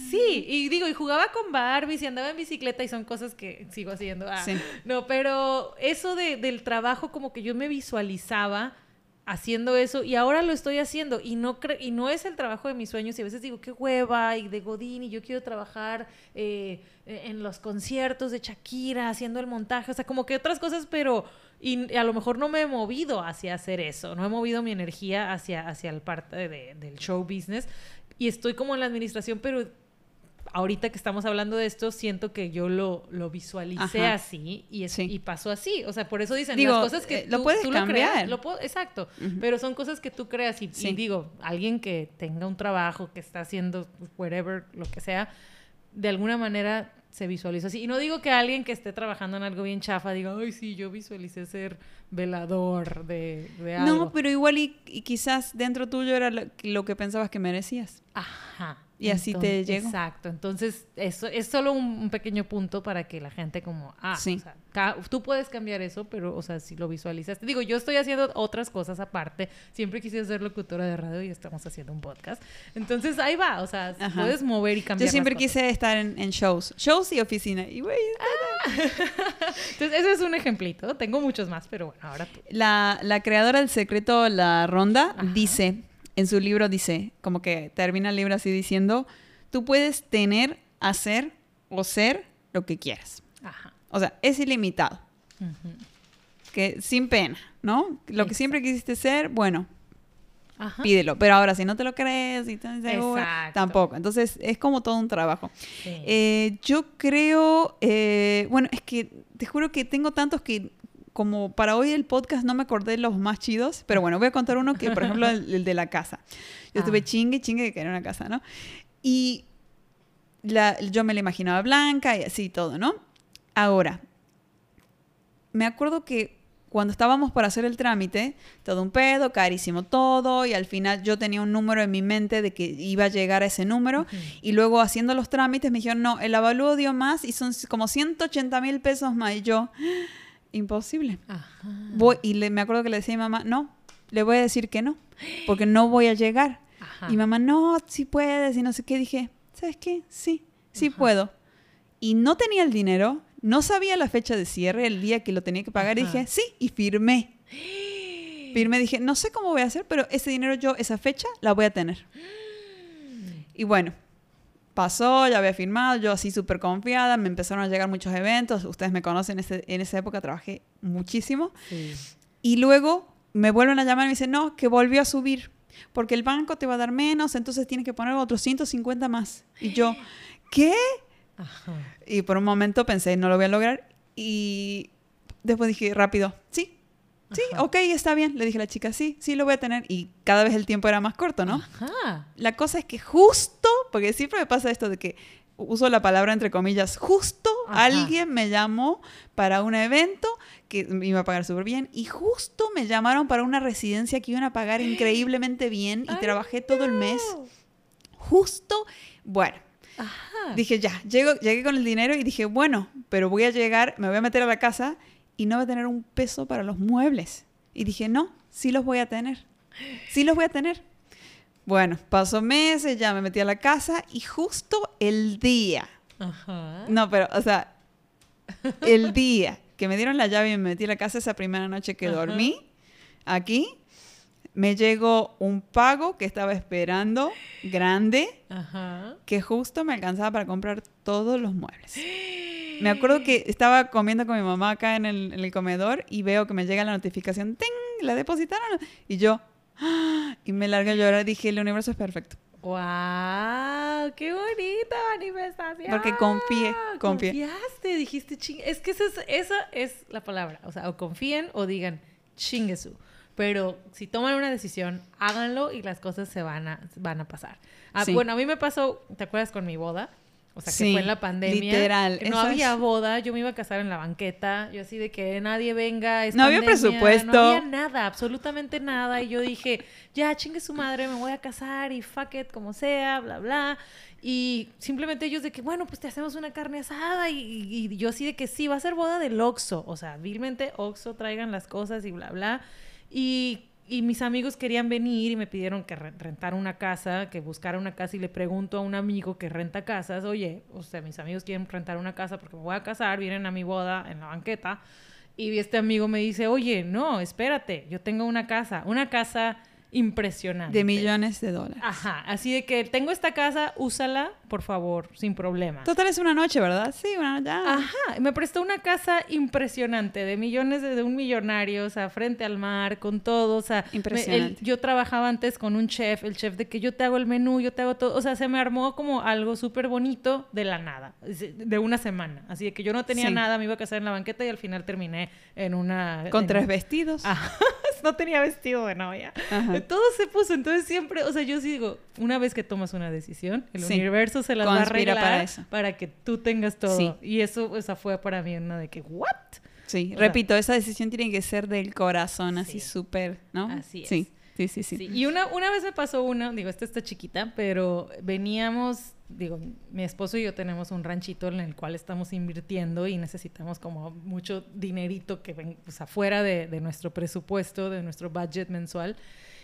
sí, y digo, y jugaba con Barbies y andaba en bicicleta y son cosas que sigo haciendo. Ah, Sí. No, pero eso de, del trabajo como que yo me visualizaba haciendo eso y ahora lo estoy haciendo y no cre- y no es el trabajo de mis sueños y a veces digo qué hueva y de Godín y yo quiero trabajar eh, en los conciertos de Shakira haciendo el montaje o sea como que otras cosas pero y a lo mejor no me he movido hacia hacer eso no he movido mi energía hacia hacia el parte de- del show business y estoy como en la administración pero ahorita que estamos hablando de esto, siento que yo lo, lo visualicé Ajá. así y, es- Sí. y pasó así. O sea, por eso dicen Digo, las cosas que eh, lo tú- puedes tú cambiar. creas, lo puedo- exacto. Pero son cosas que tú creas y, digo, alguien que tenga un trabajo, que está haciendo whatever, lo que sea, de alguna manera se visualiza así. Y no digo que alguien que esté trabajando en algo bien chafa diga, ay, sí, yo visualicé ser velador de, de algo. No, pero igual y, y quizás dentro tuyo era lo, lo que pensabas que merecías. Ajá. Y así te llegó. Exacto. Entonces, eso es solo un, un pequeño punto para que la gente como, ah, Sí. o sea, tú puedes cambiar eso, pero, o sea, si lo visualizas. Digo, yo estoy haciendo otras cosas aparte. Siempre quise ser locutora de radio y estamos haciendo un podcast. Entonces, ahí va. O sea, Ajá. puedes mover y cambiar Yo siempre las cosas. quise estar en, en shows. Shows y oficina. Y güey, Entonces, eso es un ejemplito. Tengo muchos más, pero bueno, ahora tú. La, la creadora del secreto, La Ronda, Ajá. dice, en su libro dice, como que termina el libro así diciendo, tú puedes tener, hacer o ser lo que quieras. Ajá. O sea, es ilimitado, que sin pena, ¿no? Lo que siempre quisiste ser, bueno, Ajá. pídelo. Pero ahora, si no te lo crees y estás segura, Exacto. tampoco. Entonces, es como todo un trabajo. Sí. Eh, yo creo, eh, bueno, es que te juro que tengo tantos que como para hoy el podcast no me acordé los más chidos, pero bueno, voy a contar uno que, por ejemplo, el, el de la casa. Yo estuve Ah. chingue y chingue de que era una casa, ¿no? Y la, yo me la imaginaba blanca y así todo, ¿no? Ahora, me acuerdo que cuando estábamos para hacer el trámite, todo un pedo, carísimo todo, y al final yo tenía un número en mi mente de que iba a llegar a ese número, Ujú. y luego haciendo los trámites me dijeron, no, el avalúo dio más y son como 180 mil pesos más, y yo, imposible. Ajá. Voy, y le, me acuerdo que le decía a mi mamá, no, le voy a decir que no, porque no voy a llegar. Y mamá, no, sí puedes y no sé qué. Dije, ¿sabes qué? Sí, sí puedo. Y no tenía el dinero, no sabía la fecha de cierre, el día que lo tenía que pagar. Y dije, sí, y firmé. Firmé, dije, no sé cómo voy a hacer, pero ese dinero yo, esa fecha, la voy a tener. Y bueno, pasó, ya había firmado, yo así súper confiada, me empezaron a llegar muchos eventos, ustedes me conocen, en esa época trabajé muchísimo. Y luego me vuelven a llamar y me dicen, no, que volvió a subir, porque el banco te va a dar menos, entonces tienes que poner otros 150 más. Y yo, ¿qué? Y por un momento pensé, no lo voy a lograr. Y después dije, rápido, sí, Sí, ok, está bien. Le dije a la chica, sí, sí, lo voy a tener. Y cada vez el tiempo era más corto, ¿no? Ajá. La cosa es que justo, porque siempre me pasa esto de que uso la palabra entre comillas, justo alguien me llamó para un evento que me iba a pagar súper bien y justo me llamaron para una residencia que iban a pagar increíblemente bien y trabajé todo el mes. Justo, bueno. Dije, ya, llego, llegué con el dinero y dije, bueno, pero voy a llegar, me voy a meter a la casa y no va a tener un peso para los muebles. Y dije, no, sí los voy a tener. Sí los voy a tener. Bueno, pasó meses, ya me metí a la casa y justo el día. Ajá. No, pero, o sea, el día que me dieron la llave y me metí a la casa esa primera noche que dormí, aquí, me llegó un pago que estaba esperando, grande, que justo me alcanzaba para comprar todos los muebles. Me acuerdo que estaba comiendo con mi mamá acá en el, comedor y veo que me llega la notificación, ¡ting! La depositaron. Y yo, ¡ah! y me largué a llorar. Dije, el universo es perfecto. ¡Wow! ¡Qué bonita manifestación! Porque confié, confié. Confiaste, dijiste ching. Es que esa es, esa es la palabra. O sea, o confíen o digan chinguesu. Pero si toman una decisión, háganlo y las cosas se van a, van a pasar. Ah, bueno, a mí me pasó, ¿te acuerdas con mi boda? O sea, que fue en la pandemia. Literal. No había boda, yo me iba a casar en la banqueta. Yo así de que nadie venga. no había presupuesto. No había nada, absolutamente nada. Y yo dije, ya chingue su madre, me voy a casar y fuck it, como sea, bla, bla. Y simplemente ellos de que, bueno, pues te hacemos una carne asada. Y, y yo así de que sí, va a ser boda del Oxo. O sea, vilmente Oxo, traigan las cosas y bla, bla. Y y mis amigos querían venir y me pidieron que rentara una casa, que buscara una casa y le pregunto a un amigo que renta casas, oye, o sea, mis amigos quieren rentar una casa porque me voy a casar, vienen a mi boda en la banqueta. Y este amigo me dice, oye, no, espérate, yo tengo una casa, una casa impresionante. De millones de dólares. Ajá, así de que tengo esta casa, úsala, por favor, sin problema. Total es una noche, ¿verdad? Sí, una ya. Ajá, me prestó una casa impresionante, de millones de, un millonario, o sea, frente al mar, con todo, o sea, impresionante. yo trabajaba antes con un chef, el chef de que yo te hago el menú, yo te hago todo, o sea, se me armó como algo súper bonito de la nada, de una semana, así de que yo no tenía nada, me iba a casar en la banqueta y al final terminé en una... Con tres vestidos. Ajá, no tenía vestido de novia. Ajá. Todo se puso. Entonces siempre, o sea, yo sí digo, una vez que tomas una decisión, el universo se la va a arreglar para, eso. para que tú tengas todo. Y eso, esa fue para mí una de que, ¿what? Sí, repito, esa decisión tiene que ser del corazón, así súper, ¿no? Así es. Sí. Sí, sí, sí. Y una, una vez me pasó una, digo, esta está chiquita, pero veníamos, digo, mi esposo y yo tenemos un ranchito en el cual estamos invirtiendo y necesitamos como mucho dinerito que ven, pues, afuera de, de nuestro presupuesto, de nuestro budget mensual.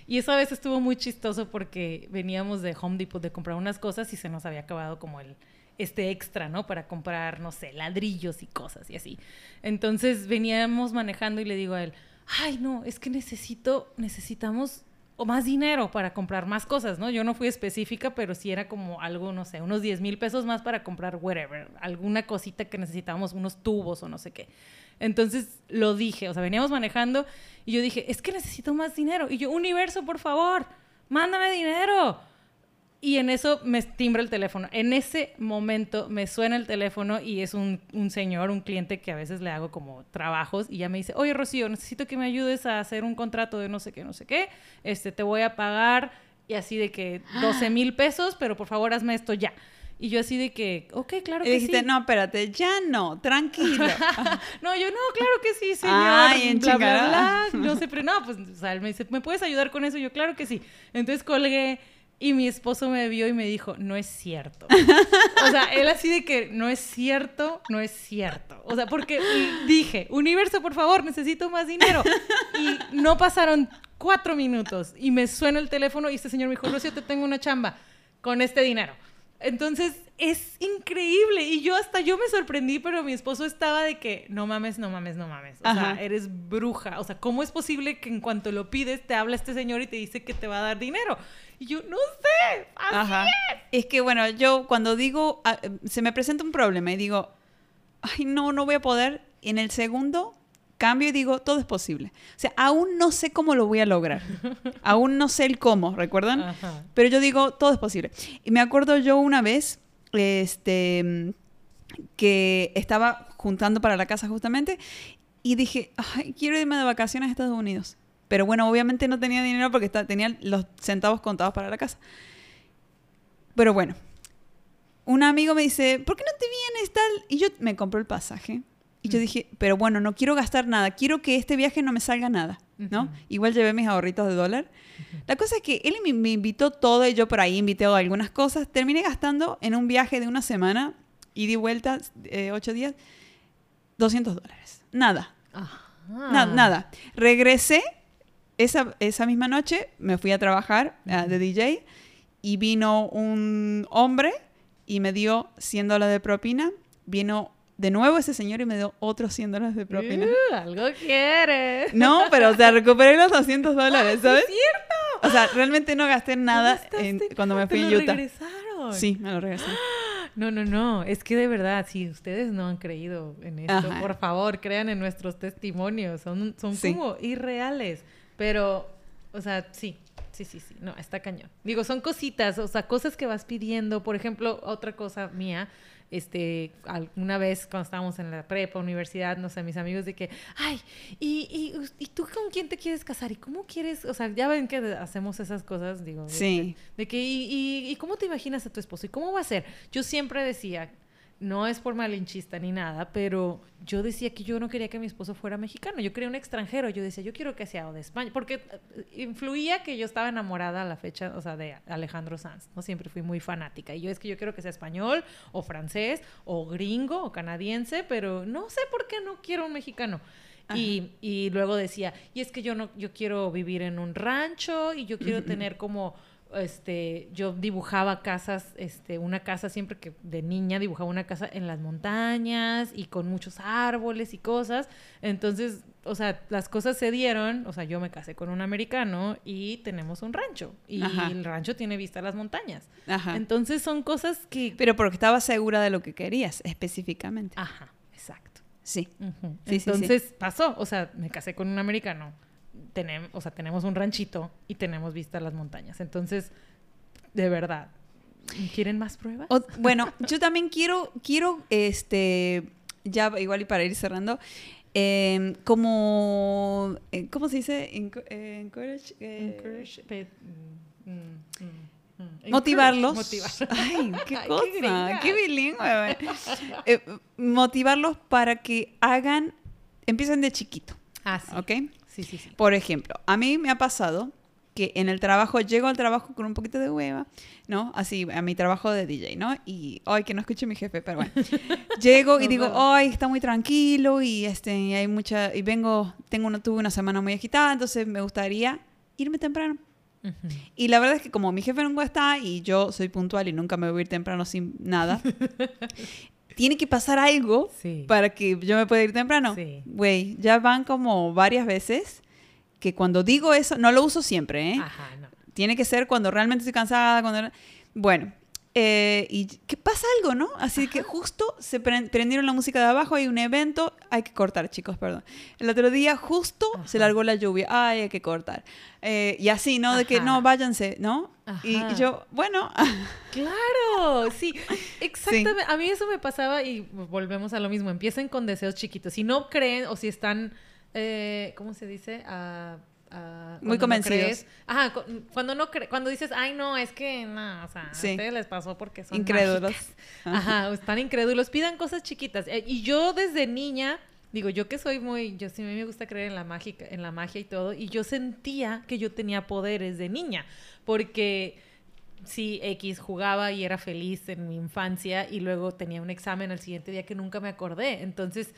Y esa vez estuvo muy chistoso porque veníamos de Home Depot de comprar unas cosas y se nos había acabado como el este extra, ¿no? Para comprar, no sé, ladrillos y cosas y así. Entonces veníamos manejando y le digo a él, ay, no, es que necesito, necesitamos o más dinero para comprar más cosas, ¿no? Yo no fui específica, pero sí era como algo, no sé, unos 10 mil pesos más para comprar whatever, alguna cosita que necesitábamos, unos tubos o no sé qué. Entonces lo dije, o sea, veníamos manejando y yo dije, es que necesito más dinero. Y yo, universo, por favor, mándame dinero. Y en eso me timbra el teléfono. En ese momento me suena el teléfono y es un, un, señor, un cliente que a veces le hago como trabajos y ya me dice, oye Rocío, necesito que me ayudes a hacer un contrato de no sé qué, no sé qué. Este, te voy a pagar y así de que 12 mil pesos, pero por favor hazme esto ya. Y yo así de que, ok, claro y que dijiste, no, espérate, ya no, tranquilo. no, yo no, claro que sí, señor. Ay, en bla, bla, bla. No sé, pero no, pues, o sea, él me dice, ¿me puedes ayudar con eso? Yo, claro que sí. Entonces colgué y mi esposo me vio y me dijo, no es cierto. o sea, él así de que, no es cierto, no es cierto. O sea, porque dije, universo, por favor, necesito más dinero. Y no pasaron cuatro minutos y me suena el teléfono y este señor me dijo, Lucio, te tengo una chamba con este dinero. Entonces, es increíble. Y yo hasta yo me sorprendí, pero mi esposo estaba de que, no mames, no mames, no mames. O sea, eres bruja. O sea, ¿cómo es posible que en cuanto lo pides te habla este señor y te dice que te va a dar dinero? Y yo, no sé, así es. Es que, bueno, yo cuando digo, ah, se me presenta un problema y digo, ay, no, no voy a poder, en el segundo cambio y digo, todo es posible. O sea, aún no sé cómo lo voy a lograr. aún no sé el cómo, ¿recuerdan? Pero yo digo, todo es posible. Y me acuerdo yo una vez, este, que estaba juntando para la casa justamente y dije, ay, quiero irme de vacaciones a Estados Unidos. Pero bueno, obviamente no tenía dinero porque tenía los centavos contados para la casa. Pero bueno, un amigo me dice, ¿por qué no te vienes tal? Y yo me compró el pasaje. Y yo dije, pero bueno, no quiero gastar nada, quiero que este viaje no me salga nada, ¿no? Igual llevé mis ahorritos de dólar. La cosa es que él me, invitó todo y yo por ahí invité algunas cosas. Terminé gastando en un viaje de una semana y di vuelta, eh, ocho días, 200 dólares. Nada. nada. Regresé esa, esa misma noche, me fui a trabajar ah, de DJ y vino un hombre y me dio 100 dólares de propina. Vino de nuevo ese señor y me dio otros 100 dólares de propina. Uh, algo quiere. No, pero o sea, recuperé los 200 dólares, ¿sabes? ¡Es cierto! O sea, realmente no gasté nada cuando me fui ¿Te en lo Utah. regresaron? Sí, me lo regresaron. No, no, no. Es que de verdad, si ustedes no han creído en esto, por favor, crean en nuestros testimonios. Son, son como irreales. Pero, o sea, sí, Sí, sí, sí. No, está cañón. Digo, son cositas, o sea, cosas que vas pidiendo. Por ejemplo, otra cosa mía, este, alguna vez cuando estábamos en la prepa, universidad, no sé, mis amigos de que, ay, ¿y, y, tú con quién te quieres casar? ¿Y cómo quieres? O sea, ya ven que hacemos esas cosas, digo. Sí. De, que, y, y, cómo te imaginas a tu esposo? ¿Y cómo va a ser? Yo siempre decía, no es por malinchista ni nada, pero yo decía que yo no quería que mi esposo fuera mexicano, yo quería un extranjero, yo decía, yo quiero que sea de España, porque eh, influía que yo estaba enamorada a la fecha, o sea, de Alejandro Sanz, ¿no? Siempre fui muy fanática, y yo es que yo quiero que sea español, o francés, o gringo, o canadiense, pero no sé por qué no quiero un mexicano. Y, y, luego decía, y es que yo no, yo quiero vivir en un rancho, y yo quiero tener como este, yo dibujaba casas, este, una casa siempre que de niña dibujaba una casa en las montañas y con muchos árboles y cosas. Entonces, o sea, las cosas se dieron, o sea, yo me casé con un americano y tenemos un rancho y el rancho tiene vista a las montañas. Entonces son cosas que... Pero porque estaba segura de lo que querías específicamente. Ajá, exacto. Sí. Entonces pasó, o sea, me casé con un americano tenemos, o sea, tenemos un ranchito y tenemos vista a las montañas. Entonces, de verdad, ¿quieren más pruebas? bueno, yo también quiero, quiero, este, ya igual y para ir cerrando, em, como, eh, ¿cómo se dice? Eh, encourage. Eh, mm, mm, motivarlos. Ay, qué cosa, qué, bilingüe. motivarlos para que hagan, empiecen de chiquito. Ah, sí. ¿Ok? Sí, sí, sí. Por ejemplo, a mí me ha pasado que en el trabajo, llego al trabajo con un poquito de hueva, ¿no? Así, a mi trabajo de DJ, ¿no? Y, ay, que no escuche mi jefe, pero bueno. llego y digo, ay, está muy tranquilo y, este, hay mucha, y vengo, tengo una, tuve una semana muy agitada, entonces me gustaría irme temprano. Y la verdad es que como mi jefe nunca está y yo soy puntual y nunca me voy a ir temprano sin nada, tiene que pasar algo para que yo me pueda ir temprano. Güey, ya van como varias veces que cuando digo eso, no lo uso siempre, ¿eh? Ajá, no. Tiene que ser cuando realmente estoy cansada, cuando... Bueno, eh, y que pasa algo, ¿no? Así que justo se prendieron la música de abajo, hay un evento, hay que cortar, chicos, perdón. El otro día justo se largó la lluvia, ay, hay que cortar. Eh, y así, ¿no? De que no, váyanse, ¿no? Y, yo, bueno. Claro, sí, exactamente. A mí eso me pasaba y volvemos a lo mismo. Empiecen con deseos chiquitos. Si no creen o si están, eh, ¿cómo se dice? Ah, Ah, Muy convencidos. ajá, cuando no cuando dices, ay, no, es que no, o sea, a ustedes les pasó porque son incrédulos. Ajá. están incrédulos, pidan cosas chiquitas. Eh, y yo desde niña, digo, yo que soy muy, yo sí me gusta creer en la magia, en la magia y todo, y yo sentía que yo tenía poderes de niña, porque sí, X jugaba y era feliz en mi infancia y luego tenía un examen al siguiente día que nunca me acordé. Entonces,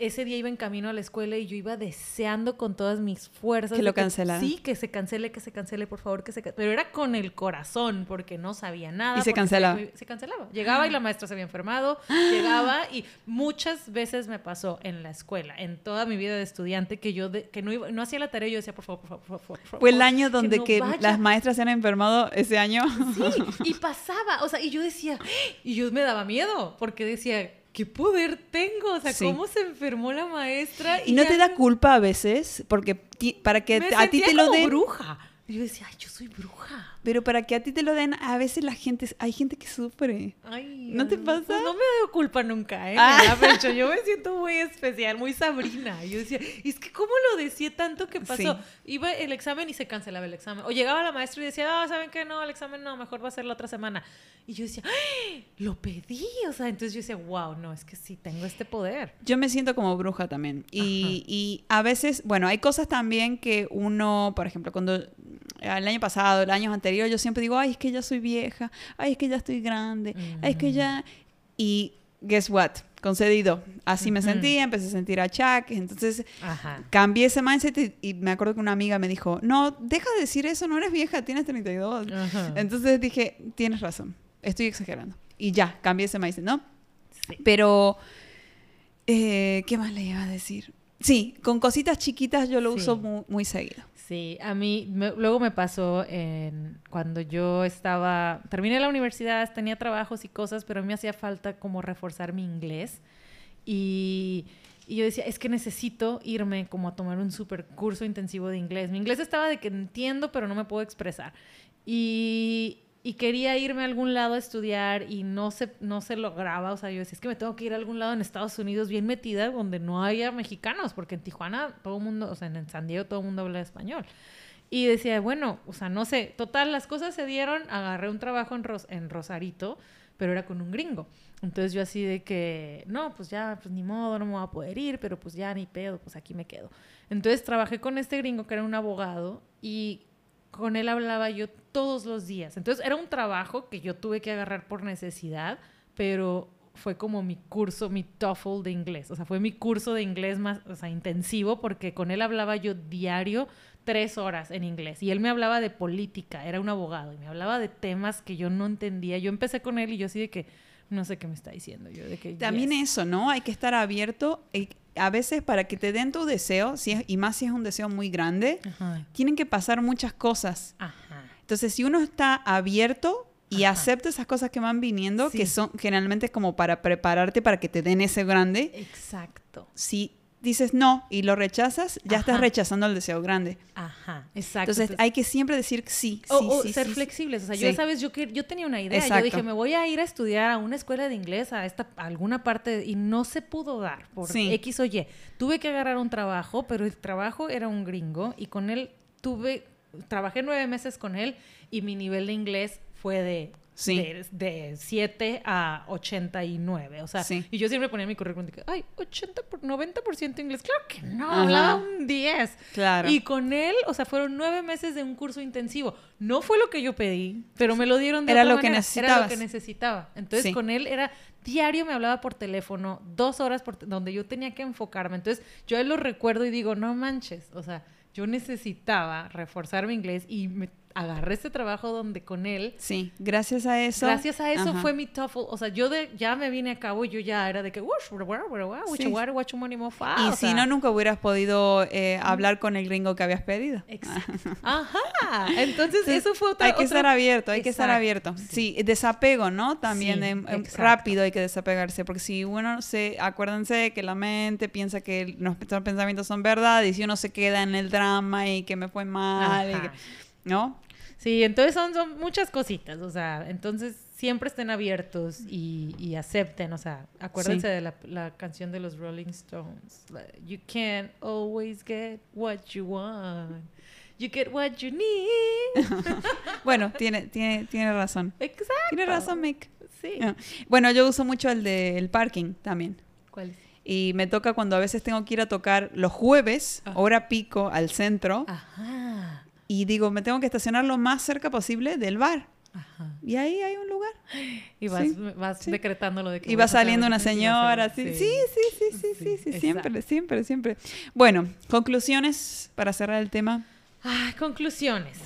ese día iba en camino a la escuela y yo iba deseando con todas mis fuerzas. Que lo cancelaran. Sí, que se cancele, que se cancele, por favor, que se cancele. Pero era con el corazón, porque no sabía nada. Y se cancelaba. que Se cancelaba. Llegaba y la maestra se había enfermado, llegaba y muchas veces me pasó en la escuela, en toda mi vida de estudiante, que yo de- que no, iba, no hacía la tarea y yo decía, por favor, por favor, por favor. por favor, Fue el año donde no que, vaya". las maestras se han enfermado ese año. Sí, y pasaba, o sea, y yo decía, y yo me daba miedo, porque decía, ¿qué poder tengo? O sea, Sí. ¿cómo se enfermó la maestra? Y no te da culpa a veces, porque ti- para que me a ti te lo den, bruja. Yo decía, ay, yo soy bruja. Pero para que a ti te lo den, a veces la gente, hay gente que sufre. Ay, ¿No te ah, pasa? Pues no me da culpa nunca, ¿eh? Ah. Pecho. Yo me siento muy especial, muy Sabrina. Yo decía, es que ¿cómo lo decía tanto que pasó? Sí. Iba el examen y se cancelaba el examen. O llegaba la maestra y decía, ah, ¿saben qué? No, el examen no, mejor va a ser la otra semana. Y yo decía, ¡ay! Lo pedí. O sea, entonces yo decía, wow, no, es que sí, tengo este poder. Yo me siento como bruja también. Y, y a veces, bueno, hay cosas también que uno, por ejemplo, cuando el año pasado, el año anterior, yo siempre digo, ay, es que ya soy vieja, ay, es que ya estoy grande, ay, es que ya... Y guess what? Concedido. Así me sentía, empecé a sentir achaques, entonces Ajá. cambié ese mindset y, y me acuerdo que una amiga me dijo, no, deja de decir eso, no eres vieja, tienes 32. Ajá. Entonces dije, tienes razón, estoy exagerando. Y ya, cambié ese mindset, ¿no? Sí. Pero, eh, ¿qué más le iba a decir? Sí, con cositas chiquitas yo lo Sí. uso muy, muy seguido. Sí, a mí me- luego me pasó en, cuando yo estaba, terminé la universidad, tenía trabajos y cosas, pero a mí me hacía falta como reforzar mi inglés. Y, y yo decía, es que necesito irme como a tomar un super curso intensivo de inglés. Mi inglés estaba de que entiendo, pero no me puedo expresar. Y, y quería irme a algún lado a estudiar y no se, no se lograba. O sea, yo decía, es que me tengo que ir a algún lado en Estados Unidos bien metida donde no haya mexicanos, porque en Tijuana todo el mundo, o sea, en San Diego todo el mundo habla español. Y decía, bueno, o sea, no sé, total, las cosas se dieron, agarré un trabajo en, en Rosarito, pero era con un gringo. Entonces yo así de que, no, pues ya, pues ni modo, no me voy a poder ir, pero pues ya ni pedo, pues aquí me quedo. Entonces trabajé con este gringo que era un abogado y con él hablaba yo todos los días. Entonces era un trabajo que yo tuve que agarrar por necesidad, pero fue como mi curso, mi TOEFL de inglés. O sea, fue mi curso de inglés más, o sea, intensivo porque con él hablaba yo diario tres horas en inglés. Y él me hablaba de política, era un abogado, y me hablaba de temas que yo no entendía. Yo empecé con él y yo así de que no sé qué me está diciendo. Yo de que También yes. eso, ¿no? Hay que estar abierto. A veces para que te den tu deseo, si es- y más si es un deseo muy grande, Ajá. tienen que pasar muchas cosas. Ajá. Entonces, si uno está abierto y Ajá. acepta esas cosas que van viniendo, Sí. que son generalmente como para prepararte para que te den ese grande, Exacto. si dices no y lo rechazas, ya estás rechazando el deseo grande. Ajá. Exacto. Entonces, hay que siempre decir sí, sí, O, o sí, ser sí, flexibles. O sea, yo, ¿sabes? Yo, que, yo tenía una idea. Exacto. Yo dije, me voy a ir a estudiar a una escuela de inglés, a, esta, a alguna parte, y no se pudo dar por Sí. X o Y. Tuve que agarrar un trabajo, pero el trabajo era un gringo, y con él tuve, trabajé nueve meses con él, y mi nivel de inglés fue de... Sí. De, de 7 a 89. O sea, Sí. y yo siempre ponía en mi currículum de que, ay, 80 por, 90% inglés. Claro que no, Ajá. hablaba un 10. Claro. Y con él, o sea, fueron nueve meses de un curso intensivo. No fue lo que yo pedí, pero me lo dieron de Era otra lo que manera. Era lo que necesitaba. Entonces, Sí. con él era diario, me hablaba por teléfono, dos horas por donde yo tenía que enfocarme. Entonces, yo a él lo recuerdo y digo, no manches, o sea, yo necesitaba reforzar mi inglés y me agarré este trabajo donde con él Sí, gracias a eso. Gracias a eso Ajá. fue mi TOEFL. O sea, yo de, ya me vine a cabo y yo ya era de que, "Wush, bra, bra, bra, bra, Sí. wucha, wara, wachu, money, mo, fa", Y si no, nunca hubieras podido eh, hablar con el gringo que habías pedido. Exacto. Ajá. Entonces, eso fue otra hay que otra- estar abierto, hay que estar Exacto, abierto. Sí, desapego, ¿no? También Sí, exacto. rápido hay que desapegarse, porque si uno se, acuérdense que la mente piensa que nuestros pensamientos son verdad y si uno se queda en el drama y que me fue mal, y Ajá. que- ¿no? Sí, entonces son, son muchas cositas, o sea, entonces siempre estén abiertos y, y acepten, o sea, acuérdense Sí. de la, la canción de los Rolling Stones, You can't always get what you want, you get what you need. Bueno, tiene, tiene, tiene razón. Exacto. Tiene razón, Mick. Sí. Ah. Bueno, yo uso mucho el del parking también. ¿Cuál es? Y me toca cuando a veces tengo que ir a tocar los jueves, Ajá. hora pico, al centro. Ajá. Y digo, me tengo que estacionar lo más cerca posible del bar. Ajá. Y ahí hay un lugar. Y vas, Sí, vas sí. decretando lo de que Y va saliendo una señora, así. Sí, sí, sí, sí, sí, sí, siempre, siempre, siempre. Bueno, conclusiones para cerrar el tema. Ah, conclusiones.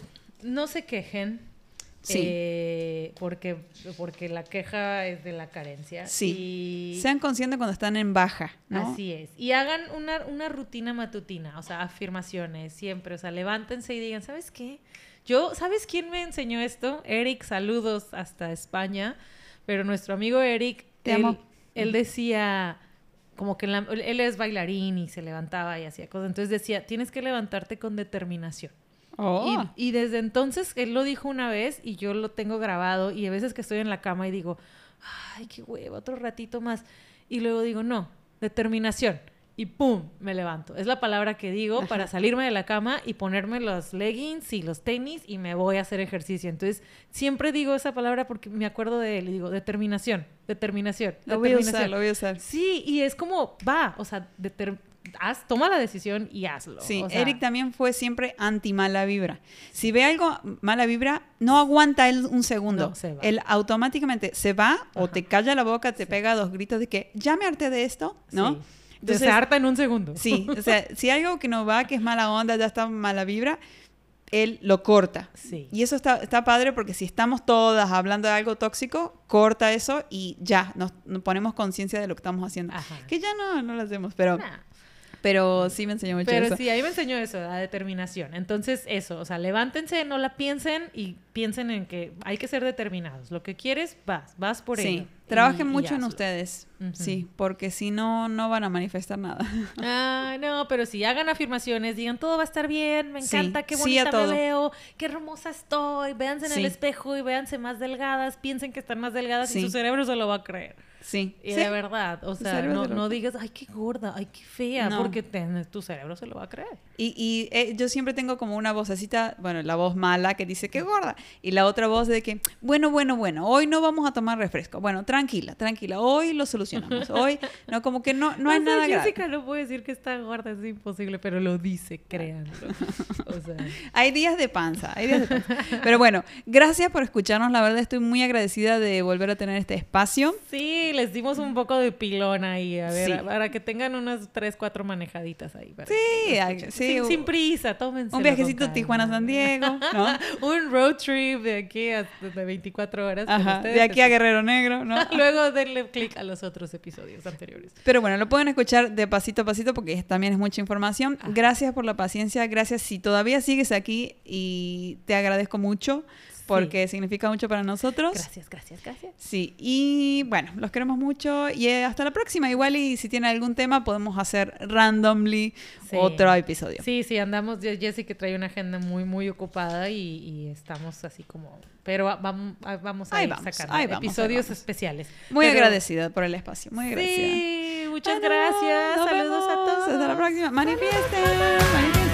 No se quejen. Sí. eh, porque, porque la queja es de la carencia. Sí. Y Sean conscientes cuando están en baja, ¿no? Así es. Y hagan una, una rutina matutina, o sea, afirmaciones siempre. O sea, levántense y digan, ¿sabes qué? Yo, ¿sabes quién me enseñó esto? Eric, saludos hasta España. Pero nuestro amigo Eric, Te él, amo. él decía, como que en la- él es bailarín y se levantaba y hacía cosas. Entonces decía, tienes que levantarte con determinación. Oh. Y, y desde entonces, él lo dijo una vez y yo lo tengo grabado y a veces que estoy en la cama y digo, ay, qué huevo, otro ratito más. Y luego digo, no, determinación. Y ¡pum! Me levanto. Es la palabra que digo para salirme de la cama y ponerme los leggings y los tenis y me voy a hacer ejercicio. Entonces, siempre digo esa palabra porque me acuerdo de él y digo, determinación, determinación. Lo voy a determinación". usar, lo voy a usar. Sí, y es como, va, o sea, deter- haz, toma la decisión y hazlo. Sí, O sea, Eric también fue siempre anti mala vibra. Si ve algo mala vibra, no aguanta él un segundo. No, se va. Él automáticamente se va o te calla la boca, te pega dos gritos de que ya me harté de esto, ¿no? Sí. Entonces- se harta en un segundo. Sí, o sea, si algo que no va, que es mala onda, ya está mala vibra, él lo corta. Sí. Y eso está, está padre porque si estamos todas hablando de algo tóxico, corta eso y ya, nos, nos ponemos conciencia de lo que estamos haciendo. Ajá. Que ya no, no lo hacemos, pero, Nah. Pero sí me enseñó mucho Pero eso. sí, ahí me enseñó eso, la determinación. Entonces, eso, o sea, levántense, no la piensen y piensen en que hay que ser determinados. Lo que quieres, vas, vas por Sí, ello. trabajen Y- y mucho en ustedes, sí, porque si no, no van a manifestar nada. Ay, no, pero sí, hagan afirmaciones, digan todo va a estar bien, me Sí, encanta, qué sí bonita me todo. veo, qué hermosa estoy, véanse en Sí. el espejo y véanse más delgadas, piensen que están más delgadas Sí. y su cerebro se lo va a creer. Sí, Y sí. de verdad, o sea, no, no digas, ay, qué gorda, ay, qué fea, No. porque te- tu cerebro se lo va a creer. Y, y, eh, yo siempre tengo como una vocecita, bueno, la voz mala que dice que gorda, y la otra voz de que, bueno, bueno, bueno, hoy no vamos a tomar refresco. Bueno, tranquila, tranquila, hoy lo solucionamos. Hoy, no, como que no, no hay O sea, nada grave. Jessica no puede decir que está gorda, es imposible, pero lo dice, créanlo. O sea, Hay días de panza, hay días de panza. Pero bueno, gracias por escucharnos. La verdad estoy muy agradecida de volver a tener este espacio. sí, les dimos un poco de pilón ahí, a ver, Sí. para que tengan unas tres, cuatro manejaditas ahí. para Sí, que sí, sin, sin prisa, tómense. Un viajecito Tijuana-San Diego, ¿no? un road trip de aquí a de 24 horas. Ajá, de aquí a Guerrero Negro, ¿no? Luego denle clic a los otros episodios anteriores. Pero bueno, lo pueden escuchar de pasito a pasito porque también es mucha información. Gracias por la paciencia, gracias si todavía sigues aquí y te agradezco mucho porque significa mucho para nosotros. Gracias, gracias, gracias. Sí, y bueno, los queremos mucho y eh, hasta la próxima. Igual y si tienen algún tema podemos hacer randomly Sí. otro episodio. Sí, sí, andamos, Jessy que trae una agenda muy, muy ocupada y, y estamos así como, pero va- vam- ah, vamos a Ahí ir vamos, sacando ahí vamos, episodios vamos. especiales. Muy Pero- agradecida por el espacio, muy agradecida. Sí, muchas Bueno, gracias. Saludos a todos. Hasta la próxima. Manifiesten.